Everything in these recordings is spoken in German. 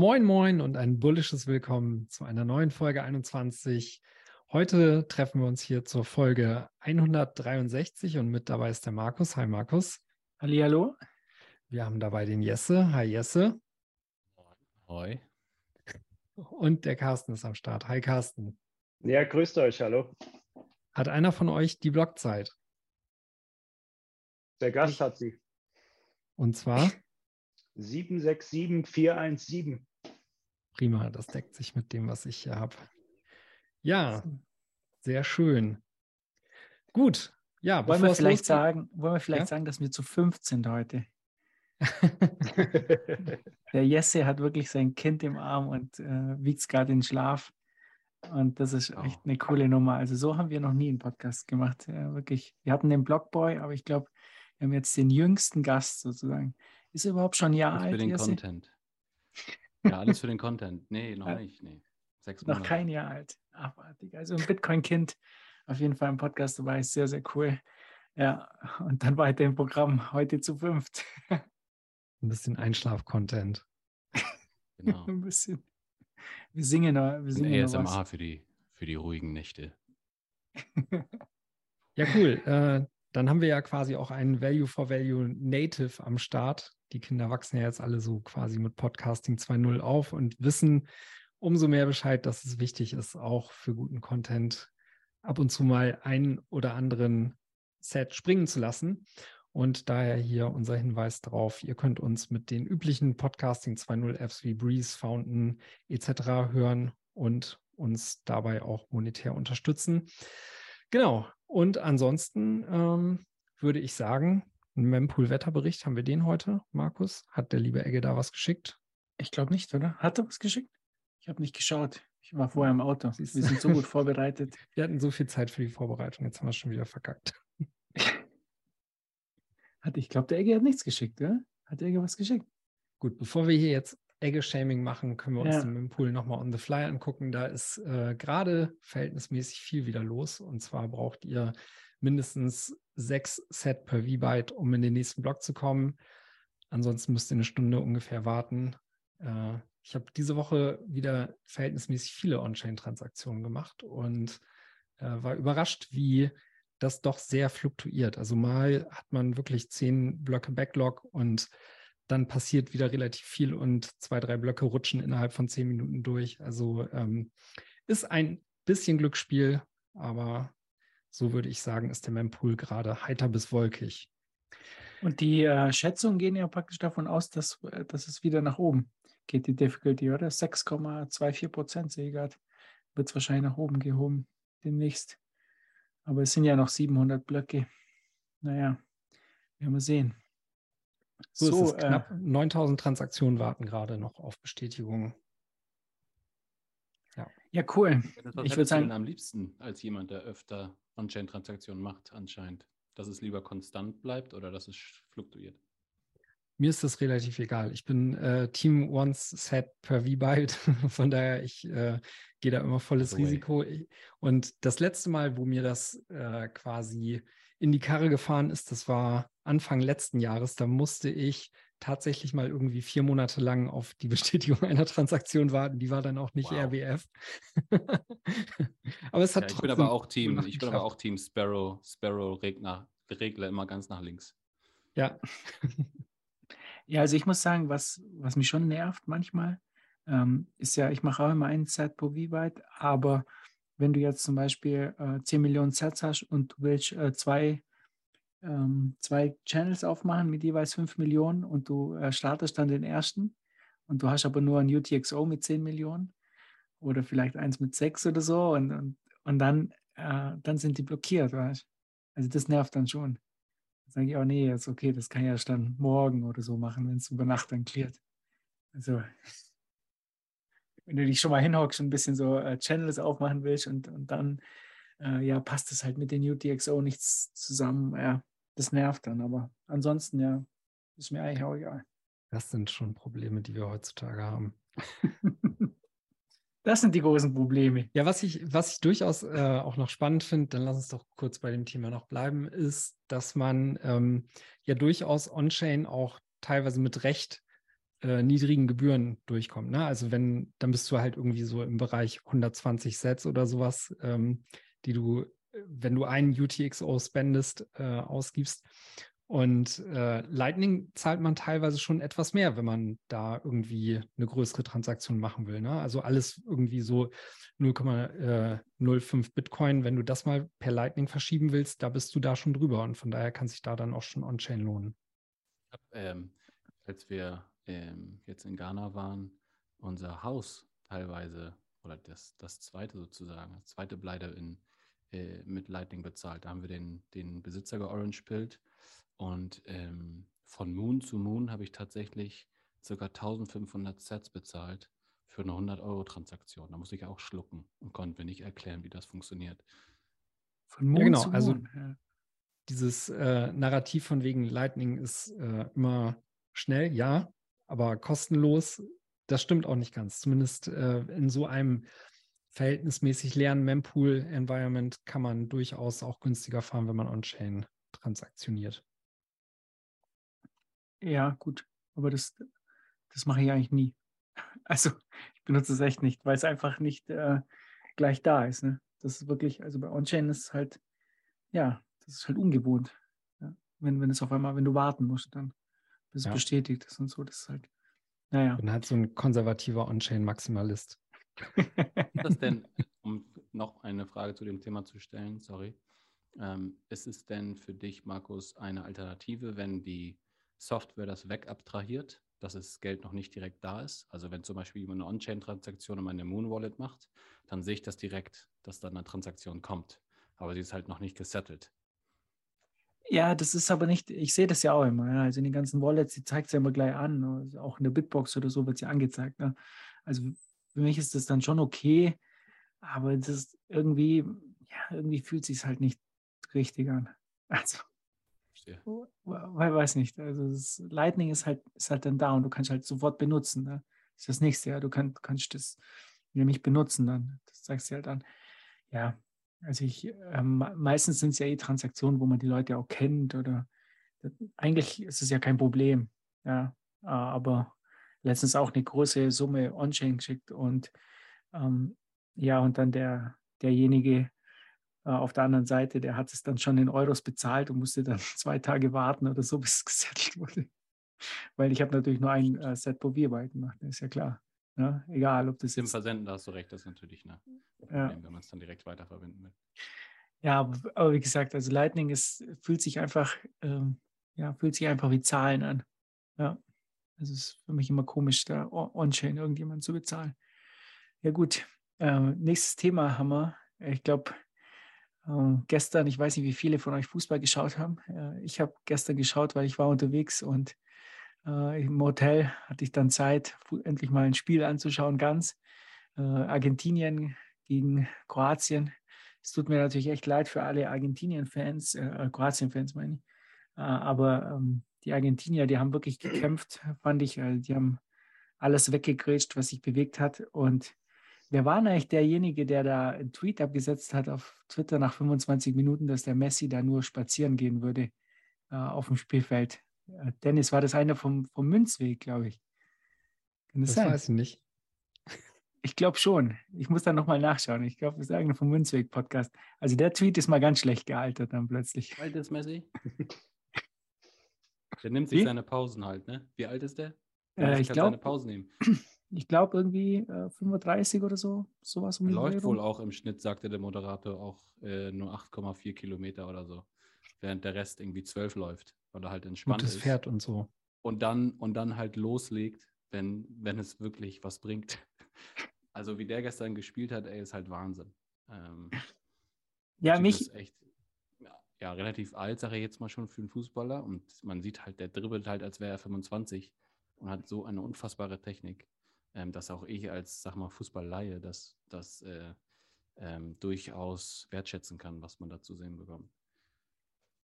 Moin, moin und ein bullisches Willkommen zu einer neuen Folge 21. Heute treffen wir uns hier zur Folge 163 und mit dabei ist der Markus. Hi Markus. Hallihallo. Wir haben dabei den Jesse. Hi Jesse. Hoi. Und der Carsten ist am Start. Hi Carsten. Ja, grüßt euch, hallo. Hat einer von euch die Blockzeit? Der Gast hat sie. Und zwar? 767417. Prima, das deckt sich mit dem, was ich hier habe. Ja, sehr schön. Gut, ja. Wollen wir vielleicht sagen, wollen wir vielleicht ja? sagen, dass wir zu fünf sind heute? Der Jesse hat wirklich sein Kind im Arm und äh, wiegt es gerade in Schlaf. Und das ist echt eine coole Nummer. Also so haben wir noch nie einen Podcast gemacht. Ja, wirklich. Wir hatten den Blogboy, aber ich glaube, wir haben jetzt den jüngsten Gast sozusagen. Ist er überhaupt schon ein Jahr alt? Für den Jesse? Content. Ja, alles für den Content. Nee, noch nicht. Nee. Sechs Monate. Noch kein Jahr alt. Abartig. Also ein Bitcoin-Kind auf jeden Fall im Podcast dabei. Ist sehr, sehr cool. Ja, und dann weiter im Programm. Heute zu fünft. Ein bisschen Einschlaf-Content. Genau. ein bisschen. Wir singen, wir singen ASMR für die, für die ruhigen Nächte. ja, cool. Äh, dann haben wir ja quasi auch einen Value for Value Native am Start. Die Kinder wachsen ja jetzt alle so quasi mit Podcasting 2.0 auf und wissen umso mehr Bescheid, dass es wichtig ist, auch für guten Content ab und zu mal einen oder anderen Set springen zu lassen. Und daher hier unser Hinweis darauf, ihr könnt uns mit den üblichen Podcasting 2.0 Apps wie Breeze, Fountain etc. hören und uns dabei auch monetär unterstützen. Genau. Und ansonsten ähm, würde ich sagen, ein Mempool-Wetterbericht, haben wir den heute, Markus? Hat der liebe Egge da was geschickt? Ich glaube nicht, oder? Hat er was geschickt? Ich habe nicht geschaut. Ich war vorher im Auto. Wir sind so gut vorbereitet. Wir hatten so viel Zeit für die Vorbereitung. Jetzt haben wir es schon wieder verkackt. Hat, ich glaube, der Egge hat nichts geschickt, oder? Hat der Egge was geschickt? Gut, bevor wir hier jetzt Egge-Shaming machen, können wir uns ja. den Mempool nochmal on the fly angucken. Da ist äh, gerade verhältnismäßig viel wieder los. Und zwar braucht ihr mindestens sechs Set per V-Byte, um in den nächsten Block zu kommen. Ansonsten müsst ihr eine Stunde ungefähr warten. Äh, ich habe diese Woche wieder verhältnismäßig viele On-Chain-Transaktionen gemacht und äh, war überrascht, wie das doch sehr fluktuiert. Also mal hat man wirklich zehn Blöcke Backlog und dann passiert wieder relativ viel und zwei, drei Blöcke rutschen innerhalb von zehn Minuten durch. Also ähm, ist ein bisschen Glücksspiel, aber so würde ich sagen, ist der Mempool gerade heiter bis wolkig. Und die äh, Schätzungen gehen ja praktisch davon aus, dass, äh, dass es wieder nach oben geht, die Difficulty, oder? 6,24 Prozent sehe. Wird es wahrscheinlich nach oben gehoben demnächst. Aber es sind ja noch 700 Blöcke. Naja, werden wir sehen. So, so ist es. knapp 9000 Transaktionen warten gerade noch auf Bestätigung. Ja, ja cool. Was ich würde sagen, am liebsten als jemand, der öfter On-Chain-Transaktionen macht, anscheinend, dass es lieber konstant bleibt oder dass es fluktuiert. Mir ist das relativ egal. Ich bin äh, Team Once Set per V-Byte. Von daher, ich äh, gehe da immer volles Risiko. Und das letzte Mal, wo mir das äh, quasi in die Karre gefahren ist, das war Anfang letzten Jahres. Da musste ich tatsächlich mal irgendwie vier Monate lang auf die Bestätigung einer Transaktion warten. Die war dann auch nicht wow. RBF. aber es hat ja, ich bin aber auch Team, ich bin aber auch Team Sparrow, Sparrow Regler, Regler immer ganz nach links. Ja. Ja, also ich muss sagen, was, was mich schon nervt manchmal, ähm, ist ja, ich mache auch immer einen Set pro V-Byte, aber wenn du jetzt zum Beispiel äh, 10 Millionen Sets hast und du willst äh, zwei, ähm, zwei Channels aufmachen mit jeweils 5 Millionen und du äh, startest dann den ersten und du hast aber nur ein UTXO mit 10 Millionen oder vielleicht eins mit 6 oder so und, und, und dann, äh, dann sind die blockiert, weißt Also das nervt dann schon sage ich auch, nee, jetzt okay, das kann ich erst dann morgen oder so machen, wenn es über Nacht dann klärt. Also, wenn du dich schon mal hinhockst und ein bisschen so äh, Channels aufmachen willst und, und dann, äh, ja, passt es halt mit den UTXO nichts zusammen. Ja, das nervt dann, aber ansonsten, ja, ist mir eigentlich auch egal. Das sind schon Probleme, die wir heutzutage haben. Das sind die großen Probleme. Ja, was ich, was ich durchaus äh, auch noch spannend finde, dann lass uns doch kurz bei dem Thema noch bleiben, ist, dass man ähm, ja durchaus on-chain auch teilweise mit Recht äh, niedrigen Gebühren durchkommt. Ne? Also wenn, dann bist du halt irgendwie so im Bereich 120 Sets oder sowas, ähm, die du, wenn du einen UTXO spendest, äh, ausgibst. Und äh, Lightning zahlt man teilweise schon etwas mehr, wenn man da irgendwie eine größere Transaktion machen will. Ne? Also alles irgendwie so 0,05 Bitcoin, wenn du das mal per Lightning verschieben willst, da bist du da schon drüber. Und von daher kann sich da dann auch schon On-Chain lohnen. Ähm, als wir ähm, jetzt in Ghana waren, unser Haus teilweise, oder das, das zweite sozusagen, das zweite Bleibe in, äh, mit Lightning bezahlt. Da haben wir den, den Besitzer georange-pillt und ähm, von Moon zu Moon habe ich tatsächlich ca. 1500 Sets bezahlt für eine 100-Euro-Transaktion. Da musste ich auch schlucken und konnte mir nicht erklären, wie das funktioniert. Von Moon ja, genau. zu also Moon. Also dieses äh, Narrativ von wegen Lightning ist äh, immer schnell, ja, aber kostenlos, das stimmt auch nicht ganz. Zumindest äh, in so einem verhältnismäßig leeren Mempool-Environment kann man durchaus auch günstiger fahren, wenn man on-chain transaktioniert. Ja, gut. Aber das, das mache ich eigentlich nie. Also ich benutze es echt nicht, weil es einfach nicht äh, gleich da ist. Ne? Das ist wirklich, also bei On-Chain ist es halt, ja, das ist halt ungewohnt. Ja? Wenn, wenn es auf einmal, wenn du warten musst, dann bis ja. es bestätigt ist und so, das ist halt, naja. Bin halt so ein konservativer On-Chain-Maximalist. Das denn, um noch eine Frage zu dem Thema zu stellen, sorry. Ähm, ist es denn für dich, Markus, eine Alternative, wenn die Software das wegabtrahiert, dass das Geld noch nicht direkt da ist. Also wenn zum Beispiel jemand eine On-Chain-Transaktion in meine Moon Wallet macht, dann sehe ich das direkt, dass dann eine Transaktion kommt. Aber sie ist halt noch nicht gesettelt. Ja, das ist aber nicht, ich sehe das ja auch immer. Ja. Also in den ganzen Wallets, die zeigt es ja immer gleich an. Also auch in der Bitbox oder so wird sie angezeigt. Ne? Also für mich ist das dann schon okay, aber das ist irgendwie, ja, irgendwie fühlt es sich halt nicht richtig an. Also verstehe. Weil, weiß nicht. Also das Lightning ist halt, ist halt dann da und du kannst halt sofort benutzen. Ne? Das ist das nächste, ja. Du kann, kannst das nämlich benutzen dann. Das zeigst du halt an. Ja, also ich, ähm, meistens sind es ja eh Transaktionen, wo man die Leute auch kennt oder eigentlich ist es ja kein Problem. Ja, aber letztens auch eine große Summe on-chain geschickt und ähm, ja, und dann der, derjenige, äh, auf der anderen Seite, der hat es dann schon in Euros bezahlt und musste dann zwei Tage warten oder so, bis es gesettelt wurde. Weil ich habe natürlich nur ein äh, Set probierbar gemacht, ist ja klar. Ne? egal, ob das Im Versenden, da hast du recht, das ist natürlich ne, Problem, ja. wenn man es dann direkt weiterverwenden will. Ja, aber, aber, wie gesagt, also Lightning ist, fühlt sich einfach, ähm, ja, fühlt sich einfach wie Zahlen an. Ja. Also es ist für mich immer komisch, da on-chain irgendjemand zu bezahlen. Ja, gut. Ähm, nächstes Thema haben wir. Ich glaube, ähm, gestern, ich weiß nicht, wie viele von euch Fußball geschaut haben. Äh, ich habe gestern geschaut, weil ich war unterwegs und äh, im Hotel hatte ich dann Zeit, endlich mal ein Spiel anzuschauen, ganz. Äh, Argentinien gegen Kroatien. Es tut mir natürlich echt leid für alle Argentinien-Fans, äh, Kroatien-Fans meine ich. Äh, aber ähm, die Argentinier, die haben wirklich gekämpft, fand ich. Also die haben alles weggegrätscht, was sich bewegt hat. Und Wer war eigentlich derjenige, der da einen Tweet abgesetzt hat auf Twitter nach 25 Minuten, dass der Messi da nur spazieren gehen würde äh, auf dem Spielfeld? Äh, Dennis, war das einer vom, vom Münzweg, glaube ich? Kann das, das sein? weiß ich nicht. Ich glaube schon. Ich muss da nochmal nachschauen. Ich glaube, das ist einer vom Münzweg-Podcast. Also der Tweet ist mal ganz schlecht gealtert dann plötzlich. Alt ist Messi? der nimmt sich Wie? seine Pausen halt, ne? Wie alt ist der? der äh, ich glaube, seine Pausen nehmen ich glaube, irgendwie äh, 35 oder so, sowas um Läuft wohl auch im Schnitt, sagte der Moderator, auch äh, nur 8,4 Kilometer oder so. Während der Rest irgendwie 12 läuft, weil er halt entspannt Gutes ist. Pferd und so. Und dann, und dann halt loslegt, wenn, wenn es wirklich was bringt. Also wie der gestern gespielt hat, ey, ist halt Wahnsinn. Ähm, ja, mich. Echt, ja, relativ alt, sage ich jetzt mal schon für einen Fußballer. Und man sieht halt, der dribbelt halt, als wäre er 25 und hat so eine unfassbare Technik ähm, dass auch ich als, sag mal, Fußballleihe das, das äh, ähm, durchaus wertschätzen kann, was man da zu sehen bekommt.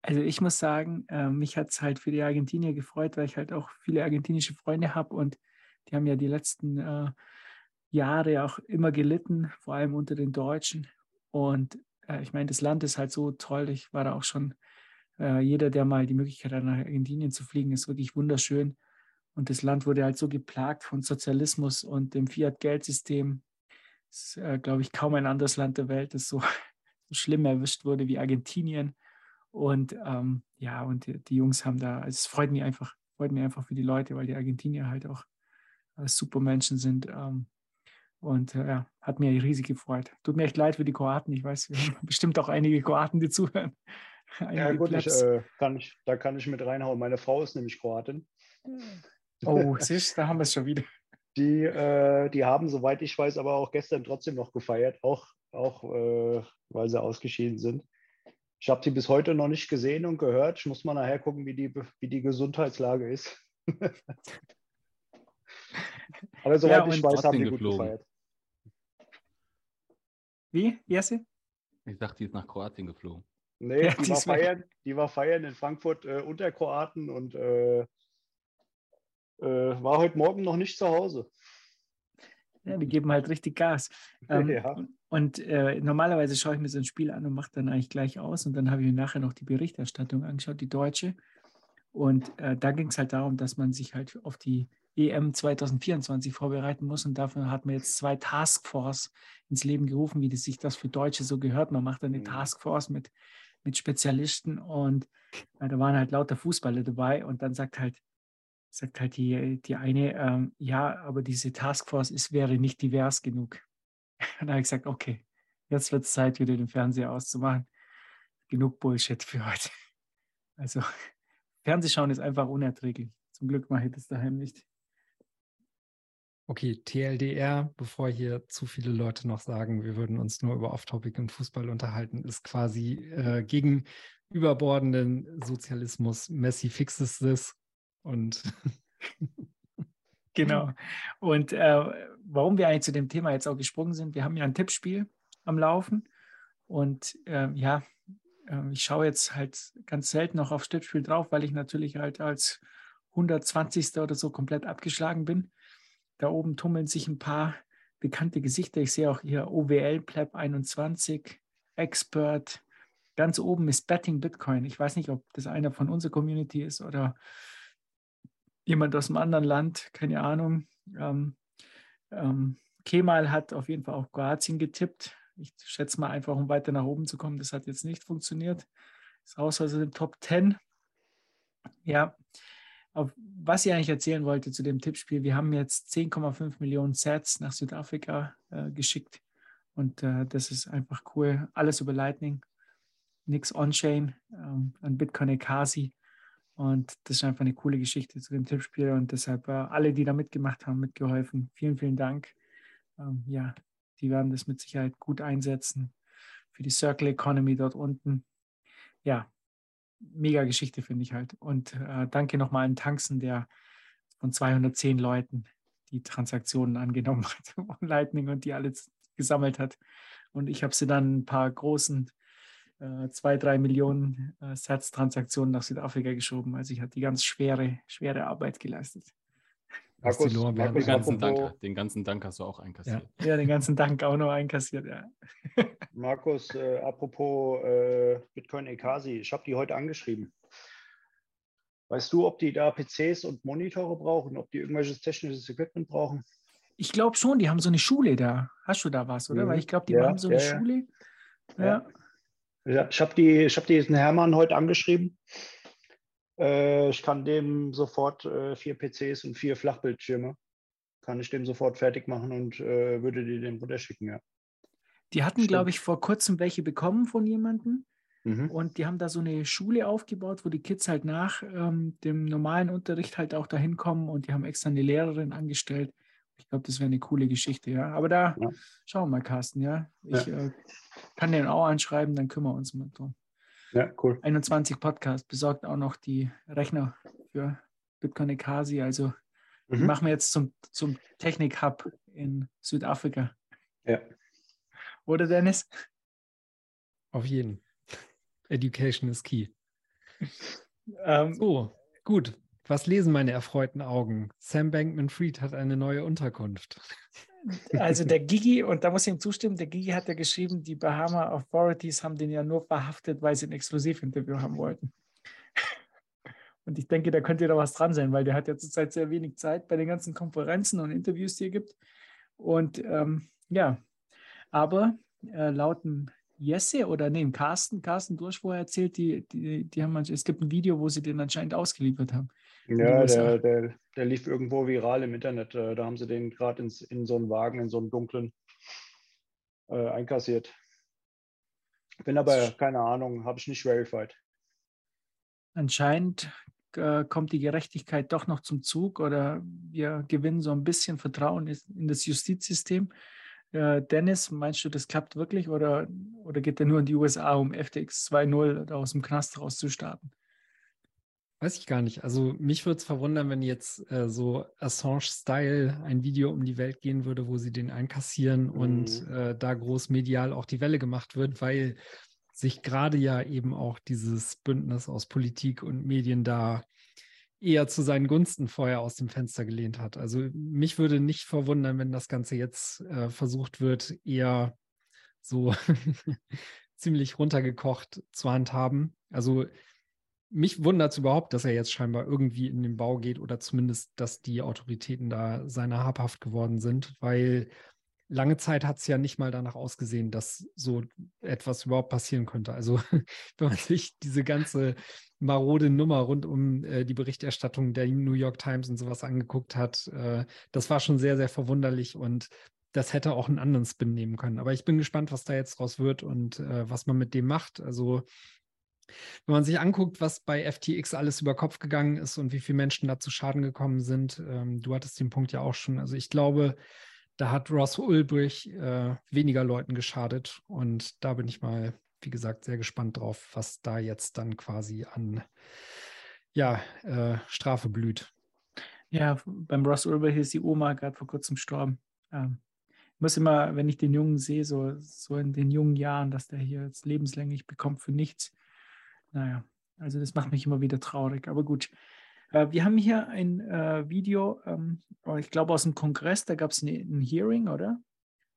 Also ich muss sagen, äh, mich hat es halt für die Argentinier gefreut, weil ich halt auch viele argentinische Freunde habe und die haben ja die letzten äh, Jahre auch immer gelitten, vor allem unter den Deutschen. Und äh, ich meine, das Land ist halt so toll. Ich war da auch schon, äh, jeder, der mal die Möglichkeit hat, nach Argentinien zu fliegen, ist wirklich wunderschön. Und das Land wurde halt so geplagt von Sozialismus und dem Fiat-Geldsystem. Ist, äh, glaube ich, kaum ein anderes Land der Welt, das so, so schlimm erwischt wurde wie Argentinien. Und ähm, ja, und die, die, Jungs haben da, also es freut mich einfach, freut mich einfach für die Leute, weil die Argentinier halt auch äh, super Menschen sind. Ähm, und äh, ja, hat mir riesig gefreut. Tut mir echt leid für die Kroaten. Ich weiß, wir haben bestimmt auch einige Kroaten, die zuhören. Einige ja, gut, ich, äh, kann ich, da kann ich mit reinhauen. Meine Frau ist nämlich Kroatin. Oh, siehst da haben wir es schon wieder. Die, äh, die haben, soweit ich weiß, aber auch gestern trotzdem noch gefeiert, auch, auch äh, weil sie ausgeschieden sind. Ich habe sie bis heute noch nicht gesehen und gehört. Ich muss mal nachher gucken, wie die, wie die Gesundheitslage ist. Aber soweit ja, ich weiß, haben die gut gefeiert. Wie, Jesse? Ich dachte, die ist nach Kroatien geflogen. Nee, ja, die, die, war feiern, die war feiern in Frankfurt äh, unter Kroaten und äh, äh, war heute Morgen noch nicht zu Hause. Ja, die geben halt richtig Gas. Ähm, ja. Und äh, normalerweise schaue ich mir so ein Spiel an und mache dann eigentlich gleich aus. Und dann habe ich mir nachher noch die Berichterstattung angeschaut, die deutsche. Und äh, da ging es halt darum, dass man sich halt auf die EM 2024 vorbereiten muss. Und dafür hat man jetzt zwei Taskforce ins Leben gerufen, wie das sich das für Deutsche so gehört. Man macht eine mhm. Taskforce mit, mit Spezialisten und äh, da waren halt lauter Fußballer dabei. Und dann sagt halt sagt halt die, die eine, ähm, ja, aber diese Taskforce ist, wäre nicht divers genug. Und da habe ich gesagt, okay, jetzt wird es Zeit, wieder den Fernseher auszumachen. Genug Bullshit für heute. Also, Fernsehschauen ist einfach unerträglich. Zum Glück mache ich das daheim nicht. Okay, TLDR, bevor hier zu viele Leute noch sagen, wir würden uns nur über Off-Topic und Fußball unterhalten, ist quasi äh, gegen überbordenden Sozialismus. Messi fixes this und genau. Und äh, warum wir eigentlich zu dem Thema jetzt auch gesprungen sind, wir haben ja ein Tippspiel am Laufen und äh, ja, äh, ich schaue jetzt halt ganz selten noch aufs Tippspiel drauf, weil ich natürlich halt als 120. oder so komplett abgeschlagen bin. Da oben tummeln sich ein paar bekannte Gesichter. Ich sehe auch hier OWL Pleb 21, Expert. Ganz oben ist Betting Bitcoin. Ich weiß nicht, ob das einer von unserer Community ist oder jemand aus einem anderen Land, keine Ahnung. Ähm, ähm, Kemal hat auf jeden Fall auch Kroatien getippt. Ich schätze mal einfach, um weiter nach oben zu kommen. Das hat jetzt nicht funktioniert. Ist raus aus dem Top 10. Ja, auf was ich eigentlich erzählen wollte zu dem Tippspiel, wir haben jetzt 10,5 Millionen Sets nach Südafrika äh, geschickt. Und äh, das ist einfach cool. Alles über Lightning, nichts on-chain, ähm, an Bitcoin Ekasi. Und das ist einfach eine coole Geschichte zu dem Tippspiel. Und deshalb äh, alle, die da mitgemacht haben, mitgeholfen. Vielen, vielen Dank. Ähm, ja, die werden das mit Sicherheit gut einsetzen für die Circle Economy dort unten. Ja, mega Geschichte finde ich halt. Und äh, danke nochmal an Tanksen, der von 210 Leuten die Transaktionen angenommen hat von Lightning und die alles gesammelt hat. Und ich habe sie dann ein paar großen äh, zwei, drei Millionen äh, Satztransaktionen nach Südafrika geschoben. Also ich habe die ganz schwere, schwere Arbeit geleistet. Markus, Markus, den, ganzen Dank, den ganzen Dank hast du auch einkassiert. Ja, ja den ganzen Dank auch noch einkassiert, ja. Markus, äh, apropos äh, Bitcoin Ekasi, ich habe die heute angeschrieben. Weißt du, ob die da PCs und Monitore brauchen, ob die irgendwelches technisches Equipment brauchen? Ich glaube schon, die haben so eine Schule da. Hast du da was, oder? Mhm. Weil ich glaube, die ja, haben so eine ja, Schule. Ja. Ja, ich habe die, ich hab diesen Hermann heute angeschrieben. Äh, ich kann dem sofort äh, vier PCs und vier Flachbildschirme, kann ich dem sofort fertig machen und äh, würde die dem runterschicken, ja. Die hatten, glaube ich, vor kurzem welche bekommen von jemandem. Mhm. Und die haben da so eine Schule aufgebaut, wo die Kids halt nach ähm, dem normalen Unterricht halt auch dahin kommen und die haben extra eine Lehrerin angestellt, ich glaube, das wäre eine coole Geschichte, ja. Aber da ja. schauen wir mal, Carsten, ja. Ich ja. Äh, kann den auch anschreiben, dann kümmern wir uns mal drum. Ja, cool. 21 Podcast besorgt auch noch die Rechner für Bitcoin Ekasi. Also mhm. machen wir jetzt zum, zum Technik-Hub in Südafrika. Ja. Oder Dennis? Auf jeden. Education is key. ähm, so, gut. Was lesen meine erfreuten Augen? Sam Bankman Fried hat eine neue Unterkunft. Also der Gigi, und da muss ich ihm zustimmen, der Gigi hat ja geschrieben, die Bahama Authorities haben den ja nur verhaftet, weil sie ein Exklusivinterview haben wollten. Und ich denke, da könnte da was dran sein, weil der hat ja zurzeit sehr wenig Zeit bei den ganzen Konferenzen und Interviews, die er gibt. Und ähm, ja, aber äh, laut Jesse oder nee, Carsten, Carsten Dursch vorher erzählt, die, die, die haben es gibt ein Video, wo sie den anscheinend ausgeliefert haben. Ja, der, der, der lief irgendwo viral im Internet. Äh, da haben sie den gerade in so einen Wagen, in so einen dunklen, äh, einkassiert. Bin aber, keine Ahnung, habe ich nicht verified. Anscheinend äh, kommt die Gerechtigkeit doch noch zum Zug oder wir gewinnen so ein bisschen Vertrauen in das Justizsystem. Äh, Dennis, meinst du, das klappt wirklich oder, oder geht er nur in die USA, um FTX 2.0 aus dem Knast rauszustarten? Weiß ich gar nicht. Also mich würde es verwundern, wenn jetzt äh, so Assange-Style ein Video um die Welt gehen würde, wo sie den einkassieren mhm. und äh, da groß medial auch die Welle gemacht wird, weil sich gerade ja eben auch dieses Bündnis aus Politik und Medien da eher zu seinen Gunsten vorher aus dem Fenster gelehnt hat. Also mich würde nicht verwundern, wenn das Ganze jetzt äh, versucht wird, eher so ziemlich runtergekocht zu handhaben. Also mich wundert es überhaupt, dass er jetzt scheinbar irgendwie in den Bau geht oder zumindest, dass die Autoritäten da seiner habhaft geworden sind, weil lange Zeit hat es ja nicht mal danach ausgesehen, dass so etwas überhaupt passieren könnte. Also wenn man sich diese ganze marode Nummer rund um äh, die Berichterstattung der New York Times und sowas angeguckt hat, äh, das war schon sehr, sehr verwunderlich und das hätte auch einen anderen Spin nehmen können. Aber ich bin gespannt, was da jetzt draus wird und äh, was man mit dem macht. Also wenn man sich anguckt, was bei FTX alles über Kopf gegangen ist und wie viele Menschen da zu Schaden gekommen sind, ähm, du hattest den Punkt ja auch schon. Also ich glaube, da hat Ross Ulbrich äh, weniger Leuten geschadet. Und da bin ich mal, wie gesagt, sehr gespannt drauf, was da jetzt dann quasi an ja, äh, Strafe blüht. Ja, beim Ross Ulbrich ist die Oma gerade vor kurzem gestorben. Ähm, ich muss immer, wenn ich den Jungen sehe, so, so in den jungen Jahren, dass der hier jetzt lebenslänglich bekommt für nichts. Naja, also das macht mich immer wieder traurig. Aber gut, äh, wir haben hier ein äh, Video, ähm, ich glaube aus dem Kongress, da gab es ein Hearing, oder?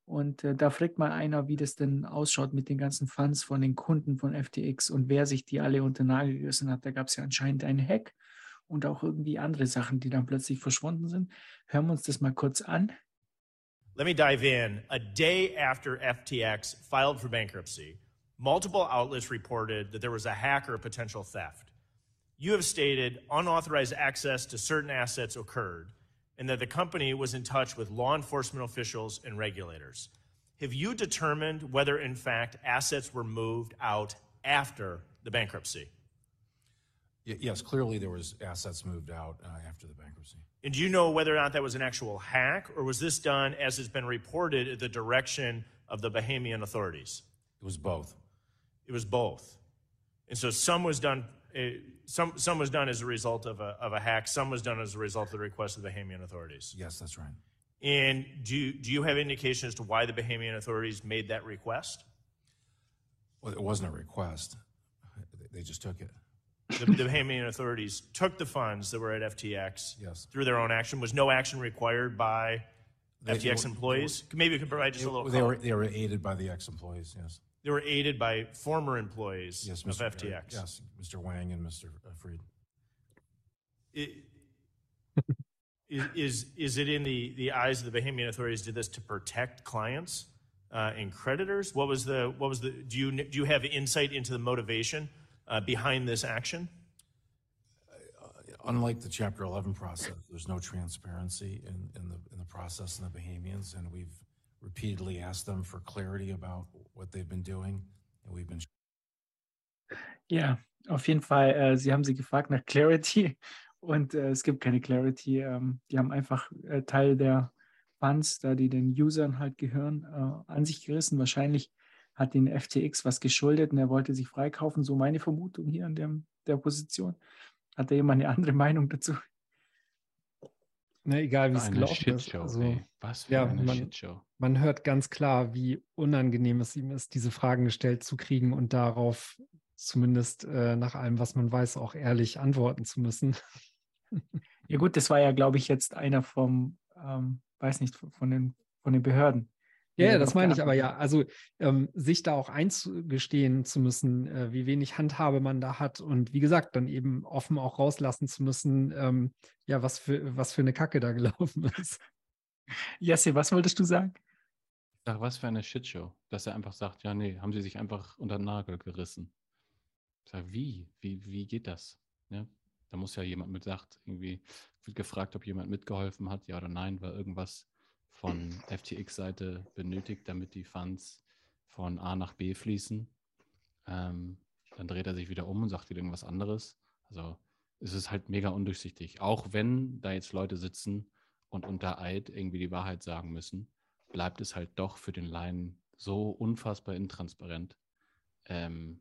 Und äh, da fragt mal einer, wie das denn ausschaut mit den ganzen Funds von den Kunden von FTX und wer sich die alle unter Nagel gerissen hat. Da gab es ja anscheinend einen Hack und auch irgendwie andere Sachen, die dann plötzlich verschwunden sind. Hören wir uns das mal kurz an. Let me dive in. A day after FTX filed for bankruptcy, multiple outlets reported that there was a hack or a potential theft. you have stated unauthorized access to certain assets occurred and that the company was in touch with law enforcement officials and regulators. Have you determined whether, in fact, assets were moved out after the bankruptcy? Yes, clearly there was assets moved out uh, after the bankruptcy. And do you know whether or not that was an actual hack, or was this done, as has been reported, at the direction of the Bahamian authorities? It was both. It was both. And so some was done it, some some was done as a result of a of a hack. Some was done as a result of the request of the Bahamian authorities. Yes, that's right. And do do you have indication as to why the Bahamian authorities made that request? Well, it wasn't a request. They just took it. The, the Bahamian authorities took the funds that were at FTX yes. through their own action. Was no action required by they, FTX employees? Maybe you could provide just a little. They were, they were aided by the ex-employees. Yes. They were aided by former employees yes, of Mr. FTX. Yes, Mr. Wang and Mr. Freed. It, is, is, is it in the, the eyes of the Bahamian authorities did this to protect clients uh, and creditors? What was the what was the do you do you have insight into the motivation uh, behind this action? Uh, unlike the Chapter 11 process, there's no transparency in, in the in the process in the Bahamians, and we've repeatedly asked them for clarity about what they've been doing, and we've been. Ja, auf jeden Fall. Äh, sie haben sie gefragt nach Clarity und äh, es gibt keine Clarity. Ähm, die haben einfach äh, Teil der Funds, da die den Usern halt gehören, äh, an sich gerissen. Wahrscheinlich hat den FTX was geschuldet und er wollte sich freikaufen. So meine Vermutung hier an dem, der Position. Hat da jemand eine andere Meinung dazu? Na, egal wie es gelaufen ist. Also, ey. Was für ja, eine man, Shitshow. Man hört ganz klar, wie unangenehm es ihm ist, diese Fragen gestellt zu kriegen und darauf zumindest äh, nach allem, was man weiß, auch ehrlich antworten zu müssen. Ja gut, das war ja, glaube ich, jetzt einer vom, ähm, weiß nicht, von den von den Behörden. Ja, das meine ich aber ja. Also ähm, sich da auch einzugestehen zu müssen, äh, wie wenig Handhabe man da hat und wie gesagt, dann eben offen auch rauslassen zu müssen, ähm, ja, was für, was für eine Kacke da gelaufen ist. Jesse, was wolltest du sagen? Ach, was für eine Shitshow, dass er einfach sagt, ja, nee, haben sie sich einfach unter den Nagel gerissen. Ich sage, wie? Wie, wie geht das? Ja, da muss ja jemand mit sagt, irgendwie wird gefragt, ob jemand mitgeholfen hat, ja oder nein, war irgendwas von FTX-Seite benötigt, damit die Funds von A nach B fließen. Ähm, dann dreht er sich wieder um und sagt wieder irgendwas anderes. Also es ist halt mega undurchsichtig. Auch wenn da jetzt Leute sitzen und unter Eid irgendwie die Wahrheit sagen müssen, bleibt es halt doch für den Laien so unfassbar intransparent. Ähm,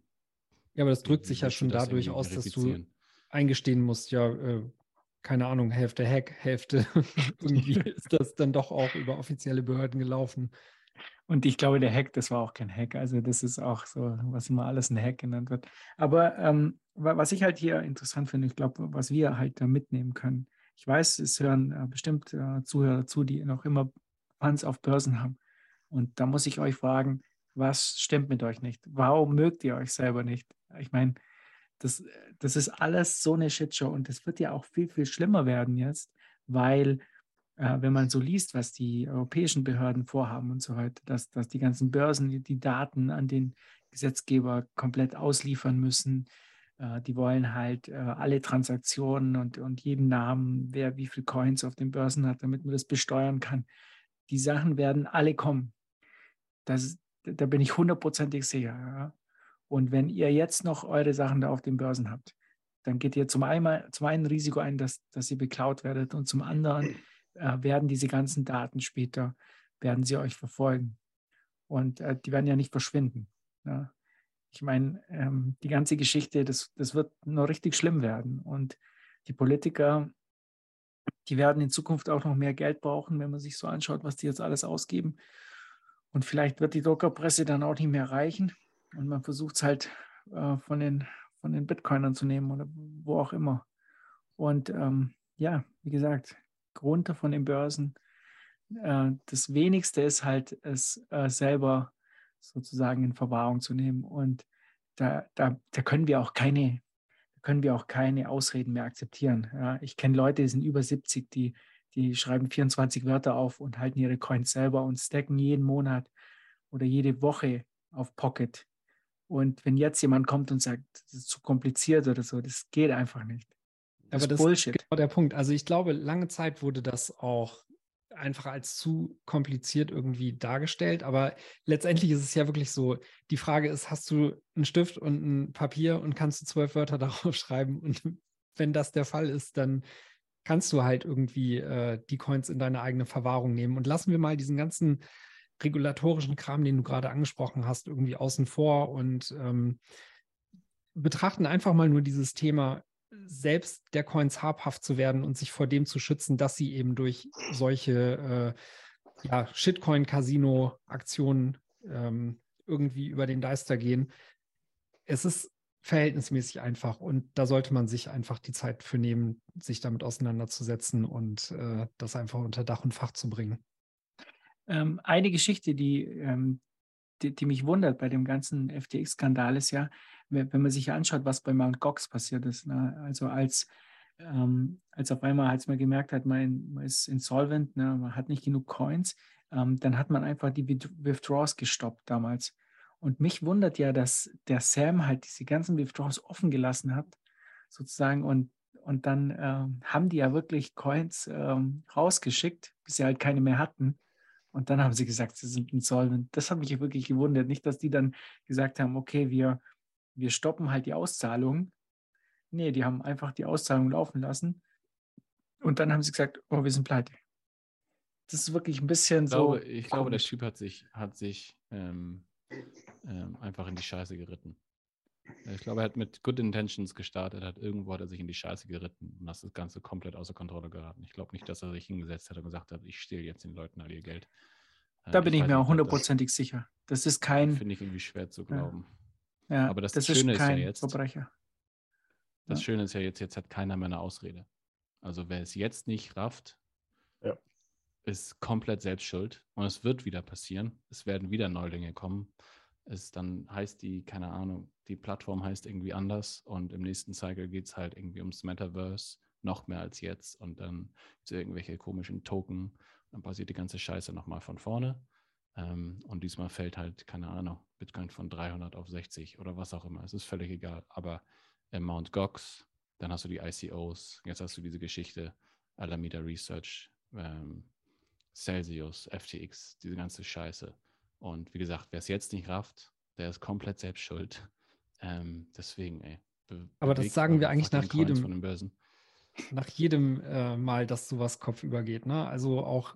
ja, aber das drückt sich ja schon dadurch aus, dass du eingestehen musst, ja, äh, keine Ahnung, Hälfte Hack, Hälfte irgendwie ist das dann doch auch über offizielle Behörden gelaufen. Und ich glaube, der Hack, das war auch kein Hack. Also das ist auch so, was immer alles ein Hack genannt wird. Aber ähm, was ich halt hier interessant finde, ich glaube, was wir halt da mitnehmen können. Ich weiß, es hören äh, bestimmt äh, Zuhörer zu, die noch immer Funds auf Börsen haben. Und da muss ich euch fragen, was stimmt mit euch nicht? Warum mögt ihr euch selber nicht? Ich meine, das, das ist alles so eine Shitshow und das wird ja auch viel, viel schlimmer werden jetzt, weil äh, wenn man so liest, was die europäischen Behörden vorhaben und so weiter, dass, dass die ganzen Börsen die, die Daten an den Gesetzgeber komplett ausliefern müssen. Äh, die wollen halt äh, alle Transaktionen und, und jeden Namen, wer wie viel Coins auf den Börsen hat, damit man das besteuern kann. Die Sachen werden alle kommen. Das, da bin ich hundertprozentig sicher. Ja. Und wenn ihr jetzt noch eure Sachen da auf den Börsen habt, dann geht ihr zum einen, zum einen Risiko ein, dass, dass ihr beklaut werdet und zum anderen äh, werden diese ganzen Daten später, werden sie euch verfolgen. Und äh, die werden ja nicht verschwinden. Ja. Ich meine, ähm, die ganze Geschichte, das, das wird noch richtig schlimm werden. Und die Politiker, die werden in Zukunft auch noch mehr Geld brauchen, wenn man sich so anschaut, was die jetzt alles ausgeben. Und vielleicht wird die Druckerpresse dann auch nicht mehr reichen. Und man versucht es halt äh, von, den, von den Bitcoinern zu nehmen oder wo auch immer. Und ähm, ja, wie gesagt, runter von den Börsen. Äh, das Wenigste ist halt, es äh, selber sozusagen in Verwahrung zu nehmen. Und da, da, da können wir auch keine, können wir auch keine Ausreden mehr akzeptieren. Ja, ich kenne Leute, die sind über 70, die, die schreiben 24 Wörter auf und halten ihre Coins selber und stacken jeden Monat oder jede Woche auf Pocket und wenn jetzt jemand kommt und sagt, das ist zu kompliziert oder so, das geht einfach nicht. Das Aber das Bullshit. ist genau der Punkt. Also ich glaube, lange Zeit wurde das auch einfach als zu kompliziert irgendwie dargestellt. Aber letztendlich ist es ja wirklich so, die Frage ist, hast du einen Stift und ein Papier und kannst du zwölf Wörter darauf schreiben? Und wenn das der Fall ist, dann kannst du halt irgendwie äh, die Coins in deine eigene Verwahrung nehmen. Und lassen wir mal diesen ganzen regulatorischen Kram, den du gerade angesprochen hast, irgendwie außen vor und ähm, betrachten einfach mal nur dieses Thema, selbst der Coins habhaft zu werden und sich vor dem zu schützen, dass sie eben durch solche äh, ja, Shitcoin-Casino-Aktionen ähm, irgendwie über den Deister gehen. Es ist verhältnismäßig einfach und da sollte man sich einfach die Zeit für nehmen, sich damit auseinanderzusetzen und äh, das einfach unter Dach und Fach zu bringen. Ähm, eine Geschichte, die, ähm, die, die, mich wundert bei dem ganzen FTX-Skandal ist ja, wenn, man sich anschaut, was bei Mt. Gox passiert ist. Ne? Also als, ähm, als auf einmal, als man gemerkt hat, man, man ist insolvent, ne? man hat nicht genug Coins, ähm, dann hat man einfach die Withdraws gestoppt damals. Und mich wundert ja, dass der Sam halt diese ganzen Withdraws offen gelassen hat, sozusagen, und und dann ähm, haben die ja wirklich Coins ähm, rausgeschickt, bis sie halt keine mehr hatten. Und dann haben sie gesagt, sie sind insolvent. Das hat mich wirklich gewundert. Nicht, dass die dann gesagt haben, okay, wir, wir stoppen halt die Auszahlung. Nee, die haben einfach die Auszahlung laufen lassen. Und dann haben sie gesagt, oh, wir sind pleite. Das ist wirklich ein bisschen ich glaube, so. Ich glaube, der Typ hat sich, hat sich ähm, ähm, einfach in die Scheiße geritten. Ich glaube, er hat mit Good Intentions gestartet, hat irgendwo hat er sich in die Scheiße geritten und das Ganze komplett außer Kontrolle geraten. Ich glaube nicht, dass er sich hingesetzt hat und gesagt hat, ich stehle jetzt den Leuten all ihr Geld. Da äh, bin ich, ich mir auch hundertprozentig sicher. Das ist kein. Finde ich irgendwie schwer zu glauben. Ja, ja aber das, das Schöne ist, ist, ja jetzt. Verbrecher. Das ja. Schöne ist ja jetzt, jetzt hat keiner mehr eine Ausrede. Also wer es jetzt nicht rafft, ja. ist komplett selbst schuld und es wird wieder passieren. Es werden wieder Neulinge kommen. Es dann heißt die, keine Ahnung, die Plattform heißt irgendwie anders und im nächsten Cycle geht es halt irgendwie ums Metaverse, noch mehr als jetzt und dann so irgendwelche komischen Token. Dann passiert die ganze Scheiße nochmal von vorne. Ähm, und diesmal fällt halt, keine Ahnung, Bitcoin von 300 auf 60 oder was auch immer. Es ist völlig egal. Aber äh, Mount Gox, dann hast du die ICOs, jetzt hast du diese Geschichte, Alameda Research, ähm, Celsius, FTX, diese ganze Scheiße. Und wie gesagt, wer es jetzt nicht rafft, der ist komplett selbst schuld. Ähm, deswegen, ey. Aber das sagen wir eigentlich nach jedem, nach jedem äh, Mal, dass sowas kopfüber geht. Ne? Also auch,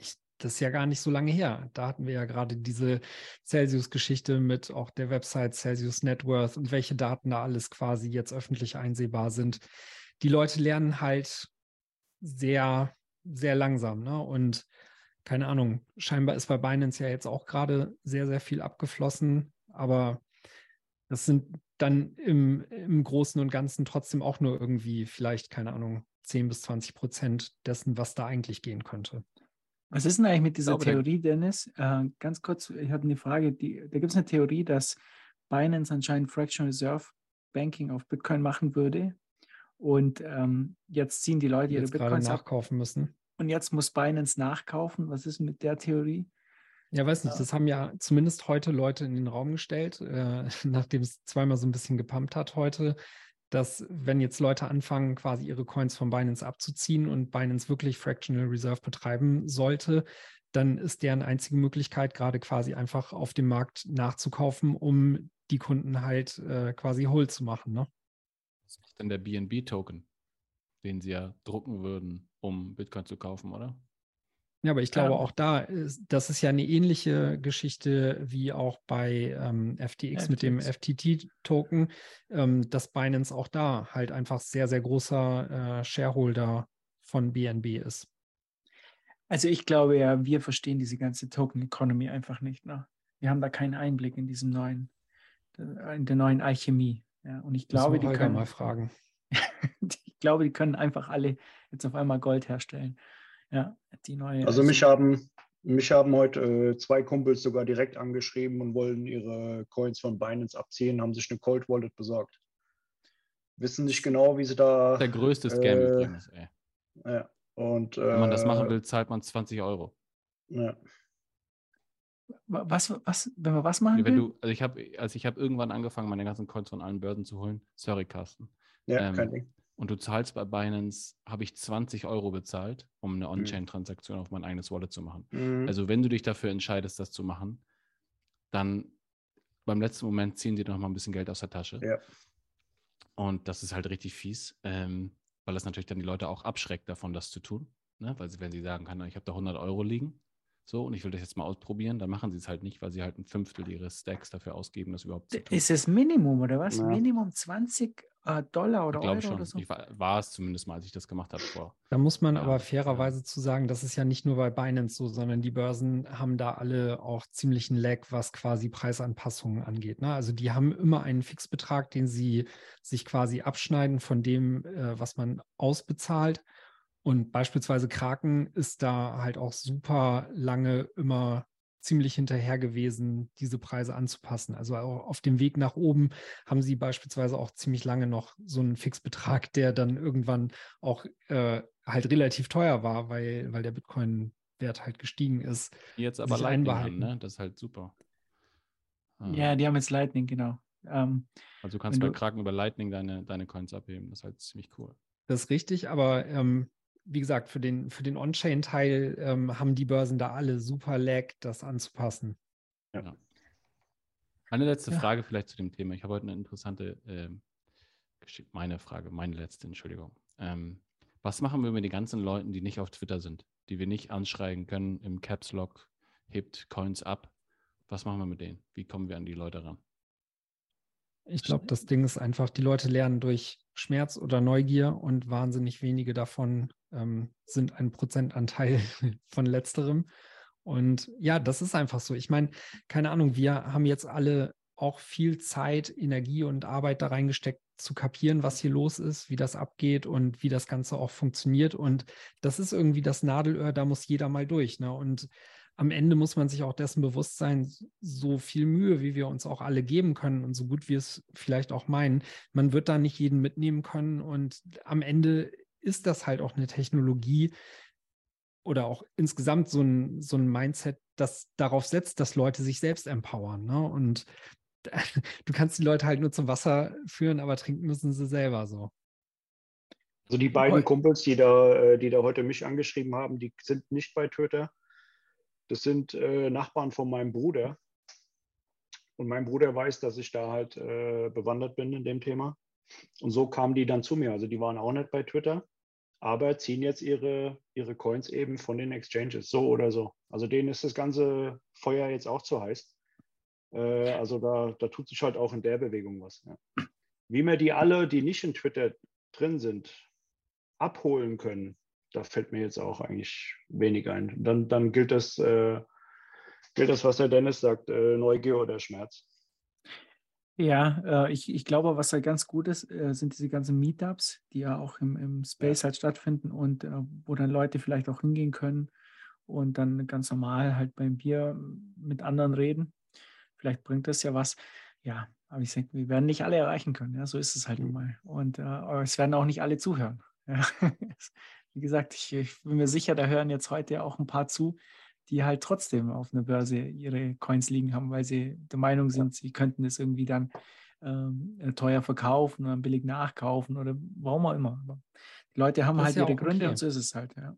ich, das ist ja gar nicht so lange her. Da hatten wir ja gerade diese Celsius-Geschichte mit auch der Website Celsius Net Worth und welche Daten da alles quasi jetzt öffentlich einsehbar sind. Die Leute lernen halt sehr sehr langsam. Ne? Und keine Ahnung, scheinbar ist bei Binance ja jetzt auch gerade sehr, sehr viel abgeflossen, aber das sind dann im, im Großen und Ganzen trotzdem auch nur irgendwie vielleicht, keine Ahnung, 10 bis 20 Prozent dessen, was da eigentlich gehen könnte. Was ist denn eigentlich mit dieser Theorie, Dennis? Äh, ganz kurz, ich habe eine Frage. Die, da gibt es eine Theorie, dass Binance anscheinend Fractional Reserve Banking auf Bitcoin machen würde. Und ähm, jetzt ziehen die Leute ihre Bitcoins nachkaufen ab. müssen. Und jetzt muss Binance nachkaufen. Was ist mit der Theorie? Ja, weiß nicht. Das haben ja zumindest heute Leute in den Raum gestellt, äh, nachdem es zweimal so ein bisschen gepumpt hat heute, dass wenn jetzt Leute anfangen, quasi ihre Coins von Binance abzuziehen und Binance wirklich Fractional Reserve betreiben sollte, dann ist deren einzige Möglichkeit gerade quasi einfach auf dem Markt nachzukaufen, um die Kunden halt äh, quasi whole zu machen. Ne? Was macht denn der BNB-Token, den sie ja drucken würden, um Bitcoin zu kaufen, oder? Ja, aber ich glaube ja. auch da, ist, das ist ja eine ähnliche Geschichte wie auch bei ähm, FTX, FTX, mit dem FTT-Token, ähm, dass Binance auch da halt einfach sehr, sehr großer äh, Shareholder von BNB ist. Also ich glaube ja, wir verstehen diese ganze Token-Economy einfach nicht. Ne? Wir haben da keinen Einblick in diesem neuen, äh, in der neuen Alchemie. Ja, und ich glaube, die können mal fragen. ich glaube, die können einfach alle jetzt auf einmal Gold herstellen. Ja, die neue. Also mich haben mich haben heute äh, zwei Kumpels sogar direkt angeschrieben und wollen ihre Coins von Binance abziehen, haben sich eine Cold Wallet besorgt. Wissen nicht genau, wie sie da. Der größte Scam äh, übrigens, ey. Ja. Und, Wenn man das machen äh, will, zahlt man 20 Euro. Ja. Was, was, wenn wir was machen? Wenn du, also ich habe also hab irgendwann angefangen, meine ganzen Coins von allen Börsen zu holen. Sorry, Carsten. Ja, ähm, kein Ding. Und du zahlst bei Binance, habe ich 20 Euro bezahlt, um eine mhm. On-Chain-Transaktion auf mein eigenes Wallet zu machen. Mhm. Also wenn du dich dafür entscheidest, das zu machen, dann beim letzten Moment ziehen die noch mal ein bisschen Geld aus der Tasche. Ja. Und das ist halt richtig fies, ähm, weil das natürlich dann die Leute auch abschreckt davon, das zu tun. Ne? Weil sie, wenn sie sagen können, ich habe da 100 Euro liegen, so, und ich will das jetzt mal ausprobieren, dann machen sie es halt nicht, weil sie halt ein Fünftel ihres Stacks dafür ausgeben, das überhaupt zu tun. Ist es Minimum oder was? Ja. Minimum 20 äh, Dollar oder ich Euro schon. oder so? Ich war, war, es zumindest mal, als ich das gemacht habe vor. Da muss man ja, aber fairerweise ja. zu sagen, das ist ja nicht nur bei Binance so, sondern die Börsen haben da alle auch ziemlichen Lag, was quasi Preisanpassungen angeht. Ne? Also die haben immer einen Fixbetrag, den sie sich quasi abschneiden von dem, äh, was man ausbezahlt. Und beispielsweise Kraken ist da halt auch super lange immer ziemlich hinterher gewesen, diese Preise anzupassen. Also auch auf dem Weg nach oben haben sie beispielsweise auch ziemlich lange noch so einen Fixbetrag, der dann irgendwann auch äh, halt relativ teuer war, weil, weil der Bitcoin-Wert halt gestiegen ist. Jetzt aber Lightning hin, ne? Das ist halt super. Ah. Ja, die haben jetzt Lightning, genau. Ähm, also du kannst bei Kraken über Lightning deine, deine Coins abheben. Das ist halt ziemlich cool. Das ist richtig, aber ähm, wie gesagt, für den, für den On-Chain-Teil ähm, haben die Börsen da alle super Lag, das anzupassen. Ja. Eine letzte ja. Frage vielleicht zu dem Thema. Ich habe heute eine interessante, äh, meine Frage, meine letzte, Entschuldigung. Ähm, was machen wir mit den ganzen Leuten, die nicht auf Twitter sind, die wir nicht anschreien können im Caps Lock, hebt Coins ab? Was machen wir mit denen? Wie kommen wir an die Leute ran? Ich glaube, das Ding ist einfach, die Leute lernen durch Schmerz oder Neugier und wahnsinnig wenige davon ähm, sind ein Prozentanteil von letzterem. Und ja, das ist einfach so. Ich meine, keine Ahnung, wir haben jetzt alle auch viel Zeit, Energie und Arbeit da reingesteckt, zu kapieren, was hier los ist, wie das abgeht und wie das Ganze auch funktioniert. Und das ist irgendwie das Nadelöhr, da muss jeder mal durch. Ne? Und am Ende muss man sich auch dessen bewusst sein, so viel Mühe, wie wir uns auch alle geben können und so gut wir es vielleicht auch meinen, man wird da nicht jeden mitnehmen können. Und am Ende ist das halt auch eine Technologie oder auch insgesamt so ein, so ein Mindset, das darauf setzt, dass Leute sich selbst empowern. Ne? Und du kannst die Leute halt nur zum Wasser führen, aber trinken müssen sie selber so. Also die beiden Kumpels, die da, äh, die da heute mich angeschrieben haben, die sind nicht bei Twitter. Das sind äh, Nachbarn von meinem Bruder. Und mein Bruder weiß, dass ich da halt äh, bewandert bin in dem Thema. Und so kamen die dann zu mir. Also die waren auch nicht bei Twitter, aber ziehen jetzt ihre, ihre Coins eben von den Exchanges, so oder so. Also denen ist das ganze Feuer jetzt auch zu heiß. Äh, also da, da tut sich halt auch in der Bewegung was. Ja. Wie wir die alle, die nicht in Twitter drin sind, abholen können, da fällt mir jetzt auch eigentlich wenig ein. Dann, dann gilt, das, äh, gilt das, was der Dennis sagt, äh, Neugier oder Schmerz. Ja, äh, ich, ich glaube, was halt ganz gut ist, äh, sind diese ganzen Meetups, die ja auch im, im Space halt stattfinden und äh, wo dann Leute vielleicht auch hingehen können und dann ganz normal halt beim Bier mit anderen reden. Vielleicht bringt das ja was. Ja, aber ich denke, wir werden nicht alle erreichen können. Ja, so ist es halt nun mal. Und äh, es werden auch nicht alle zuhören. Ja. Wie gesagt, ich, ich, bin mir sicher, da hören jetzt heute auch ein paar zu, die halt trotzdem auf einer Börse ihre Coins liegen haben, weil sie der Meinung sind, sie könnten es irgendwie dann ähm, teuer verkaufen oder billig nachkaufen oder warum auch immer. Aber die Leute haben das halt ja ihre Gründe okay. und so ist es halt. Ja.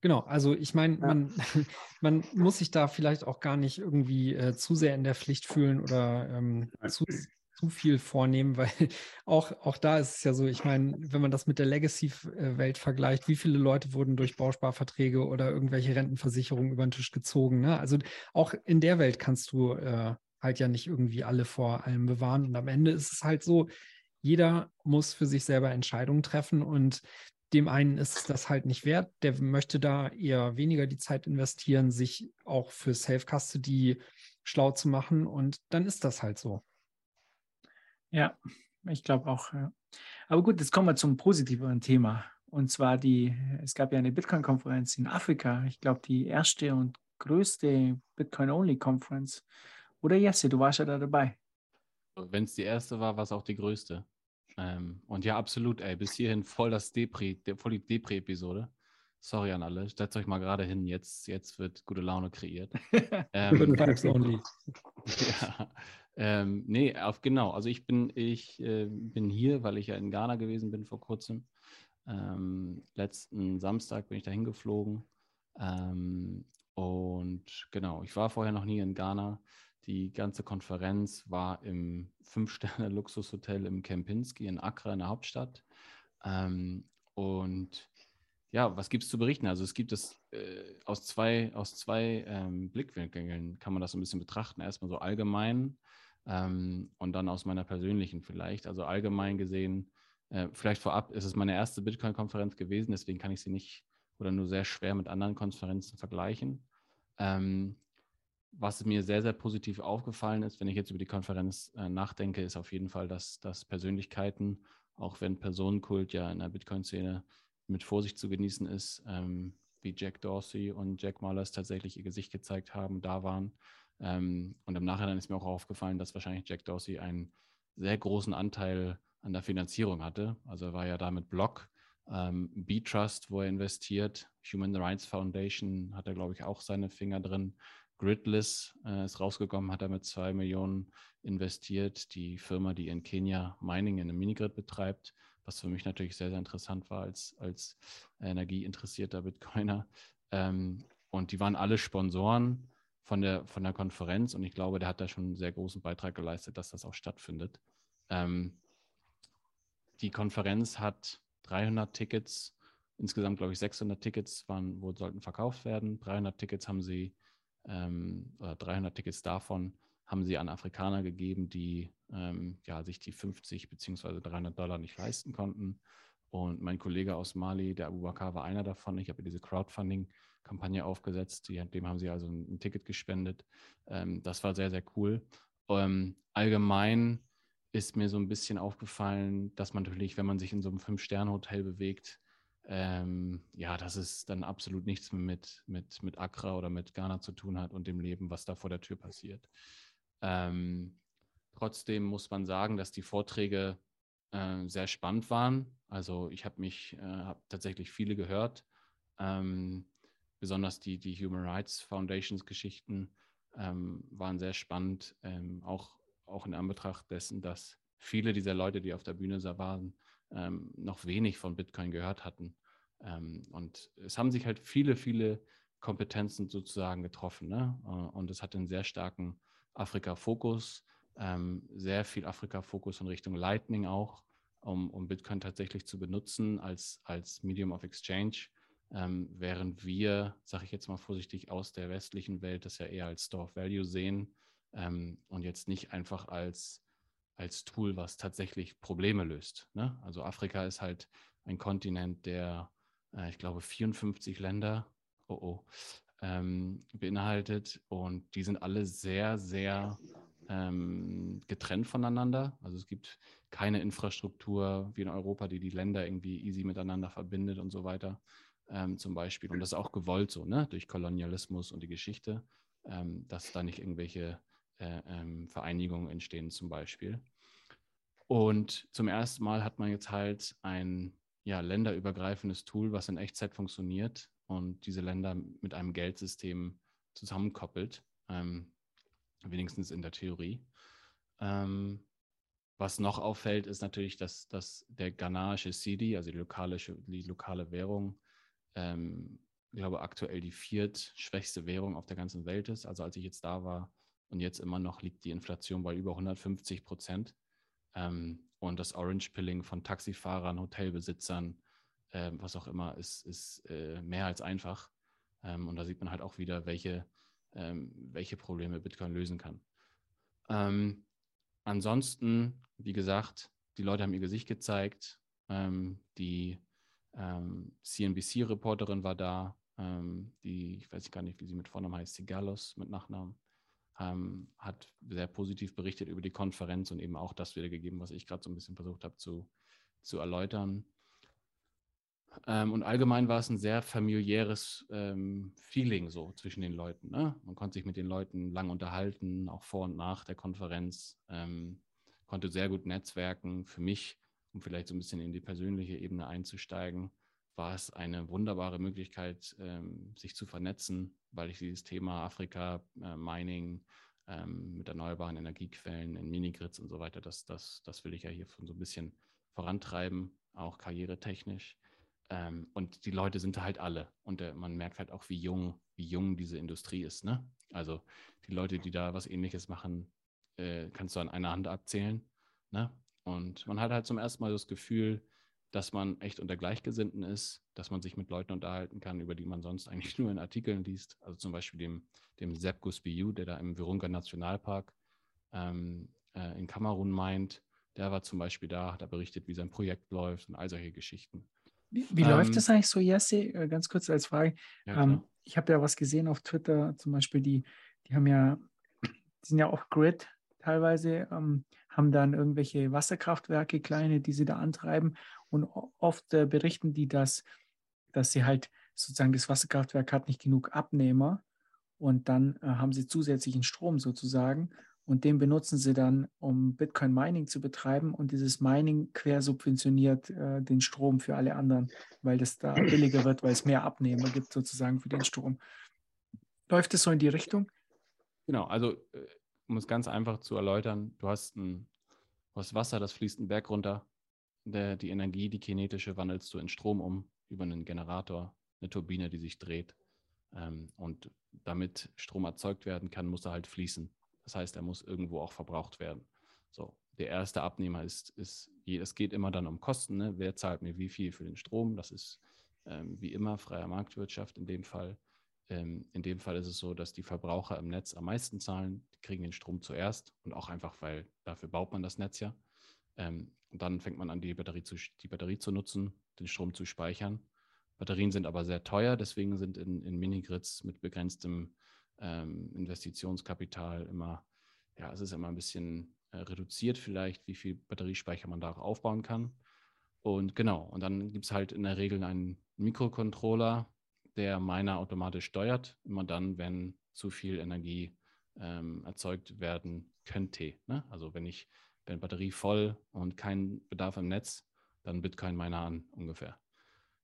Genau, also ich meine, ja. man, man muss sich da vielleicht auch gar nicht irgendwie äh, zu sehr in der Pflicht fühlen oder ähm, zu, zu viel vornehmen, weil auch, auch da ist es ja so, ich meine, wenn man das mit der Legacy-Welt vergleicht, wie viele Leute wurden durch Bausparverträge oder irgendwelche Rentenversicherungen über den Tisch gezogen? Ne? Also auch in der Welt kannst du äh, halt ja nicht irgendwie alle vor allem bewahren. Und am Ende ist es halt so, jeder muss für sich selber Entscheidungen treffen und dem einen ist es das halt nicht wert, der möchte da eher weniger die Zeit investieren, sich auch für Self-Custody schlau zu machen und dann ist das halt so. Ja, ich glaube auch. Ja. Aber gut, jetzt kommen wir zum positiveren Thema. Und zwar die, es gab ja eine Bitcoin-Konferenz in Afrika. Ich glaube, die erste und größte Bitcoin-Only-Konferenz. Oder Jesse, du warst ja da dabei. Wenn es die erste war, war es auch die größte. Ähm, und ja, absolut, ey, bis hierhin voll das Depri, voll die Depri-Episode. Sorry an alle, setzt euch mal gerade hin, jetzt, jetzt wird gute Laune kreiert. ähm, only. ja, ähm, nee, auf, genau, also ich bin, ich äh, bin hier, weil ich ja in Ghana gewesen bin vor kurzem. Ähm, letzten Samstag bin ich dahin geflogen. Ähm, und genau, ich war vorher noch nie in Ghana. Die ganze Konferenz war im Fünf-Sterne-Luxushotel im Kempinski in Accra in der Hauptstadt. Ähm, und ja, was gibt es zu berichten? Also es gibt es äh, aus zwei, aus zwei ähm, Blickwinkeln kann man das so ein bisschen betrachten. Erstmal so allgemein ähm, und dann aus meiner persönlichen vielleicht. Also allgemein gesehen, äh, vielleicht vorab ist es meine erste Bitcoin-Konferenz gewesen, deswegen kann ich sie nicht oder nur sehr schwer mit anderen Konferenzen vergleichen. Ähm, was mir sehr, sehr positiv aufgefallen ist, wenn ich jetzt über die Konferenz äh, nachdenke, ist auf jeden Fall, dass, dass Persönlichkeiten, auch wenn Personenkult ja in der Bitcoin-Szene mit Vorsicht zu genießen ist, ähm, wie Jack Dorsey und Jack Mullers tatsächlich ihr Gesicht gezeigt haben, da waren. Ähm, und im Nachhinein ist mir auch aufgefallen, dass wahrscheinlich Jack Dorsey einen sehr großen Anteil an der Finanzierung hatte. Also er war ja da mit Block, ähm, B-Trust, wo er investiert, Human Rights Foundation hat er, glaube ich, auch seine Finger drin. Gridless äh, ist rausgekommen, hat er mit zwei Millionen investiert. Die Firma, die in Kenia Mining in einem Minigrid betreibt, was für mich natürlich sehr, sehr interessant war als, als energieinteressierter Bitcoiner. Ähm, und die waren alle Sponsoren von der, von der Konferenz und ich glaube, der hat da schon einen sehr großen Beitrag geleistet, dass das auch stattfindet. Ähm, die Konferenz hat 300 Tickets, insgesamt glaube ich 600 Tickets waren, wo sollten verkauft werden. 300 Tickets haben sie ähm, 300 Tickets davon haben sie an Afrikaner gegeben, die ähm, ja, sich die 50 bzw. 300 Dollar nicht leisten konnten. Und mein Kollege aus Mali, der Abu Bakr, war einer davon. Ich habe diese Crowdfunding-Kampagne aufgesetzt. Die, dem haben sie also ein, ein Ticket gespendet. Ähm, das war sehr, sehr cool. Ähm, allgemein ist mir so ein bisschen aufgefallen, dass man natürlich, wenn man sich in so einem Fünf-Sterne-Hotel bewegt, ähm, ja, dass es dann absolut nichts mehr mit, mit, mit Accra oder mit Ghana zu tun hat und dem Leben, was da vor der Tür passiert. Ähm, trotzdem muss man sagen, dass die Vorträge äh, sehr spannend waren. Also ich habe mich, äh, habe tatsächlich viele gehört, ähm, besonders die, die Human Rights Foundations Geschichten ähm, waren sehr spannend, ähm, auch, auch in Anbetracht dessen, dass viele dieser Leute, die auf der Bühne waren, ähm, noch wenig von Bitcoin gehört hatten. Ähm, und es haben sich halt viele, viele Kompetenzen sozusagen getroffen. Ne? Äh, und es hat einen sehr starken Afrika-Fokus, ähm, sehr viel Afrika-Fokus in Richtung Lightning auch, um, um Bitcoin tatsächlich zu benutzen als, als Medium of Exchange. Ähm, während wir, sage ich jetzt mal vorsichtig, aus der westlichen Welt das ja eher als Store of Value sehen ähm, und jetzt nicht einfach als, als Tool, was tatsächlich Probleme löst. Ne? Also Afrika ist halt ein Kontinent, der, äh, ich glaube, 54 Länder oh, oh, ähm, beinhaltet und die sind alle sehr, sehr ähm, getrennt voneinander. Also es gibt keine Infrastruktur wie in Europa, die die Länder irgendwie easy miteinander verbindet und so weiter ähm, zum Beispiel. Und das ist auch gewollt so, ne? durch Kolonialismus und die Geschichte, ähm, dass da nicht irgendwelche äh, ähm, Vereinigungen entstehen zum Beispiel. Und zum ersten Mal hat man jetzt halt ein ja, länderübergreifendes Tool, was in Echtzeit funktioniert und diese Länder mit einem Geldsystem zusammenkoppelt, ähm, wenigstens in der Theorie. Ähm, was noch auffällt, ist natürlich, dass, dass der ghanaische CD, also die lokale, die lokale Währung, ähm, ich glaube, aktuell die viertschwächste Währung auf der ganzen Welt ist. Also als ich jetzt da war und jetzt immer noch liegt die Inflation bei über 150 Prozent. Ähm, und das Orange-Pilling von Taxifahrern, Hotelbesitzern, äh, was auch immer, ist, ist äh, mehr als einfach. Ähm, und da sieht man halt auch wieder, welche, ähm, welche Probleme Bitcoin lösen kann. Ähm, ansonsten, wie gesagt, die Leute haben ihr Gesicht gezeigt. Ähm, die ähm, CNBC-Reporterin war da, ähm, die, ich weiß gar nicht, wie sie mit Vornamen heißt, Sigalos mit Nachnamen, ähm, hat sehr positiv berichtet über die Konferenz und eben auch das wiedergegeben, was ich gerade so ein bisschen versucht habe zu, zu erläutern. Ähm, und allgemein war es ein sehr familiäres ähm, Feeling so zwischen den Leuten. Ne? Man konnte sich mit den Leuten lang unterhalten, auch vor und nach der Konferenz, ähm, konnte sehr gut netzwerken. Für mich um vielleicht so ein bisschen in die persönliche Ebene einzusteigen, war es eine wunderbare Möglichkeit, ähm, sich zu vernetzen, weil ich dieses Thema Afrika, äh, Mining ähm, mit erneuerbaren Energiequellen in Minigrids und so weiter, das, das, das will ich ja hier so ein bisschen vorantreiben, auch karrieretechnisch. Ähm, und die Leute sind halt alle. Und äh, man merkt halt auch, wie jung, wie jung diese Industrie ist. Ne? Also die Leute, die da was ähnliches machen, äh, kannst du an einer Hand abzählen. Ne? Und man hat halt zum ersten Mal das Gefühl, dass man echt unter Gleichgesinnten ist, dass man sich mit Leuten unterhalten kann, über die man sonst eigentlich nur in Artikeln liest. Also zum Beispiel dem, dem Sepp Gusbiu, der da im Virunga Nationalpark ähm, äh, in Kamerun meint. Der war zum Beispiel da, hat er berichtet, wie sein Projekt läuft und all solche Geschichten. Wie, wie ähm, läuft das eigentlich so, Jesse? Äh, ganz kurz als Frage. Ja, ähm, ich habe ja was gesehen auf Twitter, zum Beispiel, die, die haben ja, die sind ja auch Grid teilweise, ähm, haben dann irgendwelche Wasserkraftwerke, kleine, die sie da antreiben. Und oft äh, berichten die, dass, dass sie halt sozusagen das Wasserkraftwerk hat nicht genug Abnehmer und dann äh, haben sie zusätzlichen Strom sozusagen und den benutzen sie dann, um Bitcoin Mining zu betreiben und dieses Mining quersubventioniert äh, den Strom für alle anderen, weil das da billiger wird, weil es mehr Abnehmer gibt sozusagen für den Strom. Läuft es so in die Richtung? Genau, also äh, um es ganz einfach zu erläutern, du hast, ein, du hast Wasser, das fließt einen Berg runter. Der, die Energie, die kinetische, wandelst du in Strom um über einen Generator, eine Turbine, die sich dreht. Ähm, und damit Strom erzeugt werden kann, muss er halt fließen. Das heißt, er muss irgendwo auch verbraucht werden. So, der erste Abnehmer ist, ist es geht immer dann um Kosten. Ne? Wer zahlt mir wie viel für den Strom? Das ist ähm, wie immer freie Marktwirtschaft in dem Fall. Ähm, in dem Fall ist es so, dass die Verbraucher im Netz am meisten zahlen. Die kriegen den Strom zuerst und auch einfach, weil dafür baut man das Netz ja. Ähm, und dann fängt man an, die Batterie, zu, die Batterie zu nutzen, den Strom zu speichern. Batterien sind aber sehr teuer, deswegen sind in, in Minigrids mit begrenztem ähm, Investitionskapital immer, ja, es ist immer ein bisschen äh, reduziert vielleicht, wie viel Batteriespeicher man da aufbauen kann. Und genau, und dann gibt es halt in der Regel einen Mikrocontroller, der Miner automatisch steuert, immer dann, wenn zu viel Energie ähm, erzeugt werden könnte. Ne? Also wenn ich wenn Batterie voll und kein Bedarf im Netz, dann Bitcoin Miner an ungefähr.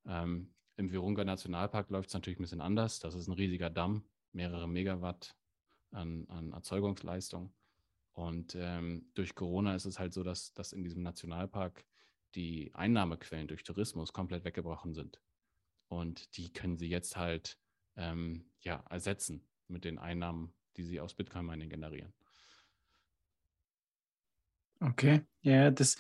Ähm, Im Virunga Nationalpark läuft es natürlich ein bisschen anders. Das ist ein riesiger Damm, mehrere Megawatt an, an Erzeugungsleistung. Und ähm, durch Corona ist es halt so, dass, dass in diesem Nationalpark die Einnahmequellen durch Tourismus komplett weggebrochen sind. Und die können sie jetzt halt ähm, ja, ersetzen mit den Einnahmen, die sie aus Bitcoin-Mining generieren. Okay, ja, das,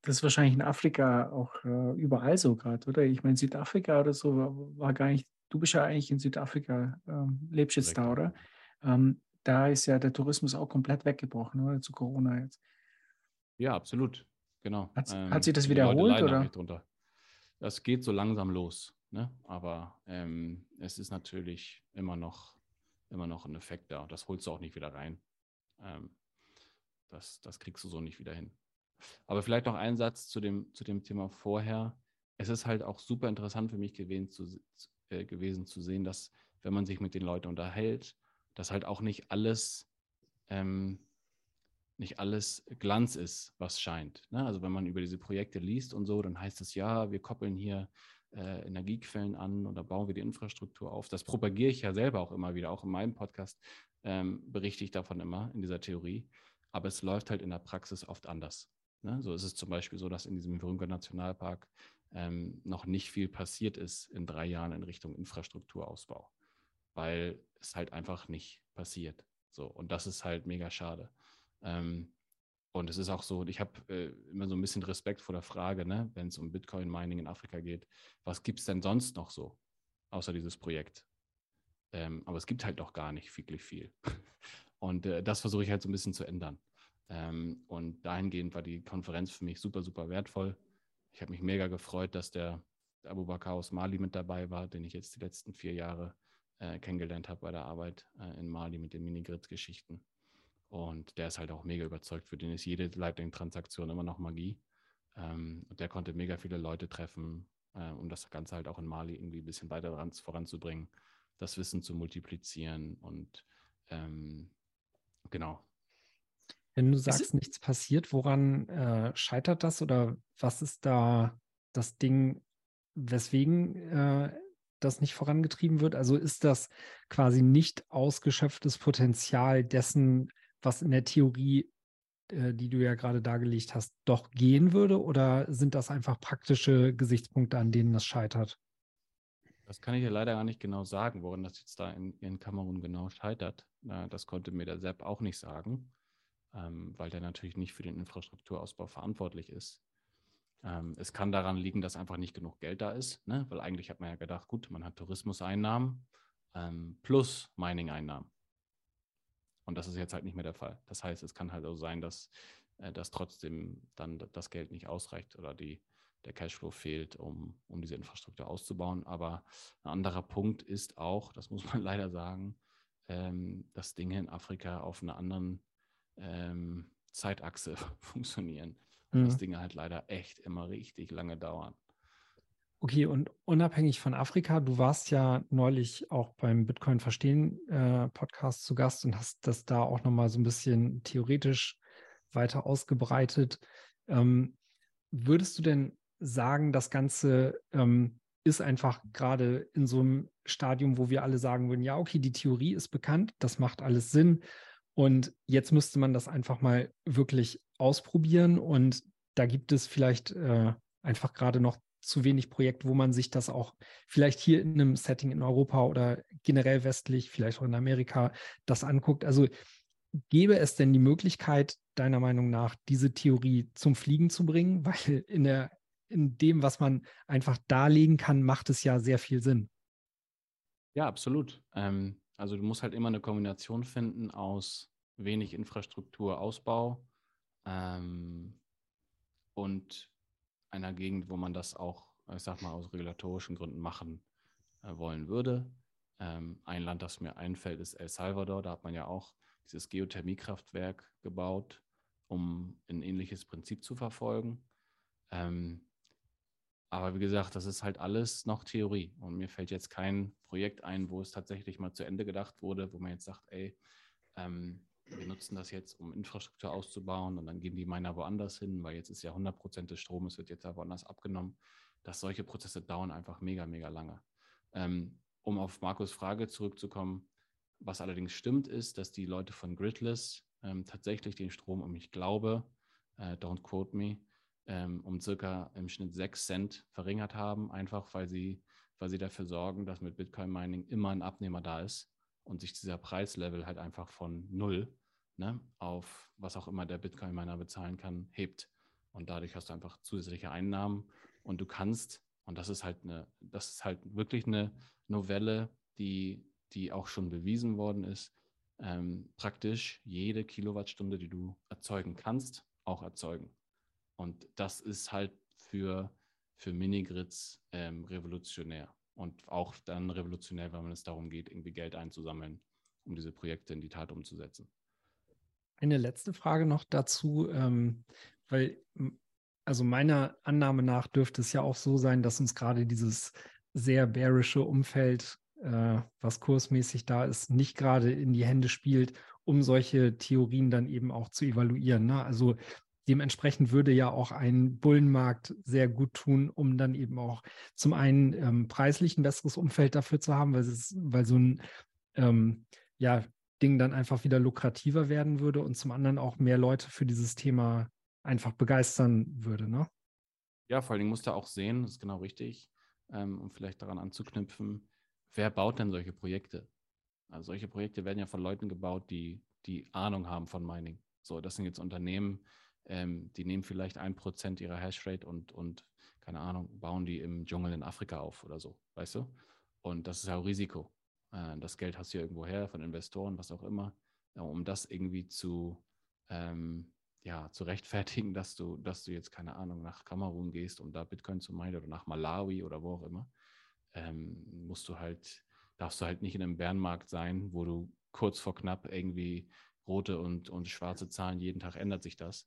das ist wahrscheinlich in Afrika auch äh, überall so gerade, oder? Ich meine, Südafrika oder so war, war, gar nicht, du bist ja eigentlich in Südafrika, ähm, lebst jetzt da, oder? Ähm, da ist ja der Tourismus auch komplett weggebrochen, oder? Zu Corona jetzt. Ja, absolut. Genau. Hat, ähm, hat sich das wiederholt, oder? Das geht so langsam los, ne? aber ähm, es ist natürlich immer noch, immer noch ein Effekt da. Das holst du auch nicht wieder rein. Ähm, das, das kriegst du so nicht wieder hin. Aber vielleicht noch ein Satz zu dem, zu dem Thema vorher. Es ist halt auch super interessant für mich gewesen zu, äh, gewesen zu sehen, dass wenn man sich mit den Leuten unterhält, dass halt auch nicht alles, ähm, nicht alles Glanz ist, was scheint. Ne? Also wenn man über diese Projekte liest und so, dann heißt es ja, wir koppeln hier äh, Energiequellen an oder bauen wir die Infrastruktur auf. Das propagiere ich ja selber auch immer wieder, auch in meinem Podcast ähm, berichte ich davon immer in dieser Theorie. Aber es läuft halt in der Praxis oft anders. Ne? So ist es zum Beispiel so, dass in diesem Virunga Nationalpark ähm, noch nicht viel passiert ist in drei Jahren in Richtung Infrastrukturausbau, weil es halt einfach nicht passiert. So, und das ist halt mega schade. Ähm, und es ist auch so, ich habe äh, immer so ein bisschen Respekt vor der Frage, ne, wenn es um Bitcoin-Mining in Afrika geht, was gibt es denn sonst noch so, außer dieses Projekt? Ähm, aber es gibt halt noch gar nicht wirklich viel. Und äh, das versuche ich halt so ein bisschen zu ändern. Ähm, und dahingehend war die Konferenz für mich super, super wertvoll. Ich habe mich mega gefreut, dass der, Abu Bakr aus Mali mit dabei war, den ich jetzt die letzten vier Jahre äh, kennengelernt habe bei der Arbeit äh, in Mali mit den Minigrid-Geschichten. Und der ist halt auch mega überzeugt, für den ist jede Lightning-Transaktion immer noch Magie. Ähm, und der konnte mega viele Leute treffen, äh, um das Ganze halt auch in Mali irgendwie ein bisschen weiter voranzubringen, das Wissen zu multiplizieren und ähm, genau, wenn du sagst, nichts passiert, woran äh, scheitert das oder was ist da das Ding, weswegen äh, das nicht vorangetrieben wird? Also ist das quasi nicht ausgeschöpftes Potenzial dessen, was in der Theorie, äh, die du ja gerade dargelegt hast, doch gehen würde? Oder sind das einfach praktische Gesichtspunkte, an denen das scheitert? Das kann ich ja leider gar nicht genau sagen, woran das jetzt da in, in Kamerun genau scheitert. das konnte mir der Sepp auch nicht sagen ähm, weil der natürlich nicht für den Infrastrukturausbau verantwortlich ist. Ähm, es kann daran liegen, dass einfach nicht genug Geld da ist, ne? weil eigentlich hat man ja gedacht, gut, man hat Tourismuseinnahmen ähm, plus Mining-Einnahmen. Und das ist jetzt halt nicht mehr der Fall. Das heißt, es kann halt auch sein, dass, äh, dass trotzdem dann das Geld nicht ausreicht oder die, der Cashflow fehlt, um, um diese Infrastruktur auszubauen. Aber ein anderer Punkt ist auch, das muss man leider sagen, ähm, dass Dinge in Afrika auf einer anderen ähm, Zeitachse funktionieren. Und mhm. dass Dinge halt leider echt immer richtig lange dauern. Okay, und unabhängig von Afrika, du warst ja neulich auch beim Bitcoin Verstehen äh, Podcast zu Gast und hast das da auch nochmal so ein bisschen theoretisch weiter ausgebreitet. Ähm, würdest du denn sagen, das Ganze ähm, ist einfach gerade in so einem Stadium, wo wir alle sagen würden, ja, okay, die Theorie ist bekannt, das macht alles Sinn, und jetzt müsste man das einfach mal wirklich ausprobieren. Und da gibt es vielleicht äh, einfach gerade noch zu wenig Projekte, wo man sich das auch vielleicht hier in einem Setting in Europa oder generell westlich, vielleicht auch in Amerika, das anguckt. Also gäbe es denn die Möglichkeit, deiner Meinung nach, diese Theorie zum Fliegen zu bringen? Weil in, der, in dem, was man einfach darlegen kann, macht es ja sehr viel Sinn. Ja, absolut. Ähm, also du musst halt immer eine Kombination finden aus wenig Infrastrukturausbau ähm, und einer Gegend, wo man das auch, ich sag mal, aus regulatorischen Gründen machen äh, wollen würde. Ähm, ein Land, das mir einfällt, ist El Salvador. Da hat man ja auch dieses Geothermiekraftwerk gebaut, um ein ähnliches Prinzip zu verfolgen. Ähm, aber wie gesagt, das ist halt alles noch Theorie. Und mir fällt jetzt kein Projekt ein, wo es tatsächlich mal zu Ende gedacht wurde, wo man jetzt sagt, ey, ähm, wir nutzen das jetzt, um Infrastruktur auszubauen und dann gehen die Miner woanders hin, weil jetzt ist ja 100 Prozent des Stromes wird jetzt da woanders abgenommen. Dass solche Prozesse dauern einfach mega, mega lange. Ähm, um auf Markus Frage zurückzukommen, was allerdings stimmt, ist, dass die Leute von Gridless ähm, tatsächlich den Strom, um ich glaube, äh, don't quote me, ähm, um circa im Schnitt 6 Cent verringert haben, einfach weil sie, weil sie dafür sorgen, dass mit Bitcoin Mining immer ein Abnehmer da ist und sich dieser Preislevel halt einfach von null ne, auf was auch immer der Bitcoin-Miner bezahlen kann, hebt. Und dadurch hast du einfach zusätzliche Einnahmen und du kannst, und das ist halt eine, das ist halt wirklich eine Novelle, die, die auch schon bewiesen worden ist, ähm, praktisch jede Kilowattstunde, die du erzeugen kannst, auch erzeugen. Und das ist halt für, für Minigrids ähm, revolutionär und auch dann revolutionär, wenn es darum geht, irgendwie Geld einzusammeln, um diese Projekte in die Tat umzusetzen. Eine letzte Frage noch dazu, ähm, weil also meiner Annahme nach dürfte es ja auch so sein, dass uns gerade dieses sehr bärische Umfeld, äh, was kursmäßig da ist, nicht gerade in die Hände spielt, um solche Theorien dann eben auch zu evaluieren. Ne? Also dementsprechend würde ja auch ein Bullenmarkt sehr gut tun, um dann eben auch zum einen ähm, preislich ein besseres Umfeld dafür zu haben, weil, es, weil so ein ähm, ja, Ding dann einfach wieder lukrativer werden würde und zum anderen auch mehr Leute für dieses Thema einfach begeistern würde. Ne? Ja, vor allen Dingen musst du auch sehen, das ist genau richtig, ähm, um vielleicht daran anzuknüpfen, wer baut denn solche Projekte? Also solche Projekte werden ja von Leuten gebaut, die die Ahnung haben von Mining. So, das sind jetzt Unternehmen, ähm, die nehmen vielleicht ein Prozent ihrer Hashrate und, und, keine Ahnung, bauen die im Dschungel in Afrika auf oder so, weißt du? Und das ist ja auch Risiko. Äh, das Geld hast du ja irgendwo her, von Investoren, was auch immer, äh, um das irgendwie zu, ähm, ja, zu rechtfertigen, dass du, dass du jetzt, keine Ahnung, nach Kamerun gehst, um da Bitcoin zu meinen oder nach Malawi oder wo auch immer, ähm, musst du halt, darfst du halt nicht in einem Bärenmarkt sein, wo du kurz vor knapp irgendwie rote und, und schwarze Zahlen, jeden Tag ändert sich das.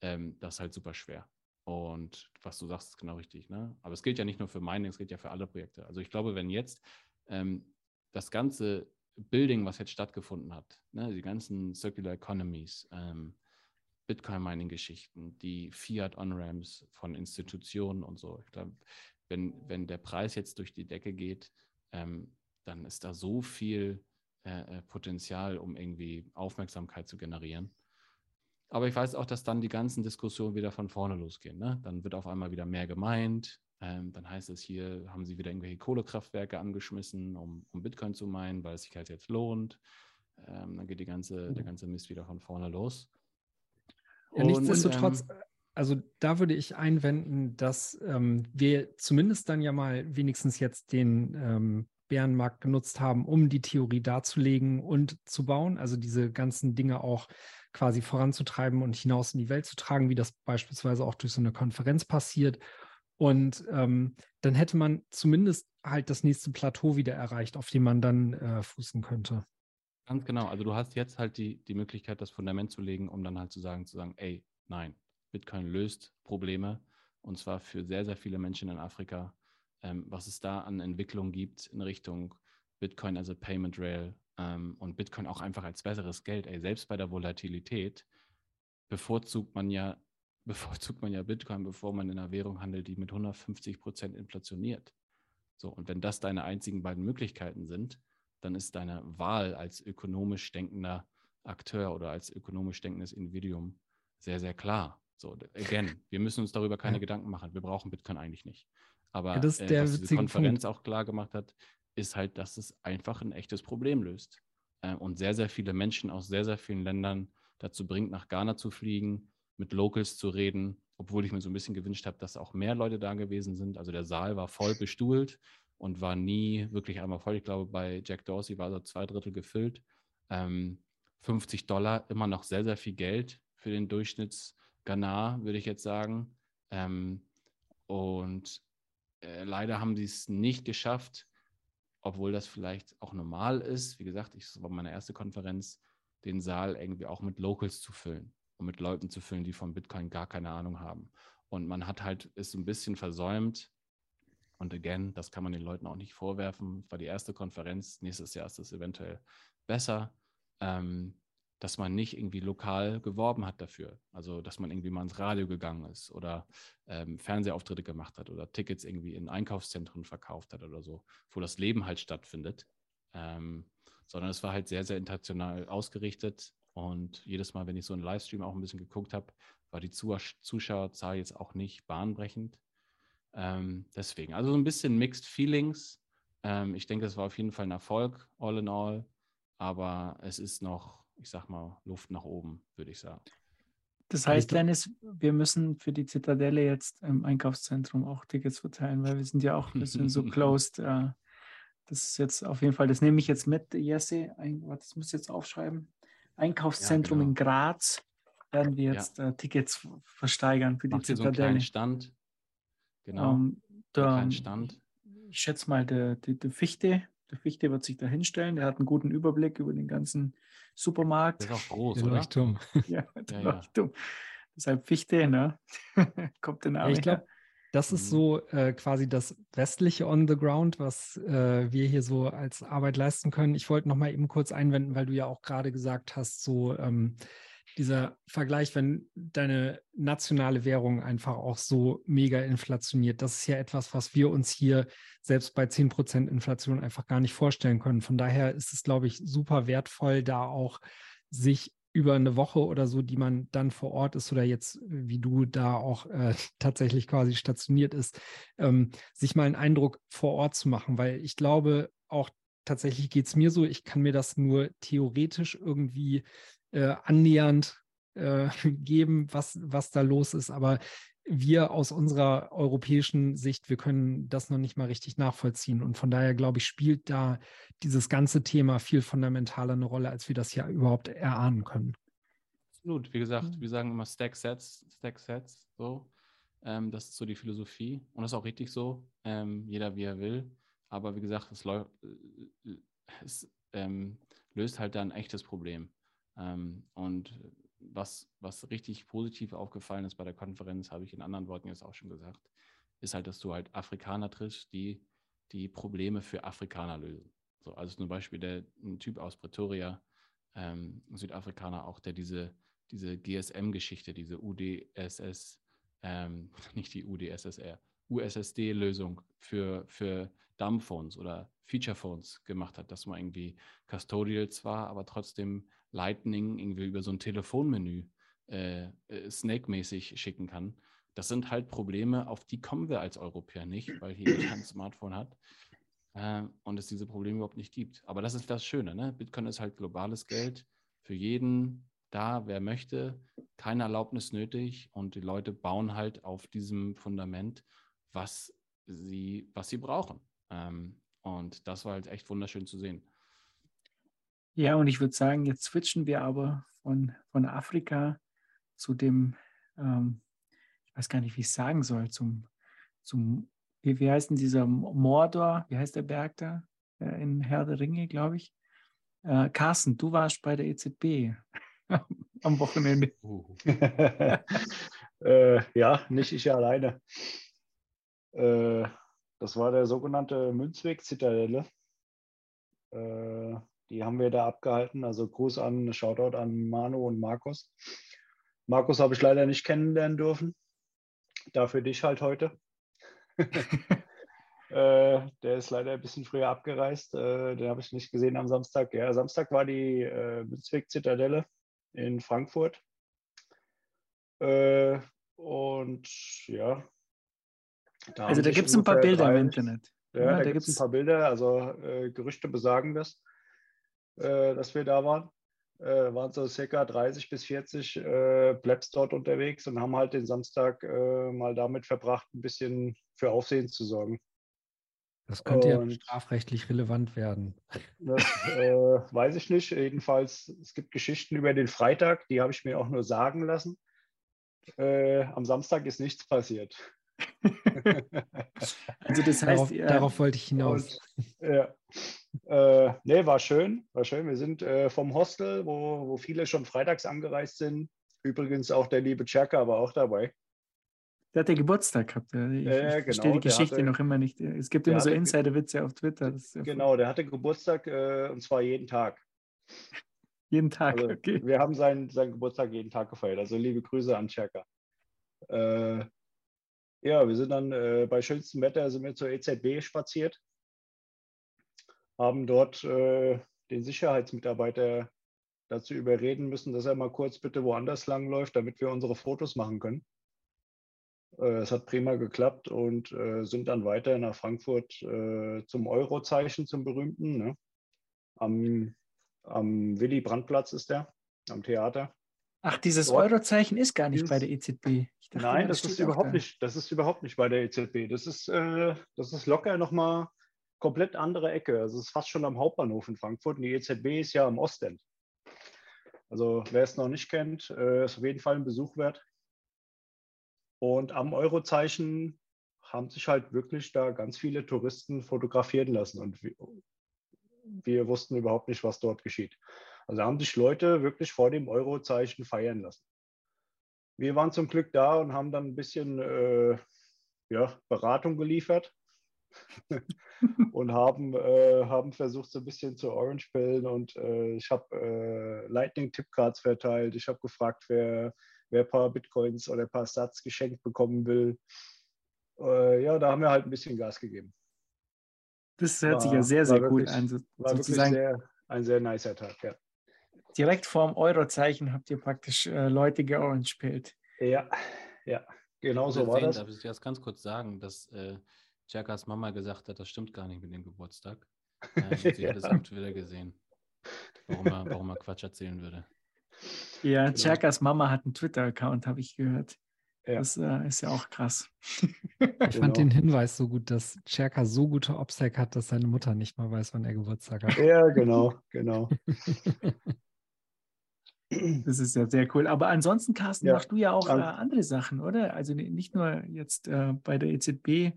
Ähm, das ist halt super schwer. Und was du sagst, ist genau richtig. Ne? Aber es gilt ja nicht nur für Mining, es gilt ja für alle Projekte. Also ich glaube, wenn jetzt ähm, das ganze Building, was jetzt stattgefunden hat, ne, die ganzen Circular Economies, ähm, Bitcoin-Mining-Geschichten, die Fiat-On-Ramps von Institutionen und so. Ich glaube, wenn, wenn der Preis jetzt durch die Decke geht, ähm, dann ist da so viel äh, äh, Potenzial, um irgendwie Aufmerksamkeit zu generieren. Aber ich weiß auch, dass dann die ganzen Diskussionen wieder von vorne losgehen. Ne? Dann wird auf einmal wieder mehr gemeint. Ähm, dann heißt es hier, haben sie wieder irgendwelche Kohlekraftwerke angeschmissen, um, um Bitcoin zu meinen, weil es sich halt jetzt lohnt. Ähm, dann geht die ganze, der ganze Mist wieder von vorne los. Ja, nichtsdestotrotz, ähm, also da würde ich einwenden, dass ähm, wir zumindest dann ja mal wenigstens jetzt den ähm, Bärenmarkt genutzt haben, um die Theorie darzulegen und zu bauen, also diese ganzen Dinge auch quasi voranzutreiben und hinaus in die Welt zu tragen, wie das beispielsweise auch durch so eine Konferenz passiert. Und ähm, dann hätte man zumindest halt das nächste Plateau wieder erreicht, auf dem man dann äh, fußen könnte. Ganz genau. Also du hast jetzt halt die, die Möglichkeit, das Fundament zu legen, um dann halt zu sagen, zu sagen, ey, nein, Bitcoin löst Probleme und zwar für sehr, sehr viele Menschen in Afrika ähm, was es da an Entwicklung gibt in Richtung Bitcoin as a Payment Rail ähm, und Bitcoin auch einfach als besseres Geld. Ey, selbst bei der Volatilität bevorzugt man ja bevorzugt man ja Bitcoin, bevor man in einer Währung handelt, die mit 150 Prozent inflationiert. So, und wenn das deine einzigen beiden Möglichkeiten sind, dann ist deine Wahl als ökonomisch denkender Akteur oder als ökonomisch denkendes Individuum sehr, sehr klar. So, again, wir müssen uns darüber keine ja. Gedanken machen. Wir brauchen Bitcoin eigentlich nicht. Aber ja, das äh, was diese Konferenz Punkt. auch klar gemacht hat, ist halt, dass es einfach ein echtes Problem löst. Äh, und sehr, sehr viele Menschen aus sehr, sehr vielen Ländern dazu bringt, nach Ghana zu fliegen, mit Locals zu reden, obwohl ich mir so ein bisschen gewünscht habe, dass auch mehr Leute da gewesen sind. Also der Saal war voll bestuhlt und war nie wirklich einmal voll. Ich glaube, bei Jack Dorsey war so zwei Drittel gefüllt. Ähm, 50 Dollar, immer noch sehr, sehr viel Geld für den Durchschnitts-Ghana, würde ich jetzt sagen. Ähm, und äh, leider haben sie es nicht geschafft, obwohl das vielleicht auch normal ist. Wie gesagt, ich, das war meine erste Konferenz, den Saal irgendwie auch mit Locals zu füllen. und mit Leuten zu füllen, die von Bitcoin gar keine Ahnung haben. Und man hat halt, ist ein bisschen versäumt. Und again, das kann man den Leuten auch nicht vorwerfen. Es war die erste Konferenz. Nächstes Jahr ist es eventuell besser. Ähm, dass man nicht irgendwie lokal geworben hat dafür. Also, dass man irgendwie mal ins Radio gegangen ist oder ähm, Fernsehauftritte gemacht hat oder Tickets irgendwie in Einkaufszentren verkauft hat oder so, wo das Leben halt stattfindet. Ähm, sondern es war halt sehr, sehr international ausgerichtet. Und jedes Mal, wenn ich so einen Livestream auch ein bisschen geguckt habe, war die Zuschauerzahl jetzt auch nicht bahnbrechend. Ähm, deswegen, also so ein bisschen Mixed Feelings. Ähm, ich denke, es war auf jeden Fall ein Erfolg, all in all. Aber es ist noch ich sag mal, Luft nach oben, würde ich sagen. Das heißt, Dennis, wir müssen für die Zitadelle jetzt im Einkaufszentrum auch Tickets verteilen, weil wir sind ja auch ein bisschen so closed. Äh, das ist jetzt auf jeden Fall, das nehme ich jetzt mit, Jesse. Das muss ich jetzt aufschreiben. Einkaufszentrum ja, genau. in Graz werden wir jetzt ja. äh, Tickets versteigern für die Macht Zitadelle. So einen kleinen Stand. Genau. Um, ähm, da, Stand. Ich schätze mal, der, der, der Fichte der Fichte wird sich da hinstellen. Der hat einen guten Überblick über den ganzen Supermarkt. Der ist auch groß, der oder? Leuchtturm. ja, der ja, Leuchtturm. Deshalb Fichte, ne? Kommt der Name. Ja, ich glaube, das ist mhm. so äh, quasi das westliche On the Ground, was äh, wir hier so als Arbeit leisten können. Ich wollte noch mal eben kurz einwenden, weil du ja auch gerade gesagt hast, so ähm, dieser Vergleich, wenn deine nationale Währung einfach auch so mega inflationiert, das ist ja etwas, was wir uns hier selbst bei 10% Inflation einfach gar nicht vorstellen können. Von daher ist es, glaube ich, super wertvoll, da auch sich über eine Woche oder so, die man dann vor Ort ist oder jetzt, wie du da auch äh, tatsächlich quasi stationiert ist, ähm, sich mal einen Eindruck vor Ort zu machen, weil ich glaube, auch tatsächlich geht es mir so, ich kann mir das nur theoretisch irgendwie äh, annähernd äh, geben, was, was da los ist. Aber wir aus unserer europäischen Sicht, wir können das noch nicht mal richtig nachvollziehen. Und von daher, glaube ich, spielt da dieses ganze Thema viel fundamentaler eine Rolle, als wir das ja überhaupt erahnen können. Absolut. Wie gesagt, wir sagen immer Stack Sets, Stack Sets, so. Ähm, das ist so die Philosophie. Und das ist auch richtig so. Ähm, jeder wie er will. Aber wie gesagt, es, äh, es ähm, löst halt da ein echtes Problem. Ähm, und was, was richtig positiv aufgefallen ist bei der Konferenz, habe ich in anderen Worten jetzt auch schon gesagt, ist halt, dass du halt Afrikaner triffst, die die Probleme für Afrikaner lösen. So, also zum Beispiel der ein Typ aus Pretoria, ähm, Südafrikaner auch, der diese, diese GSM-Geschichte, diese UDSS, ähm, nicht die UDSSR, USSD-Lösung für, für Dumbphones oder Feature-Phones gemacht hat, dass man irgendwie Custodial zwar, aber trotzdem Lightning irgendwie über so ein Telefonmenü äh, äh, Snake-mäßig schicken kann. Das sind halt Probleme, auf die kommen wir als Europäer nicht, weil hier jeder ein Smartphone hat äh, und es diese Probleme überhaupt nicht gibt. Aber das ist das Schöne, ne? Bitcoin ist halt globales Geld für jeden da, wer möchte, keine Erlaubnis nötig und die Leute bauen halt auf diesem Fundament, was sie, was sie brauchen. Ähm, und das war halt echt wunderschön zu sehen. Ja, und ich würde sagen, jetzt switchen wir aber von, von Afrika zu dem, ähm, ich weiß gar nicht, wie ich es sagen soll, zum, zum wie, wie heißt denn dieser Mordor, wie heißt der Berg da? Äh, in Herr der Ringe, glaube ich. Äh, Carsten, du warst bei der EZB am Wochenende. Uh. äh, ja, nicht ich alleine. Äh, das war der sogenannte Münzweg-Zitadelle. Äh, die haben wir da abgehalten. Also Gruß an, Shoutout an Manu und Markus. Markus habe ich leider nicht kennenlernen dürfen. Dafür dich halt heute. äh, der ist leider ein bisschen früher abgereist. Äh, den habe ich nicht gesehen am Samstag. Ja, Samstag war die äh, Münzweg-Zitadelle in Frankfurt. Äh, und ja. Da also da gibt es ein paar Bilder drei, im Internet. Ja, ja da, da gibt es ein paar Bilder. Also äh, Gerüchte besagen das äh, dass wir da waren. Äh, waren so circa 30 bis 40 äh, Plebs dort unterwegs und haben halt den Samstag äh, mal damit verbracht, ein bisschen für Aufsehen zu sorgen. Das könnte ja strafrechtlich relevant werden. Das äh, weiß ich nicht. Jedenfalls, es gibt Geschichten über den Freitag, die habe ich mir auch nur sagen lassen. Äh, am Samstag ist nichts passiert. also das heißt, darauf, ja, darauf wollte ich hinaus. Und, ja. Äh, nee, war schön, war schön. Wir sind äh, vom Hostel, wo, wo viele schon freitags angereist sind, Übrigens auch der liebe Czerka war auch dabei. Der hat ja Geburtstag gehabt. Ich, Ja, ich verstehe genau, die Geschichte hatte- noch immer nicht. Es gibt immer so Insider-Witze auf Twitter. Ja Genau, der hatte Geburtstag äh, und zwar jeden Tag. jeden Tag. Also, okay. Wir haben seinen, seinen Geburtstag jeden Tag gefeiert. Also liebe Grüße an Czerka. Äh, ja, wir sind dann äh, bei schönstem Wetter sind wir zur EZB spaziert, haben dort äh, den Sicherheitsmitarbeiter dazu überreden müssen, dass er mal kurz bitte woanders langläuft, damit wir unsere Fotos machen können. Äh, Es hat prima geklappt und äh, sind dann weiter nach Frankfurt äh, zum Eurozeichen, zum berühmten. Ne? Am, am Willy-Brandt-Platz ist der, am Theater. Ach, dieses Eurozeichen ist gar nicht bei der EZB. Dachte, Nein, das das ist überhaupt da. nicht, das ist überhaupt nicht bei der EZB. Das ist, äh, das ist locker nochmal komplett andere Ecke. Also es ist fast schon am Hauptbahnhof in Frankfurt und die EZB ist ja am Ostend. Also wer es noch nicht kennt, äh, ist auf jeden Fall ein Besuch wert. Und am Eurozeichen haben sich halt wirklich da ganz viele Touristen fotografieren lassen und wir, wir wussten überhaupt nicht, was dort geschieht. Also haben sich Leute wirklich vor dem Eurozeichen feiern lassen. Wir waren zum Glück da und haben dann ein bisschen äh, ja, Beratung geliefert und haben, äh, haben versucht, so ein bisschen zu Orange pillen und äh, ich habe äh, Lightning-Tippcards verteilt. Ich habe gefragt, wer, wer ein paar Bitcoins oder ein paar Sats geschenkt bekommen will. Äh, ja, da haben wir halt ein bisschen Gas gegeben. Das hört sich ja War- sehr, war sehr cool wirklich- an. So, War wirklich sozusagen sehr, ein sehr nicer Tag, ja. Direkt vorm Eurozeichen habt ihr praktisch äh, Leute georangepillt. Ja, ja, genau so war das. darf ich jetzt ganz kurz sagen, dass äh, Jakas Mama gesagt hat, das stimmt gar nicht mit dem Geburtstag. Äh, sie Ja. hat es auf Twitter gesehen, warum er, warum er Quatsch erzählen würde. Ja, Genau. Cherkas Mama hat einen Twitter-Account, habe ich gehört. Ja. Das äh, ist ja auch krass. Ich Genau. fand den Hinweis so gut, dass Cherka so gute OPSEC hat, dass seine Mutter nicht mal weiß, wann er Geburtstag hat. Ja, genau, genau. Das ist ja sehr cool. Aber ansonsten, Carsten, Ja, machst du ja auch äh, an- andere Sachen, oder? Also ni- nicht nur jetzt äh, bei der EZB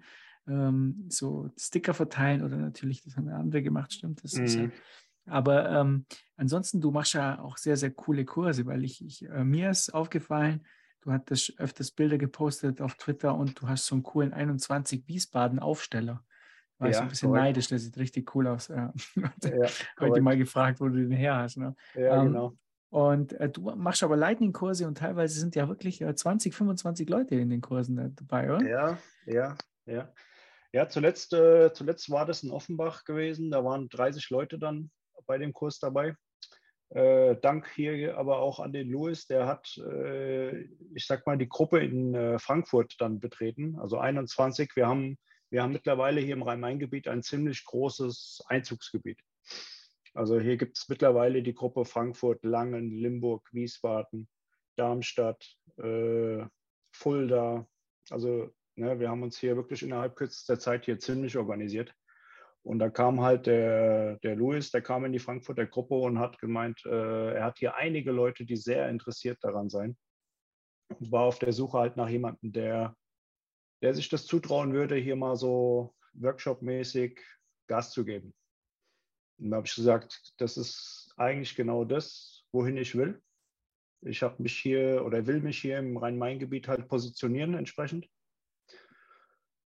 ähm, so Sticker verteilen oder natürlich, das haben ja andere gemacht, stimmt. Das ist ja, Mhm. aber ähm, ansonsten, du machst ja auch sehr, sehr coole Kurse, weil ich, ich äh, mir ist aufgefallen, du hattest öfters Bilder gepostet auf Twitter und du hast so einen coolen 21 Wiesbaden-Aufsteller. War ich so Ja, ein bisschen korrekt. neidisch, der sieht richtig cool aus. Ja. Ja, Heute mal gefragt, wo du den her hast. Ne? ja ähm, genau. Und äh, du machst aber Lightning-Kurse und teilweise sind ja wirklich äh, 20, 25 Leute in den Kursen da dabei, oder? Ja, ja, ja. Ja, zuletzt, äh, zuletzt war das in Offenbach gewesen. Da waren 30 Leute dann bei dem Kurs dabei. Äh, Dank hier aber auch an den Louis, der hat, äh, ich sag mal, die Gruppe in äh, Frankfurt dann betreten, also 21. Wir haben, wir haben mittlerweile hier im Rhein-Main-Gebiet ein ziemlich großes Einzugsgebiet. Also hier gibt es mittlerweile die Gruppe Frankfurt, Langen, Limburg, Wiesbaden, Darmstadt, äh, Fulda. Also ne, wir haben uns hier wirklich innerhalb kürzester Zeit hier ziemlich organisiert. Und da kam halt der, der Louis, der kam in die Frankfurter Gruppe und hat gemeint, äh, er hat hier einige Leute, die sehr interessiert daran seien. Und war auf der Suche halt nach jemandem, der, der sich das zutrauen würde, hier mal so workshopmäßig Gas zu geben. Und da habe ich gesagt, das ist eigentlich genau das, wohin ich will. Ich habe mich hier oder will mich hier im Rhein-Main-Gebiet halt positionieren entsprechend.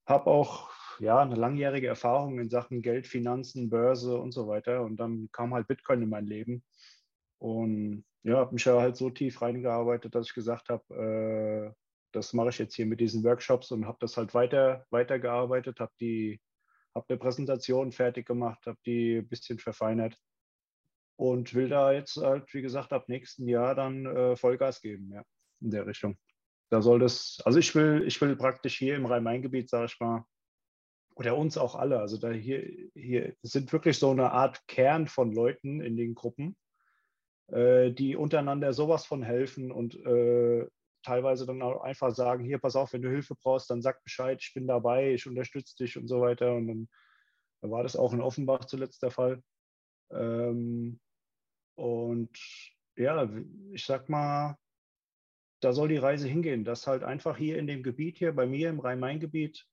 Habe auch ja, eine langjährige Erfahrung in Sachen Geld, Finanzen, Börse und so weiter. Und dann kam halt Bitcoin in mein Leben. Und ja, habe mich ja halt so tief reingearbeitet, dass ich gesagt habe, äh, das mache ich jetzt hier mit diesen Workshops und habe das halt weiter weitergearbeitet, habe die habe eine Präsentation fertig gemacht, habe die ein bisschen verfeinert und will da jetzt halt, wie gesagt, ab nächsten Jahr dann äh, Vollgas geben, ja, in der Richtung. Da soll das, also ich will, ich will praktisch hier im Rhein-Main-Gebiet, sage ich mal, oder uns auch alle, also da hier, hier sind wirklich so eine Art Kern von Leuten in den Gruppen, äh, die untereinander sowas von helfen und äh, teilweise dann auch einfach sagen, hier, pass auf, wenn du Hilfe brauchst, dann sag Bescheid, ich bin dabei, ich unterstütze dich und so weiter. Und dann, war das auch in Offenbach zuletzt der Fall. Ähm, und ja, ich sag mal, da soll die Reise hingehen, dass halt einfach hier in dem Gebiet hier, bei mir im Rhein-Main-Gebiet,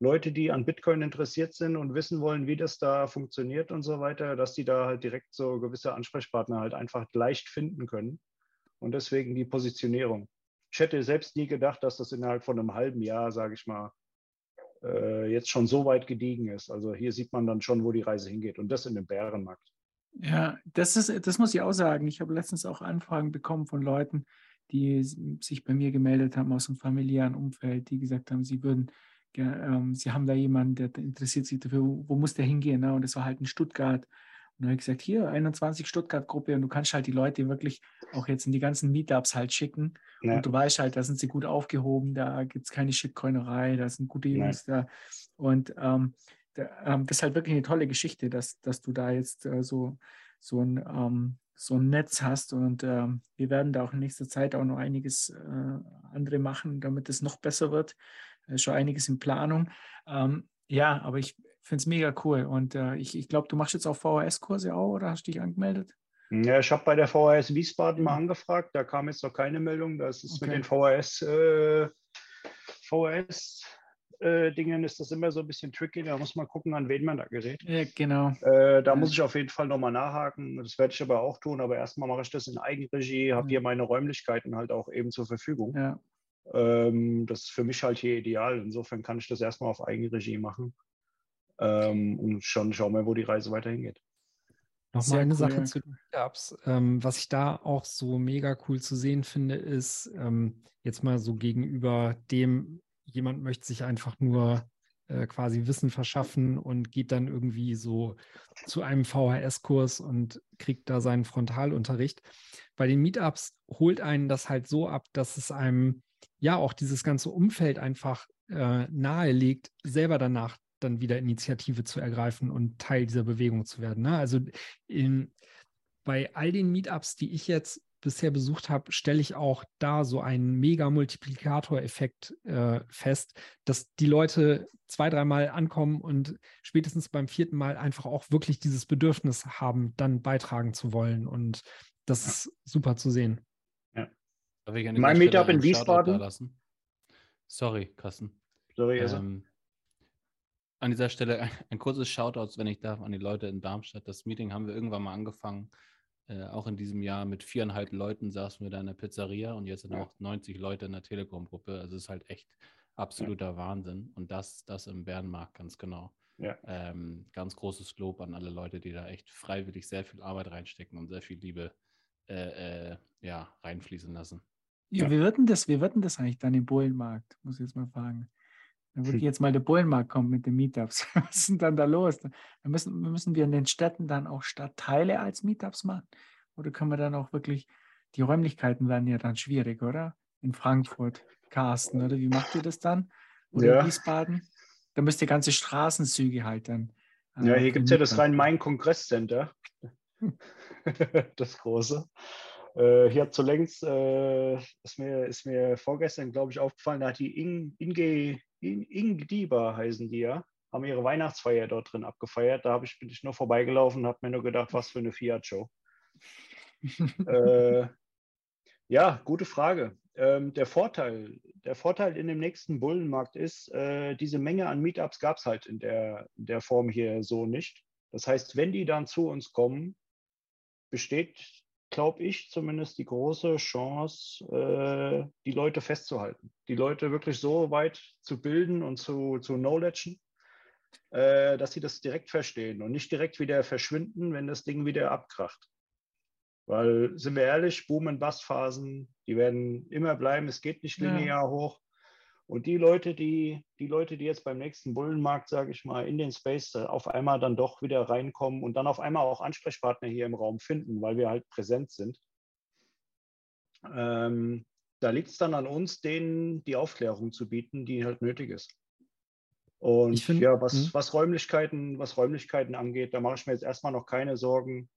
Leute, die an Bitcoin interessiert sind und wissen wollen, wie das da funktioniert und so weiter, dass die da halt direkt so gewisse Ansprechpartner halt einfach leicht finden können Und deswegen die Positionierung. Ich hätte selbst nie gedacht, dass das innerhalb von einem halben Jahr, sage ich mal, äh, jetzt schon so weit gediegen ist. Also hier sieht man dann schon, wo die Reise hingeht. Und das in dem Bärenmarkt. Ja, das ist, das muss ich auch sagen. Ich habe letztens auch Anfragen bekommen von Leuten, die sich bei mir gemeldet haben aus dem familiären Umfeld, die gesagt haben, sie würden, ähm, sie haben da jemanden, der interessiert sich dafür, wo, wo muss der hingehen? Ne? Und das war halt in Stuttgart. Und dann habe ich gesagt, hier, 21 Stuttgart-Gruppe und du kannst halt die Leute wirklich auch jetzt in die ganzen Meetups halt schicken. Ja. Und du weißt halt, da sind sie gut aufgehoben, da gibt es keine Shitcoinerei, da sind gute Jungs da. Und ähm, da, ähm, das ist halt wirklich eine tolle Geschichte, dass, dass du da jetzt äh, so, so, ein, ähm, so ein Netz hast. Und ähm, wir werden da auch in nächster Zeit auch noch einiges äh, andere machen, damit es noch besser wird. Äh, schon einiges in Planung. Ähm, ja, aber ich finde es mega cool. Und äh, ich, ich glaube, du machst jetzt auch VHS-Kurse auch oder hast dich angemeldet? Ja, ich habe bei der VHS Wiesbaden mal angefragt. Da kam jetzt noch keine Meldung. Das ist okay. mit den VHS, äh, VHS äh, Dingen ist das immer so ein bisschen tricky. Da muss man gucken, an wen man da gerät. Ja, genau. Äh, da ja. muss ich auf jeden Fall nochmal nachhaken. Das werde ich aber auch tun. Aber erstmal mache ich das in Eigenregie, habe ja. hier meine Räumlichkeiten halt auch eben zur Verfügung. Ja. Ähm, das ist für mich halt hier ideal. Insofern kann ich das erstmal auf Eigenregie machen ähm, und schon schauen wir, wo die Reise weiterhin geht. Nochmal eine cool. Sache zu den Meetups. Ähm, was ich da auch so mega cool zu sehen finde, ist ähm, jetzt mal so gegenüber dem, jemand möchte sich einfach nur äh, quasi Wissen verschaffen und geht dann irgendwie so zu einem VHS-Kurs und kriegt da seinen Frontalunterricht. Bei den Meetups holt einen das halt so ab, dass es einem ja auch dieses ganze Umfeld einfach äh, nahelegt, selber danach dann wieder Initiative zu ergreifen und Teil dieser Bewegung zu werden. Ne? Also in, bei all den Meetups, die ich jetzt bisher besucht habe, stelle ich auch da so einen mega Multiplikatoreffekt äh, fest, dass die Leute zwei, dreimal ankommen und spätestens beim vierten Mal einfach auch wirklich dieses Bedürfnis haben, dann beitragen zu wollen. Und das ja. ist super zu sehen. Ja. mein Meetup in Wiesbaden. Sorry, Carsten. Sorry, also. Ähm, an dieser Stelle ein, ein, kurzes Shoutout, wenn ich darf, an die Leute in Darmstadt. Das Meeting haben wir irgendwann mal angefangen. Äh, auch in diesem Jahr mit viereinhalb Leuten saßen wir da in der Pizzeria und jetzt sind auch 90 Leute in der Telegram-Gruppe. Also es ist halt echt absoluter ja. Wahnsinn. Und das, das im Bärenmarkt ganz genau. Ja. Ähm, ganz großes Lob an alle Leute, die da echt freiwillig sehr viel Arbeit reinstecken und sehr viel Liebe äh, äh, ja, reinfließen lassen. Ja, wie wird denn das, wie wird denn das eigentlich dann im Bullenmarkt? Muss ich jetzt mal fragen. Dann würde jetzt mal der Bullenmarkt kommen mit den Meetups. Was ist denn dann da los? Dann müssen, müssen wir in den Städten dann auch Stadtteile als Meetups machen? Oder können wir dann auch wirklich, die Räumlichkeiten werden ja dann schwierig, oder? In Frankfurt, Carsten, oder wie macht ihr das dann? Oder ja. in Wiesbaden? Da müsst ihr ganze Straßenzüge halt dann. Äh, ja, hier gibt es ja das Rhein-Main-Kongresscenter. das große. Äh, hier hat zuletzt, äh, ist, mir, ist mir vorgestern, glaube ich, aufgefallen, da hat die Inge In Ingdiba heißen die ja, haben ihre Weihnachtsfeier dort drin abgefeiert. Da ich, bin ich nur vorbeigelaufen und habe mir nur gedacht, was für eine Fiat-Show. äh, ja, gute Frage. Ähm, der, Vorteil, der Vorteil in dem nächsten Bullenmarkt ist, äh, diese Menge an Meetups gab es halt in der, in der Form hier so nicht. Das heißt, wenn die dann zu uns kommen, besteht glaube ich, zumindest die große Chance, äh, die Leute festzuhalten. Die Leute wirklich so weit zu bilden und zu, zu knowledgen, äh, dass sie das direkt verstehen und nicht direkt wieder verschwinden, wenn das Ding wieder abkracht. Weil, sind wir ehrlich, Boom- und Bust-Phasen, die werden immer bleiben. Es geht nicht linear ja. hoch. Und die Leute, die, die Leute, die jetzt beim nächsten Bullenmarkt, sage ich mal, in den Space auf einmal dann doch wieder reinkommen und dann auf einmal auch Ansprechpartner hier im Raum finden, weil wir halt präsent sind, ähm, da liegt es dann an uns, denen die Aufklärung zu bieten, die halt nötig ist. Und find, ja, was, hm. was, Räumlichkeiten, was Räumlichkeiten angeht, da mache ich mir jetzt erstmal noch keine Sorgen.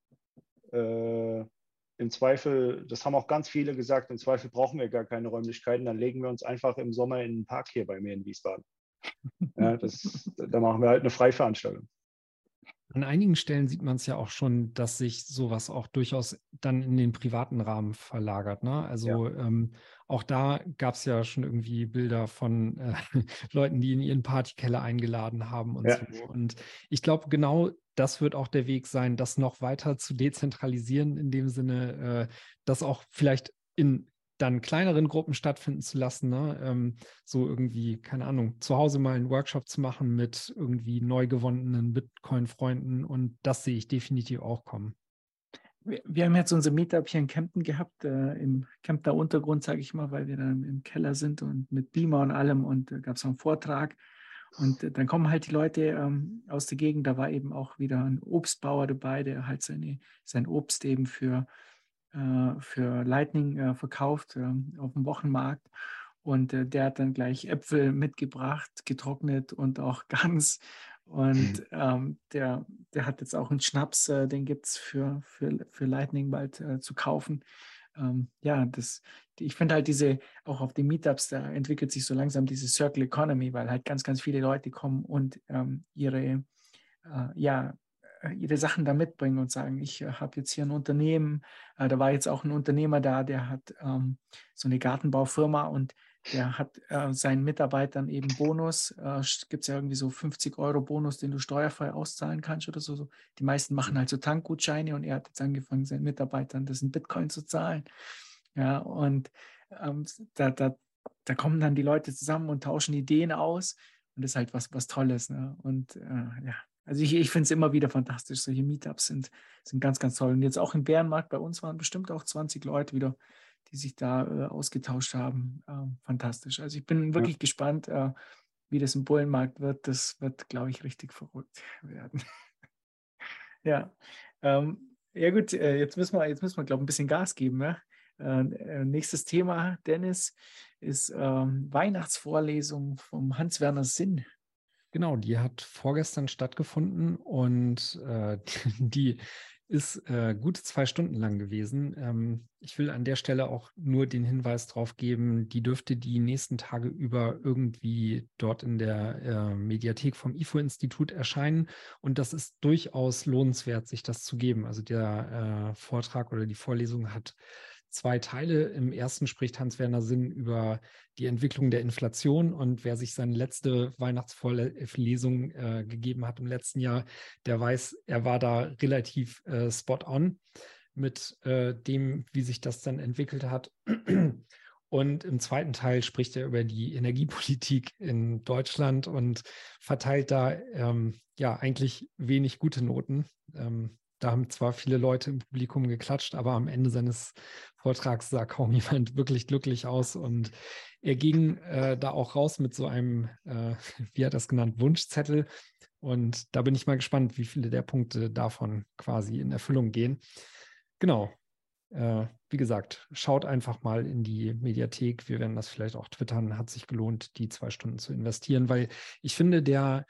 Äh, im Zweifel, das haben auch ganz viele gesagt, im Zweifel brauchen wir gar keine Räumlichkeiten, dann legen wir uns einfach im Sommer in den Park hier bei mir in Wiesbaden. Ja, das, da machen wir halt eine Freiveranstaltung. An einigen Stellen sieht man es ja auch schon, dass sich sowas auch durchaus dann in den privaten Rahmen verlagert. Ne? Also ja. ähm, auch da gab es ja schon irgendwie Bilder von äh, Leuten, die in ihren Partykeller eingeladen haben und ja. so. Und ich glaube, genau das wird auch der Weg sein, das noch weiter zu dezentralisieren, in dem Sinne, äh, dass auch vielleicht in dann kleineren Gruppen stattfinden zu lassen, ne? ähm, so irgendwie, keine Ahnung, zu Hause mal einen Workshop zu machen mit irgendwie neu gewonnenen Bitcoin-Freunden und das sehe ich definitiv auch kommen. Wir, wir haben jetzt unser Meetup hier in Kempten gehabt, äh, im Kempter Untergrund, sage ich mal, weil wir da im Keller sind und mit Beamer und allem und da äh, gab es einen Vortrag. Und äh, dann kommen halt die Leute ähm, aus der Gegend, da war eben auch wieder ein Obstbauer dabei, der halt seine, sein Obst eben für äh, für Lightning äh, verkauft ähm, auf dem Wochenmarkt. Und äh, der hat dann gleich Äpfel mitgebracht, getrocknet und auch ganz. Und mhm. ähm, der, der hat jetzt auch einen Schnaps, äh, den gibt es für, für, für Lightning bald äh, zu kaufen. Ähm, ja, das, ich finde halt diese, auch auf den Meetups, da entwickelt sich so langsam diese Circle Economy, weil halt ganz, ganz viele Leute kommen und ähm, ihre, äh, ja, äh, ihre Sachen da mitbringen und sagen, ich äh, habe jetzt hier ein Unternehmen. Äh, da war jetzt auch ein Unternehmer da, der hat ähm, so eine Gartenbaufirma und der hat äh, seinen Mitarbeitern eben Bonus. Gibt es ja irgendwie so 50 Euro Bonus, den du steuerfrei auszahlen kannst oder so. Die meisten machen halt so Tankgutscheine und er hat jetzt angefangen, seinen Mitarbeitern das in Bitcoin zu zahlen. Ja, und ähm, da, da, da kommen dann die Leute zusammen und tauschen Ideen aus. Und das ist halt was, was Tolles. Ne? Und äh, ja, also ich, ich finde es immer wieder fantastisch. Solche Meetups sind, sind ganz, ganz toll. Und jetzt auch im Bärenmarkt bei uns waren bestimmt auch 20 Leute wieder, die sich da äh, ausgetauscht haben. Ähm, fantastisch. Also ich bin wirklich ja. gespannt, äh, wie das im Bullenmarkt wird. Das wird, glaube ich, richtig verrückt werden. ja. Ähm, ja gut, äh, jetzt müssen wir, jetzt müssen wir, glaube ich, ein bisschen Gas geben. Ja? Äh, äh, nächstes Thema, Dennis, ist ähm, Weihnachtsvorlesung vom Hans-Werner Sinn. Genau, die hat vorgestern stattgefunden und äh, die ist äh, gute zwei Stunden lang gewesen. Ähm, ich will an der Stelle auch nur den Hinweis drauf geben, die dürfte die nächsten Tage über irgendwie dort in der äh, Mediathek vom IFO-Institut erscheinen. Und das ist durchaus lohnenswert, sich das zu geben. Also der äh, Vortrag oder die Vorlesung hat zwei Teile. Im ersten spricht Hans-Werner Sinn über die Entwicklung der Inflation und wer sich seine letzte Weihnachtsvorlesung äh, gegeben hat im letzten Jahr, der weiß, er war da relativ äh, spot on mit äh, dem, wie sich das dann entwickelt hat. Und im zweiten Teil spricht er über die Energiepolitik in Deutschland und verteilt da ähm, ja eigentlich wenig gute Noten. Ähm, da haben zwar viele Leute im Publikum geklatscht, aber am Ende seines Vortrags sah kaum jemand wirklich glücklich aus. Und er ging äh, da auch raus mit so einem, äh, wie hat er das genannt, Wunschzettel. Und da bin ich mal gespannt, wie viele der Punkte davon quasi in Erfüllung gehen. Genau. Äh, wie gesagt, schaut einfach mal in die Mediathek. Wir werden das vielleicht auch twittern. Hat sich gelohnt, die zwei Stunden zu investieren, weil ich finde, der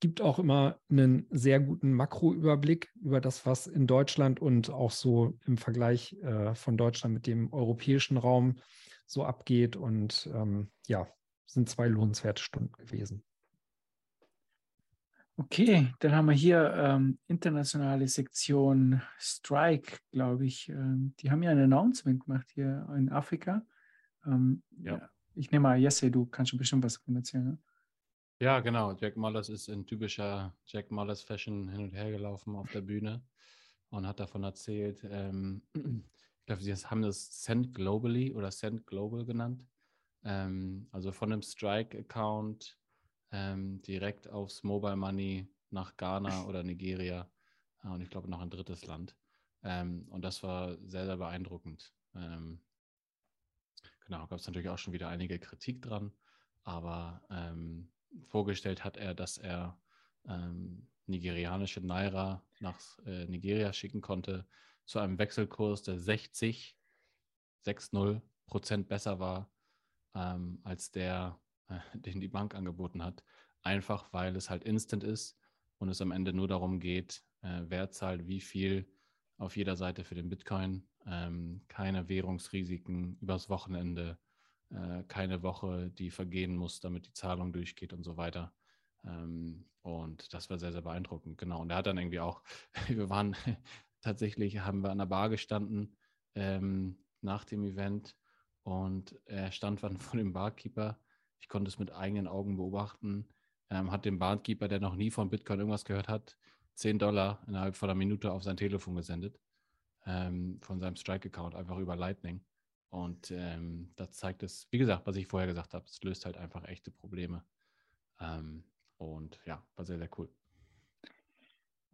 gibt auch immer einen sehr guten Makroüberblick über das, was in Deutschland und auch so im Vergleich äh, von Deutschland mit dem europäischen Raum so abgeht. Und ähm, ja, sind zwei lohnenswerte Stunden gewesen. Okay, dann haben wir hier ähm, internationale Sektion Strike, glaube ich. Ähm, die haben ja ein Announcement gemacht hier in Afrika. Ähm, ja. Ich nehme mal, Jesse, du kannst schon bestimmt was erzählen. Ne? Ja, genau. Jack Mullers ist in typischer Jack Mullers Fashion hin und her gelaufen auf der Bühne und hat davon erzählt. Ähm, ich glaube, sie haben das Send Globally oder Send Global genannt. Ähm, also von einem Strike-Account ähm, direkt aufs Mobile Money nach Ghana oder Nigeria äh, und ich glaube noch ein drittes Land. Ähm, und das war sehr, sehr beeindruckend. Ähm, genau, gab es natürlich auch schon wieder einige Kritik dran, aber ähm, vorgestellt hat er, dass er ähm, nigerianische Naira nach äh, Nigeria schicken konnte zu einem Wechselkurs, der 60, 60 Prozent besser war ähm, als der, äh, den die Bank angeboten hat. Einfach weil es halt instant ist und es am Ende nur darum geht, äh, wer zahlt wie viel auf jeder Seite für den Bitcoin. Ähm, keine Währungsrisiken übers Wochenende äh, keine Woche, die vergehen muss, damit die Zahlung durchgeht und so weiter. Ähm, und das war sehr, sehr beeindruckend. Genau. Und er hat dann irgendwie auch, wir waren tatsächlich, haben wir an der Bar gestanden ähm, nach dem Event und er stand dann vor dem Barkeeper. Ich konnte es mit eigenen Augen beobachten. Ähm, hat dem Barkeeper, der noch nie von Bitcoin irgendwas gehört hat, 10 Dollar innerhalb von einer Minute auf sein Telefon gesendet. Ähm, von seinem Strike-Account, einfach über Lightning. Und ähm, das zeigt es, wie gesagt, was ich vorher gesagt habe, es löst halt einfach echte Probleme. Ähm, und ja, war sehr, sehr cool.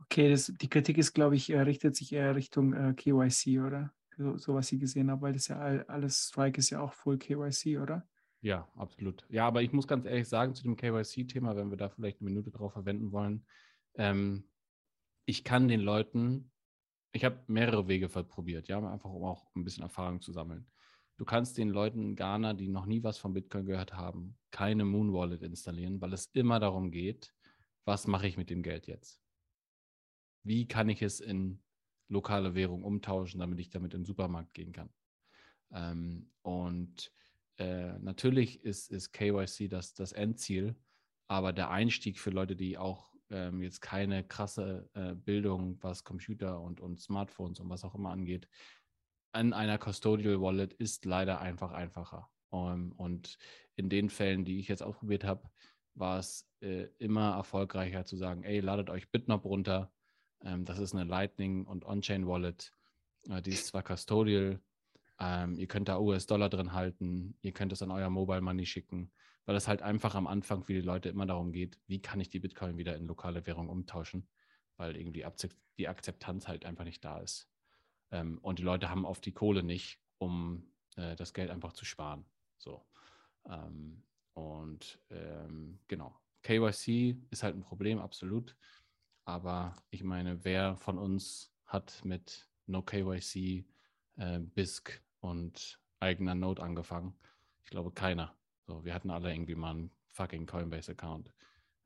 Okay, das, die Kritik ist, glaube ich, richtet sich eher Richtung äh, KYC, oder? So, so, was ich gesehen habe, weil das ja all, alles Strike ist ja auch Full KYC, oder? Ja, absolut. Ja, aber ich muss ganz ehrlich sagen, zu dem KYC-Thema, wenn wir da vielleicht eine Minute drauf verwenden wollen, ähm, ich kann den Leuten, ich habe mehrere Wege probiert, ja, einfach um auch ein bisschen Erfahrung zu sammeln. Du kannst den Leuten in Ghana, die noch nie was von Bitcoin gehört haben, keine Moon Wallet installieren, weil es immer darum geht, was mache ich mit dem Geld jetzt? Wie kann ich es in lokale Währung umtauschen, damit ich damit in den Supermarkt gehen kann? Ähm, und äh, natürlich ist, ist KYC das, das Endziel, aber der Einstieg für Leute, die auch ähm, jetzt keine krasse äh, Bildung, was Computer und, und Smartphones und was auch immer angeht, an einer Custodial Wallet ist leider einfach einfacher. Um, ähm, und in den Fällen, die ich jetzt ausprobiert habe, war es äh, immer erfolgreicher zu sagen, ey, ladet euch Bitnob runter. Ähm, das ist eine Lightning und On-Chain Wallet. Äh, die ist zwar Custodial, ähm, ihr könnt da US-Dollar drin halten, ihr könnt es an euer Mobile Money schicken, weil es halt einfach am Anfang für die Leute immer darum geht, wie kann ich die Bitcoin wieder in lokale Währung umtauschen, weil irgendwie die Akzeptanz halt einfach nicht da ist. Ähm, und die Leute haben oft die Kohle nicht, um äh, das Geld einfach zu sparen. So. Ähm, und ähm, genau. KYC ist halt ein Problem, absolut. Aber ich meine, wer von uns hat mit No KYC, äh, BISC und eigener Node angefangen. Ich glaube keiner. So, wir hatten alle irgendwie mal einen fucking Coinbase-Account.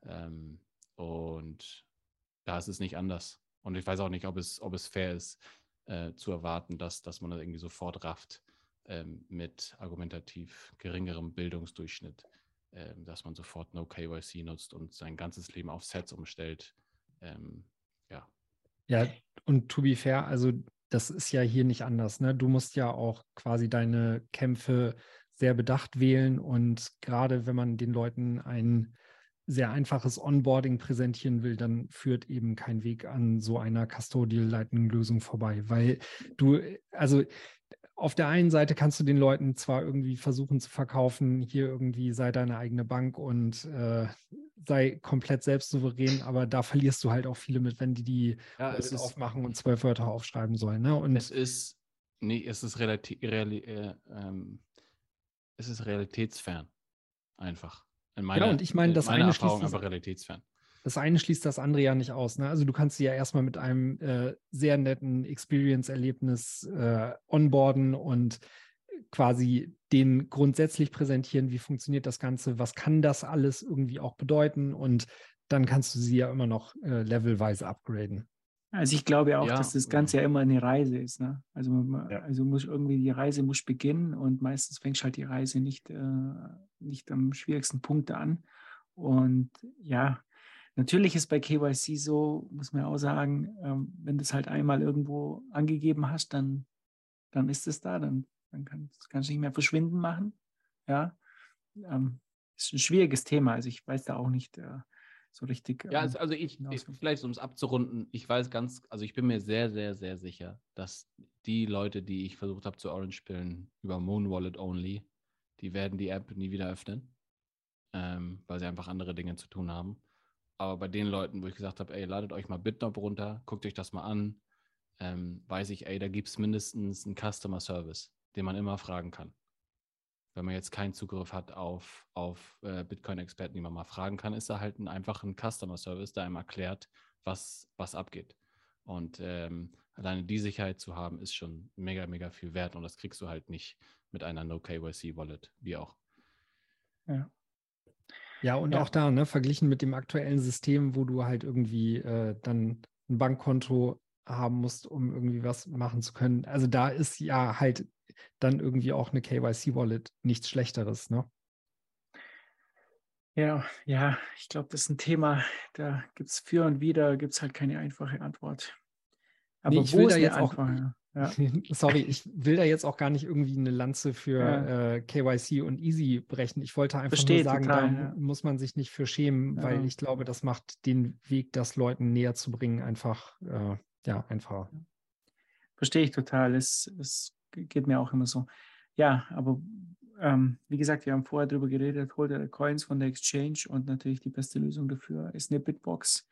Ähm, und da ist es nicht anders. Und ich weiß auch nicht, ob es, ob es fair ist, äh, zu erwarten, dass, dass man das irgendwie sofort rafft ähm, mit argumentativ geringerem Bildungsdurchschnitt, äh, dass man sofort No KYC nutzt und sein ganzes Leben auf Sets umstellt. Ähm, ja. Ja, und to be fair, also das ist ja hier nicht anders. Ne? Du musst ja auch quasi deine Kämpfe sehr bedacht wählen und gerade wenn man den Leuten ein sehr einfaches Onboarding präsentieren will, dann führt eben kein Weg an so einer Custodial Lightning Lösung vorbei, weil du, also auf der einen Seite kannst du den Leuten zwar irgendwie versuchen zu verkaufen, hier irgendwie sei deine eigene Bank und äh, sei komplett selbstsouverän, aber da verlierst du halt auch viele mit, wenn die die ja, ist, aufmachen und zwölf Wörter aufschreiben sollen. Ne? Und es ist, nee, es ist relativ, reali äh, ähm, es ist realitätsfern. Einfach. In meiner, ja, und ich meine, das eine Erfahrung schließt aber realitätsfern. Das eine schließt das andere ja nicht aus. Ne? Also du kannst sie ja erstmal mit einem äh, sehr netten Experience-Erlebnis äh, onboarden und quasi den grundsätzlich präsentieren, wie funktioniert das Ganze, was kann das alles irgendwie auch bedeuten und dann kannst du sie ja immer noch äh, levelweise upgraden. Also ich glaube auch, ja. dass das Ganze ja immer eine Reise ist. Ne? Also, man, ja. also muss irgendwie die Reise muss beginnen und meistens fängt halt die Reise nicht, äh, nicht am schwierigsten Punkt an. Und ja, natürlich ist bei KYC so, muss man auch sagen, ähm, wenn du es halt einmal irgendwo angegeben hast, dann, dann ist es da, dann, dann kann, kannst du nicht mehr verschwinden machen. Ja, ähm, ist ein schwieriges Thema. Also ich weiß da auch nicht, äh, so richtig. Ja, also, also ich, ich, vielleicht um es abzurunden, ich weiß ganz, also ich bin mir sehr, sehr, sehr sicher, dass die Leute, die ich versucht habe zu Orange spielen, über Moon Wallet only, die werden die App nie wieder öffnen, ähm, weil sie einfach andere Dinge zu tun haben. Aber bei den Leuten, wo ich gesagt habe, ey, ladet euch mal BitNob runter, guckt euch das mal an, ähm, weiß ich, ey, da gibt es mindestens einen Customer Service, den man immer fragen kann wenn man jetzt keinen Zugriff hat auf, auf äh, Bitcoin-Experten, die man mal fragen kann, ist da halt ein einfacher Customer Service, der einem erklärt, was, was abgeht. Und ähm, alleine die Sicherheit zu haben, ist schon mega, mega viel wert. Und das kriegst du halt nicht mit einer No-KYC-Wallet, wie auch. Ja. Ja, und ja. auch da, ne, verglichen mit dem aktuellen System, wo du halt irgendwie äh, dann ein Bankkonto haben musst, um irgendwie was machen zu können. Also da ist ja halt dann irgendwie auch eine KYC-Wallet nichts Schlechteres, ne? Ja, ja, ich glaube, das ist ein Thema, da gibt es für und wieder, gibt es halt keine einfache Antwort. Aber nee, ich will da jetzt auch, ja. sorry, ich will da jetzt auch gar nicht irgendwie eine Lanze für ja. äh, KYC und Easy brechen. Ich wollte einfach Versteht, nur sagen, total, da ja. muss man sich nicht für schämen, weil ich glaube, das macht den Weg, das Leuten näher zu bringen, einfach, äh, ja, einfacher. Verstehe ich total. Es, es geht mir auch immer so. ja, aber ähm, wie gesagt, wir haben vorher darüber geredet, holt eure Coins von der Exchange und natürlich die beste Lösung dafür ist eine Bitbox.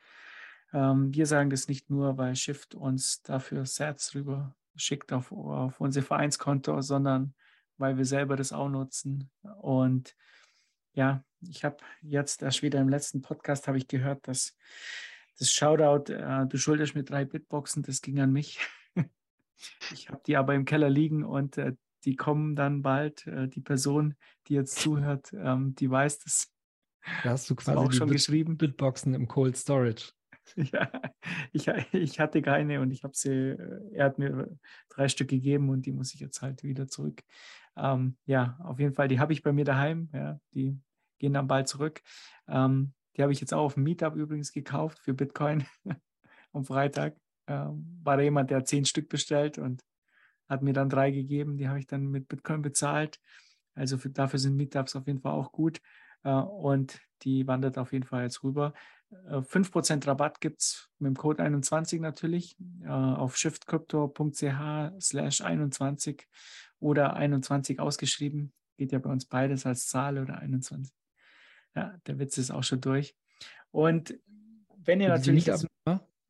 Ähm, wir sagen das nicht nur, weil Shift uns dafür Sets rüber schickt auf, auf unser Vereinskonto, sondern weil wir selber das auch nutzen. Und ja, ich habe jetzt erst wieder im letzten Podcast habe ich gehört, dass das Shoutout, äh, du schuldest mir drei Bitboxen, das ging an mich. ich habe die aber im Keller liegen und äh, die kommen dann bald. Äh, die Person, die jetzt zuhört, ähm, die weiß das. Da hast du quasi auch schon Bit geschrieben. Bitboxen im Cold Storage. Ja, ich, ich hatte keine und ich habe sie, äh, er hat mir drei Stück gegeben und die muss ich jetzt halt wieder zurück. Ähm, ja, auf jeden Fall, die habe ich bei mir daheim. Ja, die gehen dann bald zurück. Ähm, die habe ich jetzt auch auf dem Meetup übrigens gekauft für Bitcoin am Freitag. Ähm, war da jemand, der zehn Stück bestellt und hat mir dann drei gegeben. Die habe ich dann mit Bitcoin bezahlt. Also für, dafür sind Meetups auf jeden Fall auch gut. Äh, und die wandert auf jeden Fall jetzt rüber. 5% äh, Rabatt gibt es mit dem Code 21 natürlich äh, auf shiftcrypto.ch slash 21 oder 21 ausgeschrieben. Geht ja bei uns beides als Zahl oder 21. Ja, der Witz ist auch schon durch. Und wenn ihr natürlich. Jetzt,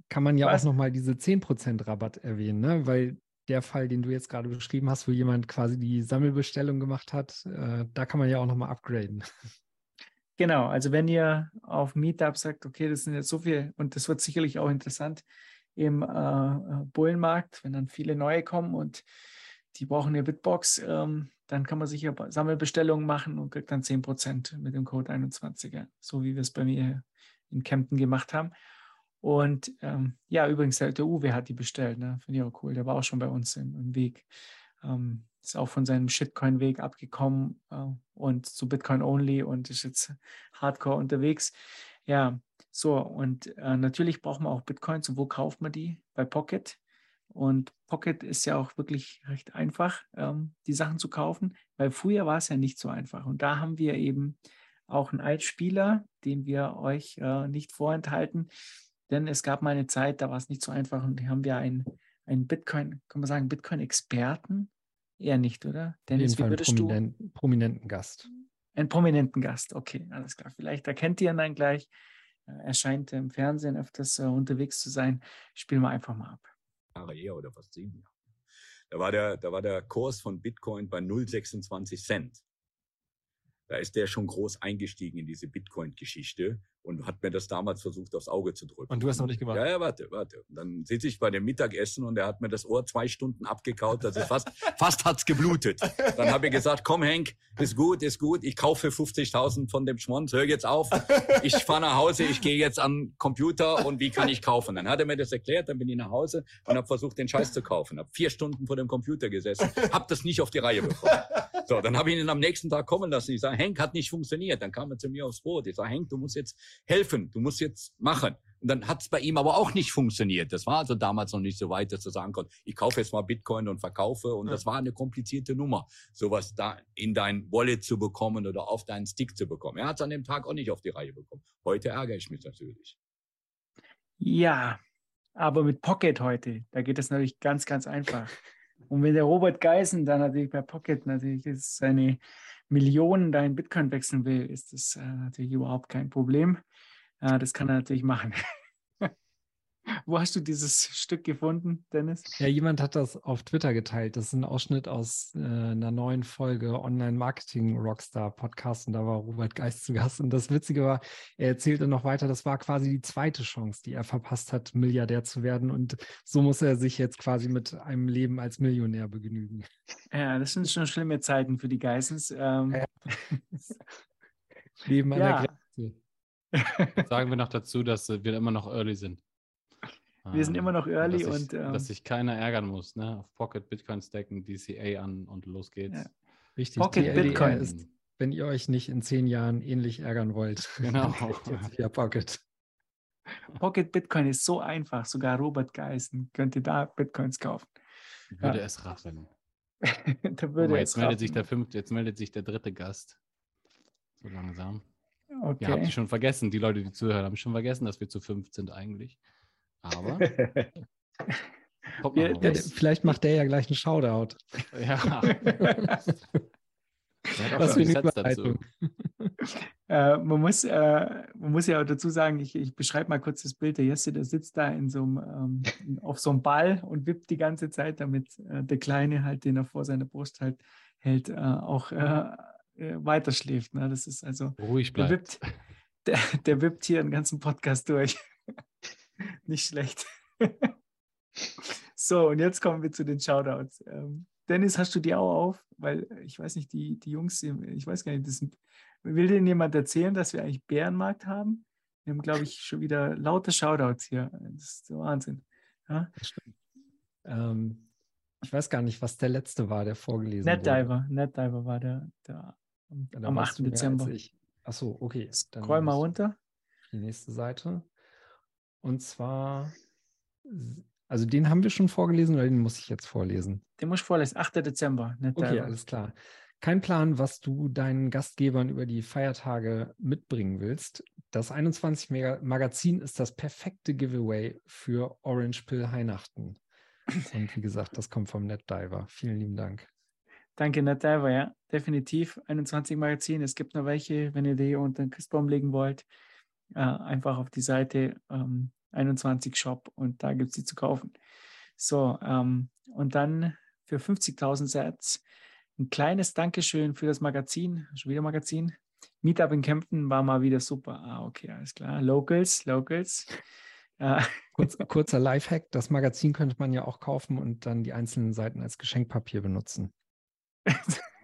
kann man ja was? auch nochmal diese 10% Rabatt erwähnen, ne? weil der Fall, den du jetzt gerade beschrieben hast, wo jemand quasi die Sammelbestellung gemacht hat, äh, da kann man ja auch nochmal upgraden. Genau, also wenn ihr auf Meetup sagt, okay, das sind jetzt so viele und das wird sicherlich auch interessant im äh, äh, Bullenmarkt, wenn dann viele neue kommen und die brauchen eine Bitbox, ähm, dann kann man sicher Sammelbestellungen machen und kriegt dann 10% mit dem Code 21er, so wie wir es bei mir in Kempten gemacht haben. Und ähm, ja, übrigens, der, der, Uwe hat die bestellt, ne? finde ich auch cool. Der war auch schon bei uns im, im Weg. Ähm, ist auch von seinem Shitcoin-Weg abgekommen äh, und zu Bitcoin Only und ist jetzt hardcore unterwegs. Ja, so und äh, natürlich braucht man auch Bitcoins. Und wo kauft man die? Bei Pocket. Und Pocket ist ja auch wirklich recht einfach, ähm, die Sachen zu kaufen, weil früher war es ja nicht so einfach. Und da haben wir eben auch einen Altspieler, den wir euch äh, nicht vorenthalten, denn es gab mal eine Zeit, da war es nicht so einfach und hier haben wir einen, einen Bitcoin, kann man sagen, Bitcoin-Experten Eher nicht, oder? Dennis, wie würdest prominent, du? Prominenten Gast. Einen prominenten Gast, okay, alles klar. Vielleicht erkennt ihr ihn dann gleich. Er scheint im Fernsehen öfters äh, unterwegs zu sein. Spielen wir einfach mal ab. Jahre eher oder fast sieben Jahre. Da war der, da war der Kurs von Bitcoin bei 0,26 Cent. Da ist der schon groß eingestiegen in diese Bitcoin-Geschichte und hat mir das damals versucht, aufs Auge zu drücken. Und du hast noch nicht gemacht? Ja, ja, warte, warte. Und dann sitze ich bei dem Mittagessen und er hat mir das Ohr zwei Stunden abgekaut. Das ist fast, fast hat's geblutet. Dann habe ich gesagt, komm Henk, ist gut, ist gut. Ich kaufe 50.000 von dem Schmonz. Hör jetzt auf. Ich fahre nach Hause. Ich gehe jetzt an Computer und wie kann ich kaufen? Dann hat er mir das erklärt. Dann bin ich nach Hause und habe versucht, den Scheiß zu kaufen. Habe vier Stunden vor dem Computer gesessen. Habe das nicht auf die Reihe bekommen. So, dann habe ich ihn am nächsten Tag kommen lassen. Ich sage, Henk hat nicht funktioniert. Dann kam er zu mir aufs Boot. Ich sage, Henk, du musst jetzt helfen, du musst jetzt machen. Und dann hat es bei ihm aber auch nicht funktioniert. Das war also damals noch nicht so weit, dass er sagen konnte, ich kaufe jetzt mal Bitcoin und verkaufe. Und ja. das war eine komplizierte Nummer, sowas da in dein Wallet zu bekommen oder auf deinen Stick zu bekommen. Er hat es an dem Tag auch nicht auf die Reihe bekommen. Heute ärgere ich mich natürlich. Ja, aber mit Pocket heute, da geht es natürlich ganz, ganz einfach. Und wenn der Robert Geisen dann natürlich bei Pocket natürlich seine Millionen da in Bitcoin wechseln will, ist das äh, natürlich überhaupt kein Problem. Äh, das kann er natürlich machen. Wo hast du dieses Stück gefunden, Dennis? Ja, jemand hat das auf Twitter geteilt. Das ist ein Ausschnitt aus äh, einer neuen Folge Online Marketing Rockstar Podcast und da war Robert Geist zu Gast. Und das Witzige war, er erzählte noch weiter, das war quasi die zweite Chance, die er verpasst hat, Milliardär zu werden. Und so muss er sich jetzt quasi mit einem Leben als Millionär begnügen. Ja, das sind schon schlimme Zeiten für die Geissens. Ähm. Ja. Leben an ja. der Grenze. Sagen wir noch dazu, dass wir immer noch early sind. Wir sind immer noch early dass und. Ich, ähm, dass sich keiner ärgern muss, ne? Auf Pocket Bitcoin stacken, DCA an und los geht's. Ja. Richtig, Pocket die Bitcoin ist, wenn ihr euch nicht in zehn Jahren ähnlich ärgern wollt. Genau. ja, Pocket. Pocket Bitcoin ist so einfach, sogar Robert Geisen könnte da Bitcoins kaufen. Würde ja. es raffen. da würde jetzt, meldet sich der fünfte, jetzt meldet sich der dritte Gast. So langsam. Okay. Ihr habt die schon vergessen, die Leute, die zuhören, haben schon vergessen, dass wir zu fünf sind eigentlich. Aber der- was. Vielleicht macht der ja gleich einen Shoutout. Ja. Der Was für eine. Überleitung. Äh, man, muss, äh, man muss ja auch dazu sagen, ich, ich beschreibe mal kurz das Bild. Der Jesse, der sitzt da in so einem, ähm, auf so einem Ball und wippt die ganze Zeit, damit äh, der Kleine halt, den er vor seiner Brust halt hält, äh, auch äh, äh, weiter schläft. Ne? Das ist also, Ruhig der bleibt. wippt, der, der wippt hier den ganzen Podcast durch. Nicht schlecht. so, und jetzt kommen wir zu den Shoutouts. Ähm, Dennis, hast du die auch auf? Weil ich weiß nicht, die, die Jungs, ich weiß gar nicht, das sind, will denn jemand erzählen, dass wir eigentlich Bärenmarkt haben? Wir haben, glaube ich, schon wieder laute Shoutouts hier. Das ist der Wahnsinn. Ja? Ähm, ich weiß gar nicht, was der letzte war, der vorgelesen wurde. NetDiver, NetDiver war der, der am, am weißt 8. du mehr als Dezember. Achso, okay. Scroll mal runter. Die nächste Seite. Und zwar, also den haben wir schon vorgelesen oder den muss ich jetzt vorlesen? Den muss ich vorlesen. 8. Dezember, Okay, alles klar. Kein Plan, was du deinen Gastgebern über die Feiertage mitbringen willst. Das 21 Mega Magazin ist das perfekte Giveaway für Orange Pill Weihnachten. Und wie gesagt, das kommt vom NetDiver. Vielen lieben Dank. Danke, NetDiver, ja, definitiv. 21 Magazin. Es gibt noch welche, wenn ihr die unter den Christbaum legen wollt. Äh, einfach auf die Seite ähm, 21 Shop und da gibt es die zu kaufen. So, ähm, und dann für 50.000 Sets ein kleines Dankeschön für das Magazin, schon wieder Magazin. Meetup in Kempten war mal wieder super. Ah, okay, alles klar. Locals, Locals. Äh, Kurz, kurzer Lifehack: Das Magazin könnte man ja auch kaufen und dann die einzelnen Seiten als Geschenkpapier benutzen.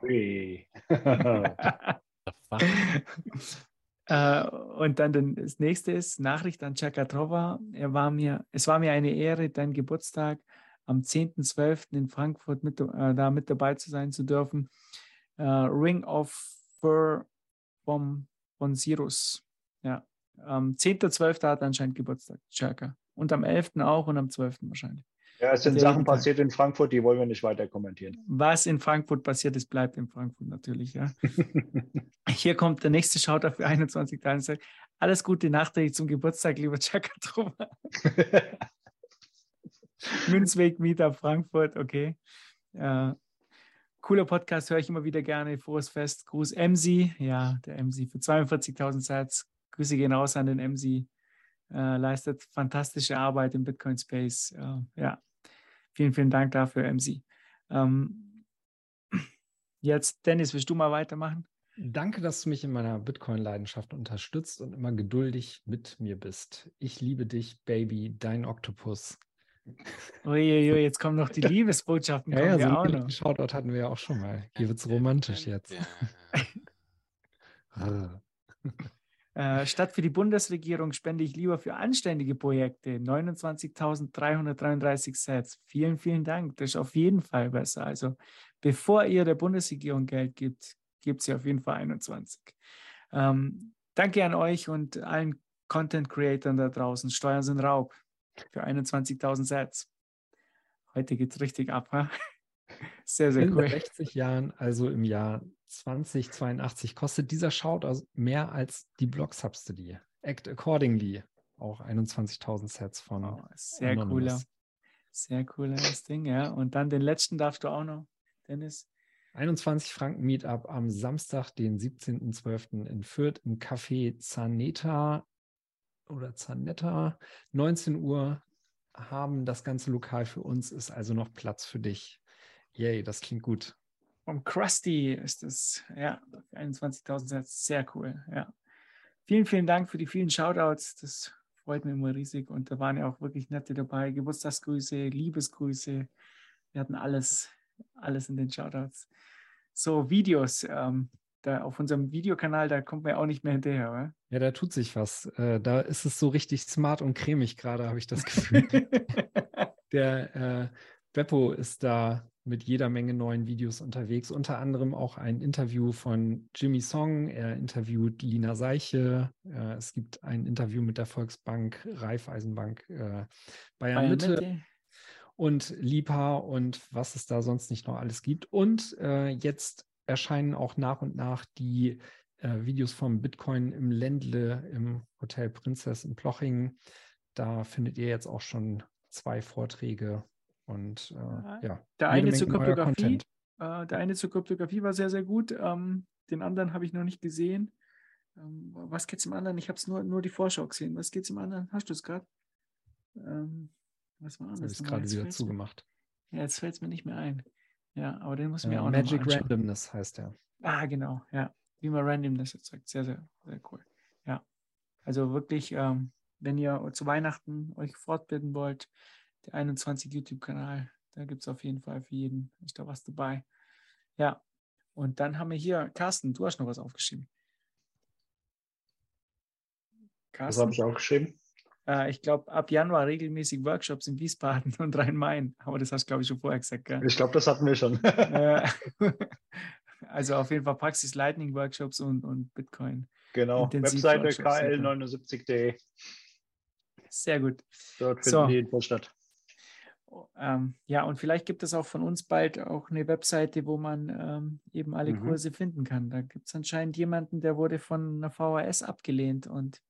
Ui. Äh, und dann das nächste ist Nachricht an Chakatrova. Er war mir, es war mir eine Ehre, dein Geburtstag am 10.12. in Frankfurt mit, äh, da mit dabei zu sein zu dürfen. Äh, Ring of Fur vom, von Sirus. Ja. Am 10.12. hat er anscheinend Geburtstag, Chaka. Und am 11. auch und am 12. wahrscheinlich. Ja, es sind Sachen passiert in Frankfurt, die wollen wir nicht weiter kommentieren. Was in Frankfurt passiert ist, bleibt in Frankfurt natürlich. Ja. Hier kommt der nächste Shoutout für 21 Tage. Alles Gute nachträglich zum Geburtstag, lieber Chakatrova. Münzweg Meetup Frankfurt, okay. Äh, cooler Podcast, höre ich immer wieder gerne. Frohes Fest. Gruß Emsi. Ja, der Emsi für 42.000 Sats. Grüße gehen raus an den Emsi. Äh, leistet fantastische Arbeit im Bitcoin Space. Äh, ja, vielen, vielen Dank dafür, Emsi. Ähm, jetzt, Dennis, willst du mal weitermachen? Danke, dass du mich in meiner Bitcoin-Leidenschaft unterstützt und immer geduldig mit mir bist. Ich liebe dich, Baby, dein Oktopus. Uiuiui, jetzt kommen noch die Liebesbotschaften. Ja, ja, so einen noch. Shoutout hatten wir ja auch schon mal. Hier wird's romantisch jetzt. Äh, statt für die Bundesregierung spende ich lieber für anständige Projekte 29.333 Sets. Vielen, vielen Dank. Das ist auf jeden Fall besser. Also bevor ihr der Bundesregierung Geld gibt, gibt sie auf jeden Fall 21. Ähm, danke an euch und allen Content-Creatern da draußen. Steuern sind Raub für 21.000 Sets. Heute geht es richtig ab. Ha? Sehr, sehr In cool. 60 Jahren, also im Jahr 2082, kostet dieser Shoutout mehr als die Block-Subsidy. Act accordingly. Auch 21.000 Sets von Oh, sehr Anonymous. cooler. Sehr cooles Ding, ja. Und dann den letzten darfst du auch noch, Dennis. 21 Franken Meetup am Samstag, den 17.12. in Fürth im Café Zaneta oder Zanetta. 19 Uhr haben das ganze Lokal für uns, ist also noch Platz für dich. Yay, das klingt gut. Vom Krusty ist es, ja, 21.000 Sets, sehr cool, ja. Vielen, vielen Dank für die vielen Shoutouts, das freut mich immer riesig und da waren ja auch wirklich nette dabei, Geburtstagsgrüße, Liebesgrüße, wir hatten alles, alles in den Shoutouts. So, Videos, ähm, da auf unserem Videokanal, da kommt man ja auch nicht mehr hinterher, oder? Ja, da tut sich was. Äh, da ist es so richtig smart und cremig gerade, habe ich das Gefühl. Der äh, Beppo ist da mit jeder Menge neuen Videos unterwegs, unter anderem auch ein Interview von Jimmy Song. Er interviewt Lina Seiche. Äh, es gibt ein Interview mit der Volksbank, Raiffeisenbank, äh, Bayern, Bayern Mitte Mitte. und Lipa und was es da sonst nicht noch alles gibt. Und äh, jetzt erscheinen auch nach und nach die Videos vom Bitcoin im Ländle im Hotel Prinzess in Plochingen. Da findet ihr jetzt auch schon zwei Vorträge Und äh, ja, der eine zur Kryptographie, äh, der eine zur Kryptographie war sehr, sehr gut. Ähm, den anderen habe ich noch nicht gesehen. Ähm, was es im anderen? Ich habe es nur, nur die Vorschau gesehen. Was geht im anderen? Hast du es gerade? Ähm, was war das? Das habe ich gerade wieder zugemacht. Ja, jetzt fällt es mir nicht mehr ein. Ja, aber den muss ich mir auch Magic noch Randomness heißt der. Ah, genau, ja. Wie man Randomness erzeugt. Sehr, sehr, sehr cool. Ja. Also wirklich, ähm, wenn ihr zu Weihnachten euch fortbilden wollt, der 21 YouTube-Kanal, da gibt es auf jeden Fall für jeden, ist da was dabei. Ja. Und dann haben wir hier, Carsten, du hast noch was aufgeschrieben. Carsten? Das habe ich auch geschrieben. Äh, ich glaube, ab Januar regelmäßig Workshops in Wiesbaden und Rhein-Main. Aber das hast du, glaube ich, schon vorher gesagt. Gell? Ich glaube, das hatten wir schon. also auf jeden Fall Praxis Lightning Workshops und, und Bitcoin. Genau, Webseite kl79.de. Sehr gut. Dort finden so. die Info statt. Ähm, ja, und vielleicht gibt es auch von uns bald auch eine Webseite, wo man ähm, eben alle mhm. Kurse finden kann. Da gibt es anscheinend jemanden, der wurde von einer VHS abgelehnt und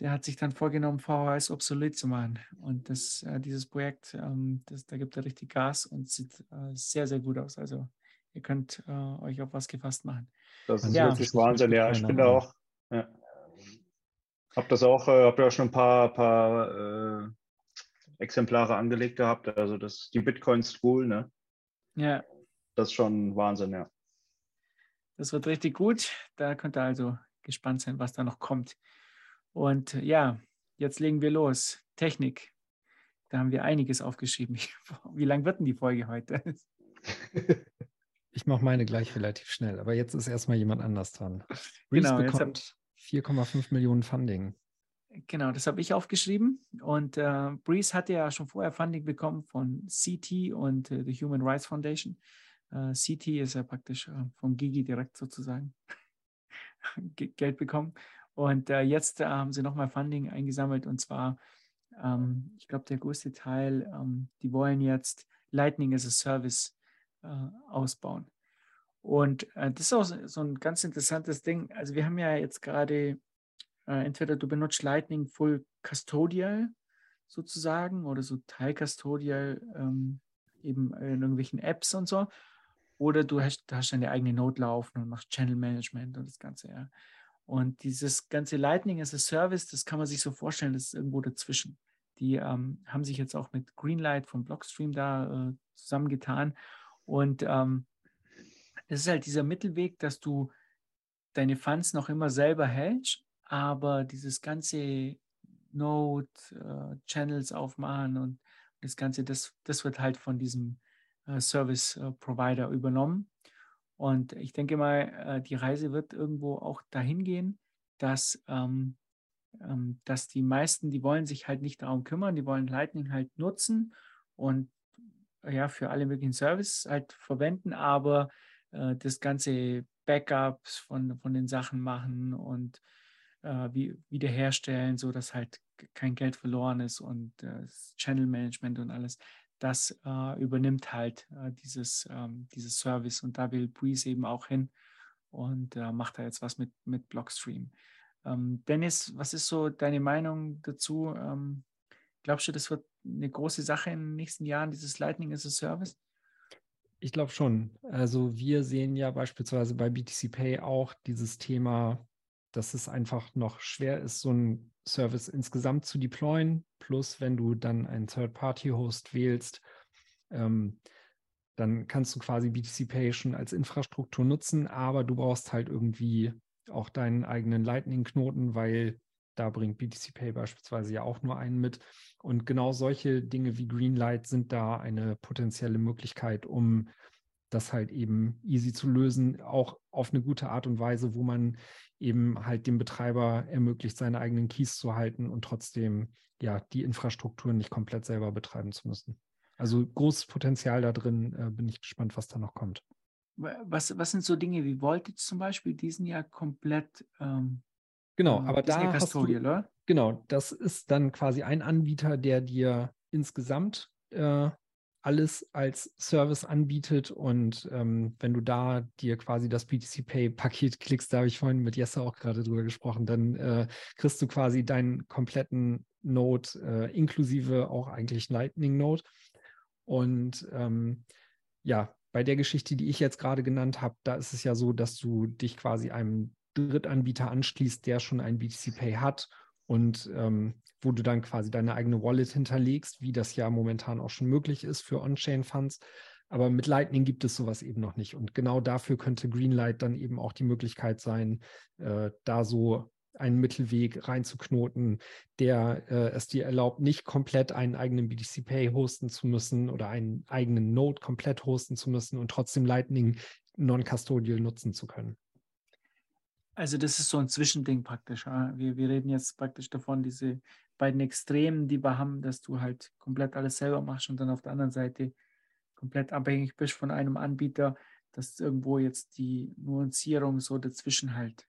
der hat sich dann vorgenommen, VHS obsolet zu machen. Und das, äh, dieses Projekt, ähm, das, da gibt er richtig Gas und sieht äh, sehr, sehr gut aus. Also ihr könnt äh, euch auf was gefasst machen. Das ist ja. wirklich Wahnsinn, ja. Ich bin da auch. Ja. Hab das auch, äh, hab ja schon ein paar, paar äh, Exemplare angelegt gehabt. Also das die Bitcoin School, ne? Ja. Das ist schon Wahnsinn, ja. Das wird richtig gut. Da könnt ihr also gespannt sein, was da noch kommt. Und ja, jetzt legen wir los. Technik. Da haben wir einiges aufgeschrieben. Wie lang wird denn die Folge heute? Ich mache meine gleich relativ schnell, aber jetzt ist erstmal jemand anders dran. Reese genau, bekommt 4,5 Millionen Funding. Genau, das habe ich aufgeschrieben. Und äh, Breeze hatte ja schon vorher Funding bekommen von CT und äh, the Human Rights Foundation. Äh, CT ist ja praktisch äh, von Gigi direkt sozusagen Geld bekommen. Und äh, jetzt äh, haben sie nochmal Funding eingesammelt und zwar, ähm, ich glaube, der größte Teil, ähm, die wollen jetzt Lightning as a Service ausbauen. Und das ist auch so ein ganz interessantes Ding. Also wir haben ja jetzt gerade, äh, entweder du benutzt Lightning Full Custodial sozusagen oder so Teil-Custodial ähm, eben in irgendwelchen Apps und so. Oder du hast, hast deine eigene Node laufen und machst Channel Management und das Ganze, ja. Und dieses ganze Lightning as a Service, das kann man sich so vorstellen, das ist irgendwo dazwischen. Die ähm, haben sich jetzt auch mit Greenlight vom Blockstream da äh, zusammengetan. Und ähm, das ist halt dieser Mittelweg, dass du deine Funds noch immer selber hältst, aber dieses ganze Node, äh, Channels aufmachen und das Ganze, das, das wird halt von diesem äh, Service äh, Provider übernommen. Und ich denke mal, äh, die Reise wird irgendwo auch dahin gehen, dass, ähm, ähm, dass die meisten, die wollen sich halt nicht darum kümmern, die wollen Lightning halt nutzen und ja, für alle möglichen Services halt verwenden, aber äh, das ganze Backups von, von den Sachen machen und äh, wie, wiederherstellen, sodass halt kein Geld verloren ist und äh, Channel Management und alles das äh, übernimmt halt äh, dieses, ähm, dieses Service und da will Breeze eben auch hin und äh, macht da jetzt was mit, mit Blockstream. Ähm, Dennis, was ist so deine Meinung dazu? Ähm, glaubst du, das wird eine große Sache in den nächsten Jahren, dieses Lightning as a Service? Ich glaube schon. Also wir sehen ja beispielsweise bei BTC Pay auch dieses Thema, dass es einfach noch schwer ist, so ein Service insgesamt zu deployen. Plus, wenn du dann einen Third-Party-Host wählst, ähm, dann kannst du quasi BTC Pay schon als Infrastruktur nutzen, aber du brauchst halt irgendwie auch deinen eigenen Lightning-Knoten, weil da bringt BTC Pay beispielsweise ja auch nur einen mit. Und genau solche Dinge wie Greenlight sind da eine potenzielle Möglichkeit, um das halt eben easy zu lösen, auch auf eine gute Art und Weise, wo man eben halt dem Betreiber ermöglicht, seine eigenen Keys zu halten und trotzdem ja die Infrastruktur nicht komplett selber betreiben zu müssen. Also großes Potenzial da drin, äh, bin ich gespannt, was da noch kommt. Was, was sind so Dinge wie Voltage zum Beispiel, die sind ja komplett ähm, Genau, aber da hast du, oder? genau, das ist dann quasi ein Anbieter, der dir insgesamt äh, alles als Service anbietet. Und ähm, wenn du da dir quasi das BTC Pay-Paket klickst, da habe ich vorhin mit Jesse auch gerade drüber gesprochen, dann äh, kriegst du quasi deinen kompletten Node, äh, inklusive auch eigentlich Lightning Node. Und ähm, ja, bei der Geschichte, die ich jetzt gerade genannt habe, da ist es ja so, dass du dich quasi einem Drittanbieter anschließt, der schon ein BTC Pay hat und ähm, wo du dann quasi deine eigene Wallet hinterlegst, wie das ja momentan auch schon möglich ist für On-Chain-Funds. Aber mit Lightning gibt es sowas eben noch nicht. Und genau dafür könnte Greenlight dann eben auch die Möglichkeit sein, äh, da so einen Mittelweg reinzuknoten, der äh, es dir erlaubt, nicht komplett einen eigenen BTC Pay hosten zu müssen oder einen eigenen Node komplett hosten zu müssen und trotzdem Lightning non-custodial nutzen zu können. Also das ist so ein Zwischending praktisch. Wir, wir reden jetzt praktisch davon, diese beiden Extremen, die wir haben, dass du halt komplett alles selber machst und dann auf der anderen Seite komplett abhängig bist von einem Anbieter, dass irgendwo jetzt die Nuancierung so dazwischen halt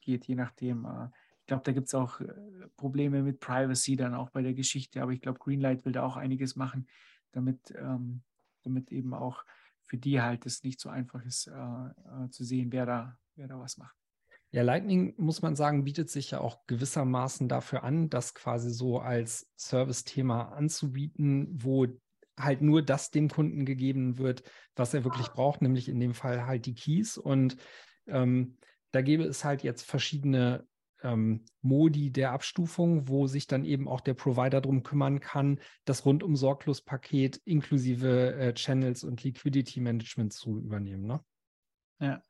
geht, je nachdem. Äh, ich glaube, da gibt es auch äh, Probleme mit Privacy dann auch bei der Geschichte, aber ich glaube, Greenlight will da auch einiges machen, damit, ähm, damit eben auch für die halt es nicht so einfach ist, äh, äh, zu sehen, wer da, wer da was macht. Ja, Lightning, muss man sagen, bietet sich ja auch gewissermaßen dafür an, das quasi so als Service-Thema anzubieten, wo halt nur das dem Kunden gegeben wird, was er wirklich braucht, nämlich in dem Fall halt die Keys. Und ähm, da gäbe es halt jetzt verschiedene ähm, Modi der Abstufung, wo sich dann eben auch der Provider darum kümmern kann, das rundum sorglos Paket inklusive äh, Channels und Liquidity Management zu übernehmen. Ne? Ja.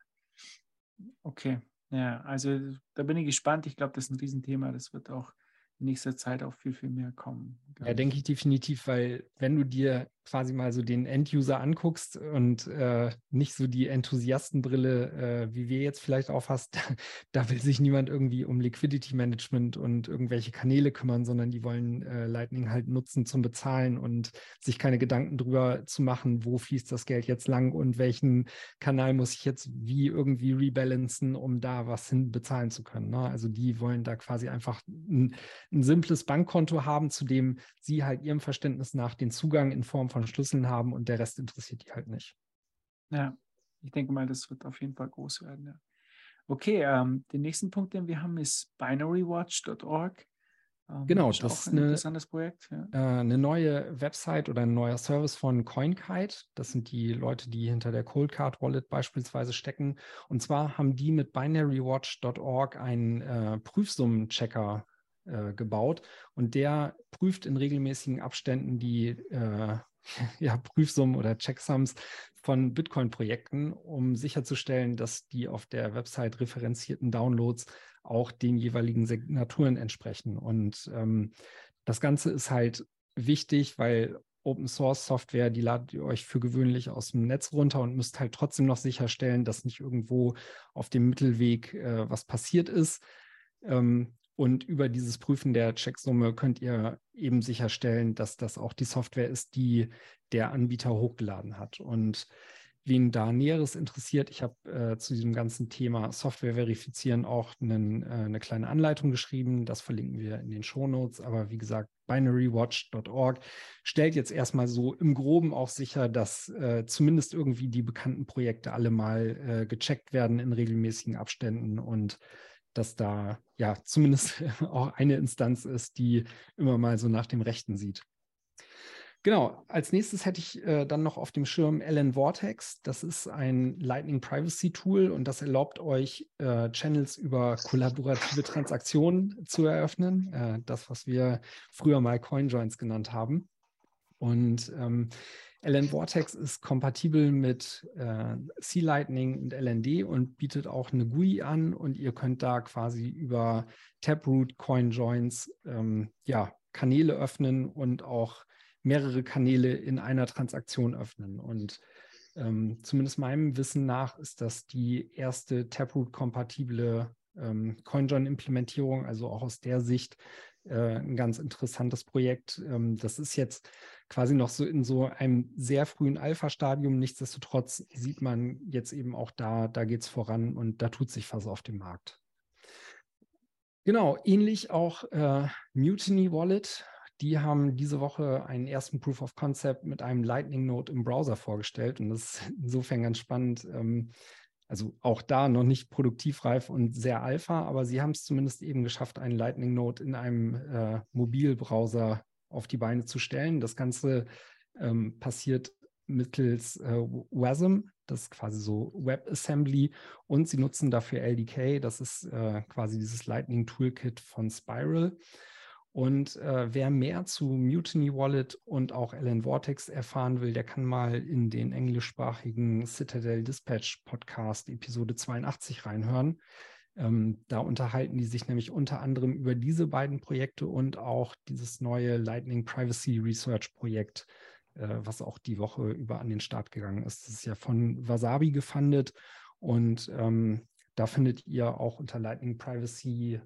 Okay. Ja, also da bin ich gespannt. Ich glaube, das ist ein Riesenthema. Das wird auch in nächster Zeit auch viel, viel mehr kommen. Ja, denke ich definitiv, weil wenn du dir quasi mal so den End-User anguckst und äh, nicht so die Enthusiastenbrille, äh, wie wir jetzt vielleicht aufhast, da will sich niemand irgendwie um Liquidity Management und irgendwelche Kanäle kümmern, sondern die wollen äh, Lightning halt nutzen zum Bezahlen und sich keine Gedanken drüber zu machen, wo fließt das Geld jetzt lang und welchen Kanal muss ich jetzt wie irgendwie rebalancen, um da was hin bezahlen zu können. Ne? Also die wollen da quasi einfach ein, ein simples Bankkonto haben, zu dem sie halt ihrem Verständnis nach den Zugang in Form von von Schlüsseln haben und der Rest interessiert die halt nicht. Ja, ich denke mal, das wird auf jeden Fall groß werden. Ja. Okay, ähm, den nächsten Punkt, den wir haben, ist binarywatch.org. Ähm, genau, das ist ein interessantes Projekt. Ja. Äh, eine neue Website oder ein neuer Service von CoinKite. Das sind die Leute, die hinter der Coldcard Wallet beispielsweise stecken. Und zwar haben die mit binarywatch.org einen äh, Prüfsummenchecker äh, gebaut und der prüft in regelmäßigen Abständen die äh, ja, Prüfsummen oder Checksums von Bitcoin-Projekten, um sicherzustellen, dass die auf der Website referenzierten Downloads auch den jeweiligen Signaturen entsprechen. Und ähm, das Ganze ist halt wichtig, weil Open Source Software, die ladet ihr euch für gewöhnlich aus dem Netz runter und müsst halt trotzdem noch sicherstellen, dass nicht irgendwo auf dem Mittelweg äh, was passiert ist. Ähm, und über dieses Prüfen der Checksumme könnt ihr eben sicherstellen, dass das auch die Software ist, die der Anbieter hochgeladen hat. Und wen da Näheres interessiert, ich habe äh, zu diesem ganzen Thema Software verifizieren auch einen, äh, eine kleine Anleitung geschrieben. Das verlinken wir in den Shownotes. Aber wie gesagt, binarywatch.org stellt jetzt erstmal so im Groben auch sicher, dass äh, zumindest irgendwie die bekannten Projekte alle mal äh, gecheckt werden in regelmäßigen Abständen und dass da ja zumindest auch eine Instanz ist, die immer mal so nach dem Rechten sieht. Genau, als nächstes hätte ich äh, dann noch auf dem Schirm LN Vortex. Das ist ein Lightning Privacy Tool und das erlaubt euch, äh, Channels über kollaborative Transaktionen zu eröffnen. Äh, das, was wir früher mal CoinJoins genannt haben. Und ähm, LN Vortex ist kompatibel mit äh, C-Lightning und LND und bietet auch eine GUI an und ihr könnt da quasi über Taproot, CoinJoins ähm, ja, Kanäle öffnen und auch mehrere Kanäle in einer Transaktion öffnen. Und ähm, zumindest meinem Wissen nach ist das die erste Taproot-kompatible ähm, CoinJoin-Implementierung, also auch aus der Sicht äh, ein ganz interessantes Projekt. Ähm, das ist jetzt quasi noch so in so einem sehr frühen Alpha-Stadium. Nichtsdestotrotz sieht man jetzt eben auch da, da geht es voran und da tut sich was auf dem Markt. Genau, ähnlich auch äh, Mutiny Wallet. Die haben diese Woche einen ersten Proof of Concept mit einem Lightning Node im Browser vorgestellt. Und das ist insofern ganz spannend. Ähm, also auch da noch nicht produktivreif und sehr alpha, aber sie haben es zumindest eben geschafft, einen Lightning Node in einem äh, Mobilbrowser auf die Beine zu stellen. Das Ganze ähm, passiert mittels äh, WASM, das ist quasi so WebAssembly und sie nutzen dafür LDK, das ist äh, quasi dieses Lightning Toolkit von Spiral. Und äh, wer mehr zu Mutiny Wallet und auch LN Vortex erfahren will, der kann mal in den englischsprachigen Citadel Dispatch Podcast Episode 82 reinhören. Ähm, da unterhalten die sich nämlich unter anderem über diese beiden Projekte und auch dieses neue Lightning Privacy Research Projekt, äh, was auch die Woche über an den Start gegangen ist. Das ist ja von Wasabi gefundet und ähm, da findet ihr auch unter Lightning Privacy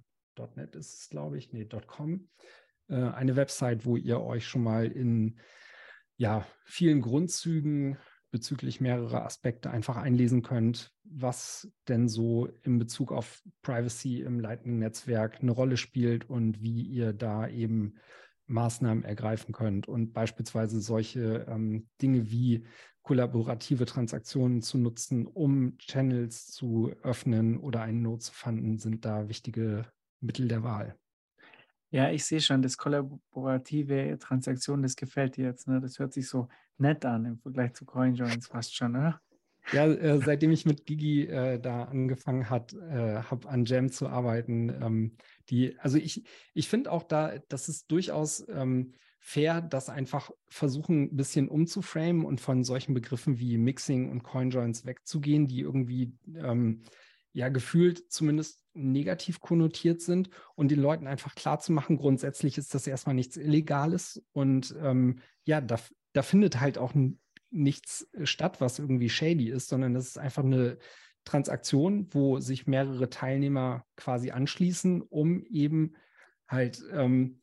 .net ist es, glaube ich, nee, .com, äh, eine Website, wo ihr euch schon mal in ja, vielen Grundzügen bezüglich mehrerer Aspekte einfach einlesen könnt, was denn so in Bezug auf Privacy im Lightning-Netzwerk eine Rolle spielt und wie ihr da eben Maßnahmen ergreifen könnt und beispielsweise solche ähm, Dinge wie kollaborative Transaktionen zu nutzen, um Channels zu öffnen oder einen Node zu fanden, sind da wichtige Mittel der Wahl. Ja, ich sehe schon, das kollaborative Transaktion, das gefällt dir jetzt. Ne? Das hört sich so nett an im Vergleich zu CoinJoins fast schon, oder? Ja, äh, seitdem ich mit Gigi äh, da angefangen hat, äh, habe an Jam zu arbeiten, ähm, die, also ich, ich finde auch da, das ist durchaus ähm, fair, das einfach versuchen, ein bisschen umzuframen und von solchen Begriffen wie Mixing und CoinJoins wegzugehen, die irgendwie ähm, ja gefühlt zumindest negativ konnotiert sind und den Leuten einfach klarzumachen, grundsätzlich ist das erstmal nichts Illegales und ähm, ja, da, da findet halt auch nichts statt, was irgendwie shady ist, sondern das ist einfach eine Transaktion, wo sich mehrere Teilnehmer quasi anschließen, um eben halt ähm,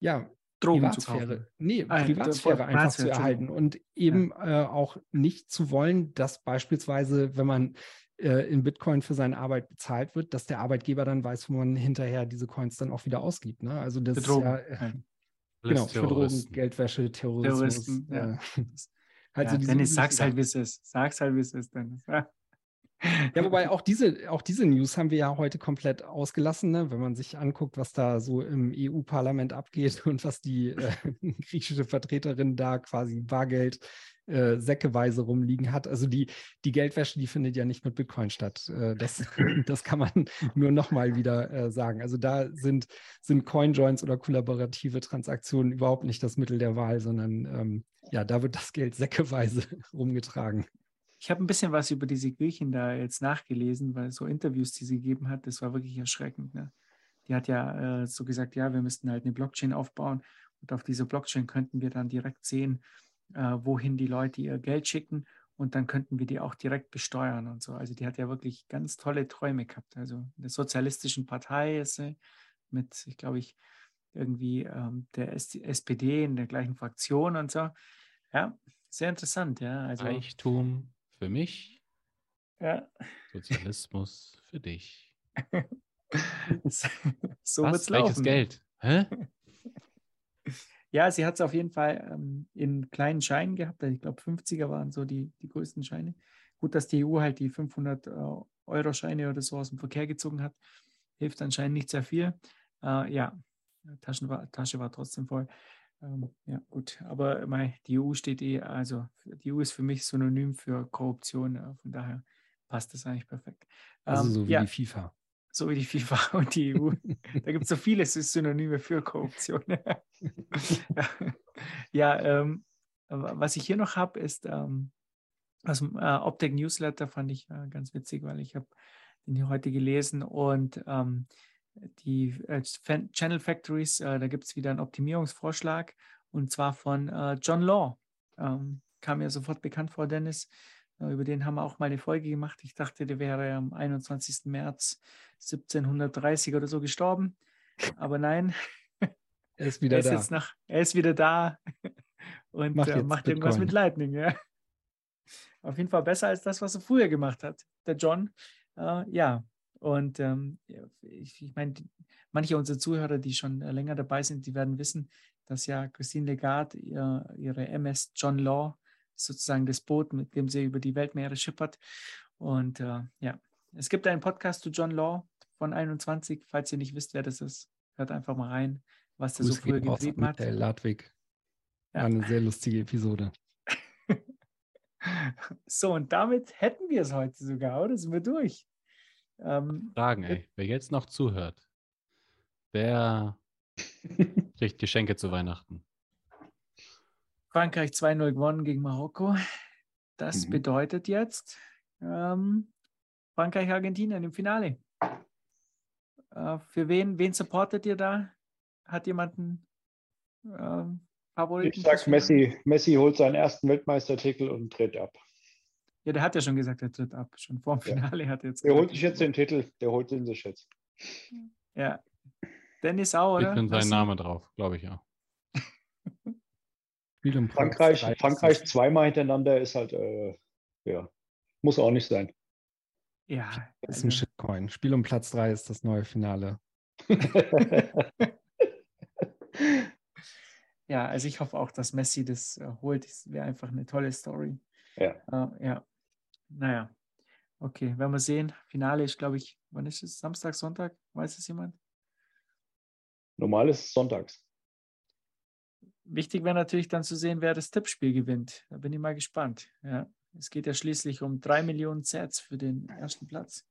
ja Drogen Privatsphäre, nee, ah, Privatsphäre einfach zu erhalten und eben ja. äh, auch nicht zu wollen, dass beispielsweise, wenn man äh, in Bitcoin für seine Arbeit bezahlt wird, dass der Arbeitgeber dann weiß, wo man hinterher diese Coins dann auch wieder ausgibt. Ne? Also das ist ja, äh, genau, für Drogen, Geldwäsche, Terrorismus. Terroristen, ja. Äh, also ja, Dennis, sag's halt, wie es ist. Sag's halt, wie es ist, Dennis. Ja. Ja, wobei auch diese, auch diese News haben wir ja heute komplett ausgelassen, ne? wenn man sich anguckt, was da so im EU-Parlament abgeht und was die äh, griechische Vertreterin da quasi Bargeld äh, säckeweise rumliegen hat. Also die, die Geldwäsche, die findet ja nicht mit Bitcoin statt. Äh, das, das kann man nur nochmal wieder äh, sagen. Also da sind, sind Coinjoins oder kollaborative Transaktionen überhaupt nicht das Mittel der Wahl, sondern ähm, ja, da wird das Geld säckeweise rumgetragen. Ich habe ein bisschen was über diese Griechen da jetzt nachgelesen, weil so Interviews, die sie gegeben hat, das war wirklich erschreckend. Ne? Die hat ja äh, so gesagt, ja, wir müssten halt eine Blockchain aufbauen und auf diese Blockchain könnten wir dann direkt sehen, wohin die Leute ihr Geld schicken und dann könnten wir die auch direkt besteuern und so. Also die hat ja wirklich ganz tolle Träume gehabt. Also in der sozialistischen Partei ist sie mit, ich glaube ich, irgendwie ähm, der SPD in der gleichen Fraktion und so. Ja, sehr interessant, ja. Also, Reichtum für mich. Ja. Sozialismus für dich. so Was? wird's laufen. Welches Geld? Hä? Ja, sie hat es auf jeden Fall ähm, in kleinen Scheinen gehabt. Ich glaube, 50er waren so die, die größten Scheine. Gut, dass die EU halt die 500 äh, Euro Scheine oder so aus dem Verkehr gezogen hat, hilft anscheinend nicht sehr viel. Äh, ja, Taschen war, Tasche war trotzdem voll. Ähm, ja, gut. Aber mei, die EU steht eh, also die EU ist für mich synonym für Korruption. Äh, von daher passt das eigentlich perfekt. Also ähm, so wie ja. die FIFA so wie die FIFA und die EU. da gibt es so viele Synonyme für Korruption. ja, ähm, was ich hier noch habe, ist ähm, aus dem äh, Optic Newsletter, fand ich äh, ganz witzig, weil ich habe den hier heute gelesen und ähm, die äh, Channel Factories, äh, da gibt es wieder einen Optimierungsvorschlag und zwar von äh, John Law. Ähm, kam mir sofort bekannt vor, Dennis. Äh, über den haben wir auch mal eine Folge gemacht. Ich dachte, der wäre am 21. März 1730 oder so gestorben. Aber nein. Er ist wieder er ist da. Jetzt nach, er ist wieder da und macht, äh, macht irgendwas mit Lightning. Ja. Auf jeden Fall besser als das, was er früher gemacht hat, der John. Äh, ja, und ähm, ich, ich meine, manche unserer Zuhörer, die schon äh, länger dabei sind, die werden wissen, dass ja Christine Lagarde ihr, ihre MS John Law sozusagen das Boot, mit dem sie über die Weltmeere schippert. Und äh, ja, es gibt einen Podcast zu John Law von 21. Falls ihr nicht wisst, wer das ist, hört einfach mal rein, was der so früher getrieben hat. Ludwig. War eine sehr lustige Episode. So, und damit hätten wir es heute sogar, oder? Sind wir durch? Ähm, Fragen, ey. Wer jetzt noch zuhört, der kriegt Geschenke zu Weihnachten. Frankreich 2-0 gewonnen gegen Marokko. Das Mhm. bedeutet jetzt ähm, Frankreich-Argentinien im Finale. Äh, für wen, wen supportet ihr da? Hat jemanden ähm, Favoriten? Ich sag? Messi, Messi holt seinen ersten Weltmeistertitel und tritt ab. Ja, der hat ja schon gesagt, er tritt ab. Schon vor dem Ja. Finale hat er jetzt Der holt sich jetzt den Titel, der holt ihn sich jetzt. Ja. Dennis auch, oder? schon sein Messi? Name drauf, glaube ich ja. Spiel um Frankreich, Frankreich das- zweimal hintereinander ist halt, äh, ja, muss auch nicht sein. Ja, ist ein also, Shitcoin. Spiel um Platz 3 ist das neue Finale. ja, also ich hoffe auch, dass Messi das äh, holt. Das wäre einfach eine tolle Story. Ja. Äh, ja. Naja. Okay, werden wir sehen. Finale ist, glaube ich, wann ist es? Samstag, Sonntag? Weiß es jemand? Normal ist es sonntags. Wichtig wäre natürlich dann zu sehen, wer das Tippspiel gewinnt. Da bin ich mal gespannt. Ja. Es geht ja schließlich um drei Millionen Sets für den ersten Platz.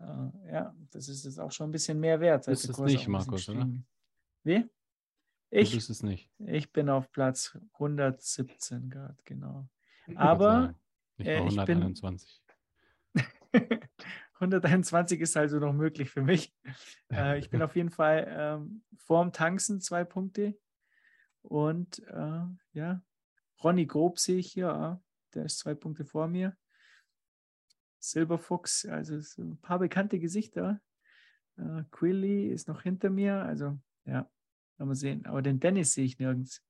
Äh, ja, das ist jetzt auch schon ein bisschen mehr wert. der es nicht, Markus, oder? ist. Wie? Du Ich, bist es nicht. ich bin auf Platz 117 gerade, genau. Ich wollte Aber Nicht äh, ich bin- 121. 121 ist also noch möglich für mich. Äh, ich bin auf jeden Fall ähm, vorm Tanzen zwei Punkte. Und äh, ja, Ronny Grob sehe ich hier, ah, der ist zwei Punkte vor mir. Silberfuchs, also so ein paar bekannte Gesichter. Äh, Quilly ist noch hinter mir, also ja, werden wir sehen. Aber den Dennis sehe ich nirgends.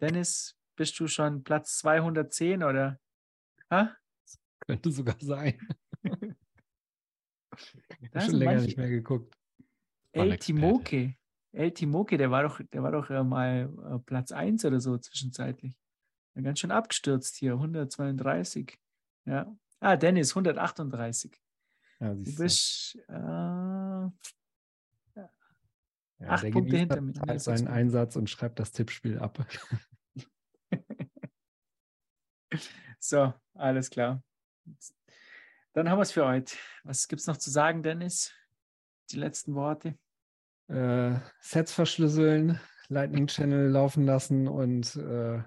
Dennis, bist du schon Platz 210 oder? Ha? Könnte sogar sein. Da schon sind länger manche- nicht mehr geguckt. El. Timoke. El Timoke, der war doch, der war doch mal äh, Platz 1 oder so zwischenzeitlich. Ganz schön abgestürzt hier, 132. Ja. Ah, Dennis, 138. Ja, Du bist äh, Ja, acht Punkte hinter mir. sechs seinen. Einsatz und schreibt das Tippspiel ab. so, alles klar. Dann haben wir es für heute. Was gibt es noch zu sagen, Dennis? Die letzten Worte. Äh, Sets verschlüsseln, Lightning Channel laufen lassen und äh,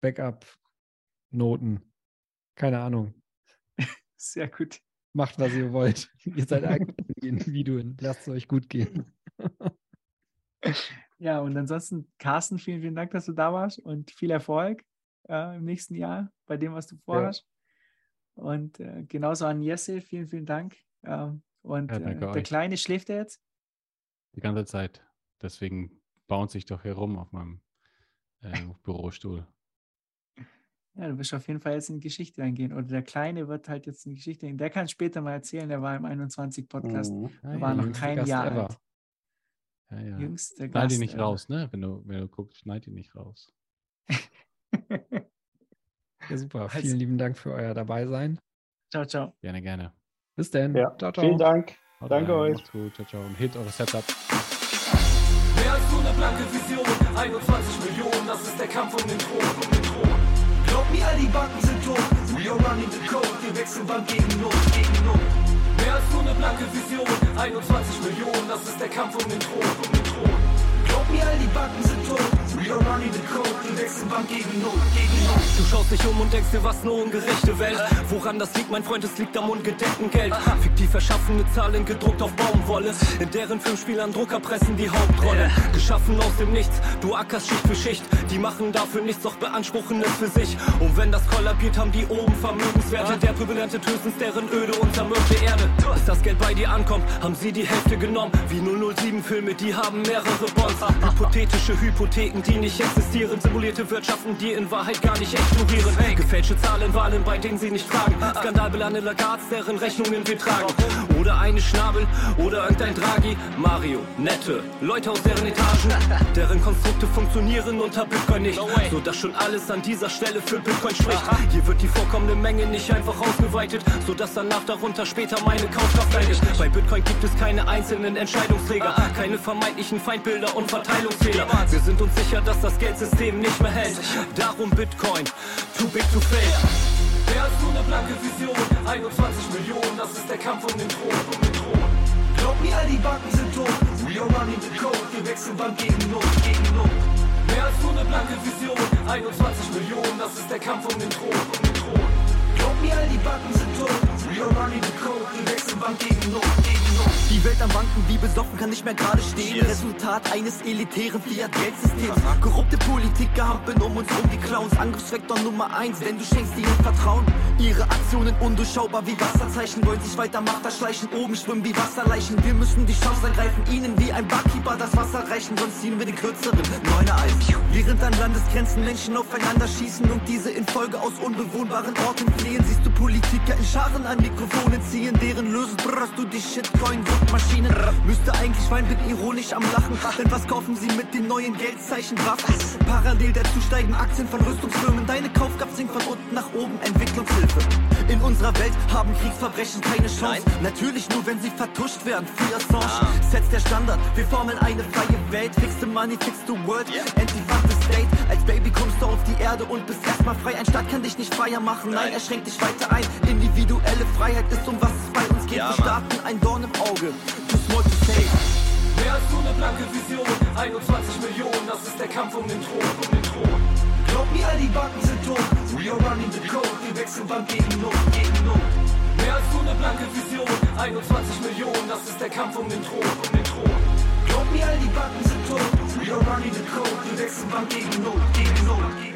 Backup-Noten. Keine Ahnung. Sehr gut. Macht, was ihr wollt. ihr seid eigene Individuen. Lasst es euch gut gehen. Ja, und ansonsten, Carsten, vielen, vielen Dank, dass du da warst und viel Erfolg äh, im nächsten Jahr bei dem, was du vorhast. Und äh, genauso an Jesse, vielen, vielen Dank. Ähm, und Ja, äh, der. Kleine schläft jetzt? Die ganze Zeit. Deswegen bounce ich doch hier rum auf meinem äh, Bürostuhl. Ja, du wirst auf jeden Fall jetzt in die Geschichte eingehen. Oder der Kleine wird halt jetzt in die Geschichte eingehen. Der kann später mal erzählen, der war im 21-Podcast. Mhm. Er war noch jüngste kein Gast Jahr ever. alt. Ja, ja. Jüngster Schneid Gast. ihn nicht äh, raus, ne? Wenn du, wenn du guckst, schneid ihn nicht raus. Ja, super. Also- Vielen lieben Dank für euer Dabeisein. ciao, ciao. Gerne, gerne. Bis dann. Ja, ciao, ciao. vielen Dank. Haut Danke rein, euch. Macht's gut. Ciao, ciao. Und hit eure Setup. Mehr als nur eine blanke Vision, 21 Millionen, das ist der Kampf um den Thron, um den Thron. Glaub mir, all die Banken sind tot, we are running the code, wir wechseln Bank gegen Not, gegen Not. Mehr als nur eine blanke Vision, 21 Millionen, das ist der Kampf um den Thron, um den Thron. Glaub mir, all die Banken sind tot, are running the code, wir wechseln Bank gegen Not, gegen Not. Du schaust dich um und denkst dir, was eine ungerechte Welt. Woran das liegt, mein Freund, es liegt am ungedeckten Geld. Fiktiv erschaffene Zahlen gedruckt auf Baumwolle. In deren Filmspielern Drucker pressen die Hauptrolle. Geschaffen aus dem Nichts, du ackerst Schicht für Schicht. Die machen dafür nichts, doch beanspruchen es für sich. Und wenn das kollabiert, haben die oben Vermögenswerte. Der erntet höchstens deren öde und zermürbte Erde. Bis das Geld bei dir ankommt, haben sie die Hälfte genommen. Wie 007-Filme, die haben mehrere Bonds. Hypothetische Hypotheken, die nicht existieren. Simulierte wirtschaften, die in Wahrheit gar nicht explodieren. Gefälschte Zahlen, Wahlen, bei denen sie nicht fragen. Skandalbelange Lagards, deren Rechnungen wir tragen. Oder eine Schnabel oder irgendein Draghi. Mario, nette Leute aus deren Etagen, deren Konstrukte funktionieren unter Bitcoin nicht. So dass schon alles an dieser Stelle für Bitcoin spricht. Hier wird die vorkommende Menge nicht einfach ausgeweitet, so dass danach darunter später meine Kaufkraft leidet. Bei Bitcoin gibt es keine einzelnen Entscheidungsträger, keine vermeintlichen Feindbilder und Verteilungsfehler. Wir sind uns sicher, dass das Geldsystem nicht mehr hält. Darum Bitcoin, too big to fail. Wer hast du eine blanke Vision? 21 Millionen, das ist der Kampf um den Thron, um den Thron. Glaub mir, all die Banken sind tot. We are running the code, wir wechseln Bank gegen Not, gegen Not. Wer hast du eine blanke Vision? 21 Millionen, das ist der Kampf um den Thron, um den Thron. Glaub mir, all die Banken sind tot. We are running the code, wir wechseln Bank gegen Not, gegen. Die Welt am Banken wie besoffen kann nicht mehr gerade stehen. Resultat eines elitären Fiat-Geldsystems. Korrupte Politiker hampeln um uns rum wie Clowns. Angriffsvektor Nummer eins, denn du schenkst ihnen Vertrauen. Ihre Aktionen undurchschaubar wie Wasserzeichen. Wollen sich weiter Macht erschleichen, oben schwimmen wie Wasserleichen. Wir müssen die Chance ergreifen, ihnen wie ein Barkeeper das Wasser reichen. Sonst ziehen wir den kürzeren, neuner Eis. Während an Landesgrenzen Menschen aufeinander schießen und diese in Folge aus unbewohnbaren Orten fliehen, siehst du Politiker in Scharen an Mikrofonen ziehen, deren Lösen brrrst du die Shitcoin-Druckmaschinen. Müsste eigentlich weinen, bin ironisch am Lachen. Denn was kaufen sie mit den neuen Geldzeichen Waffen? Parallel dazu steigen Aktien von Rüstungsfirmen. Deine Kaufkraft sinkt von unten nach oben, Entwicklungshilfe. In unserer Welt haben Kriegsverbrechen keine Chance. Natürlich nur, wenn sie vertuscht werden. Free Assange setzt der Standard. Wir formen eine freie Welt. Fix the money, fix the world. Anti-Fuck the state. Als Baby kommst du auf die Erde und bist erstmal frei. Ein Staat kann dich nicht freier machen. Nein, er schränkt dich weiter ein. Individuelle Freiheit ist um was es bei uns geht. Wir starten ein Dorn im Auge. Too small to say. Wer hast du eine blanke Vision? 21 Millionen, das ist der Kampf um den Thron, um den Thron. Glaub mir, all die Banken sind tot. We are running the code, wir wechseln Bank gegen Not, gegen Not. Wer hast du eine blanke Vision? 21 Millionen, das ist der Kampf um den Thron, um den Thron. Glaub mir, all die Banken sind tot. You're running the code. You're gegen Not, gegen Not.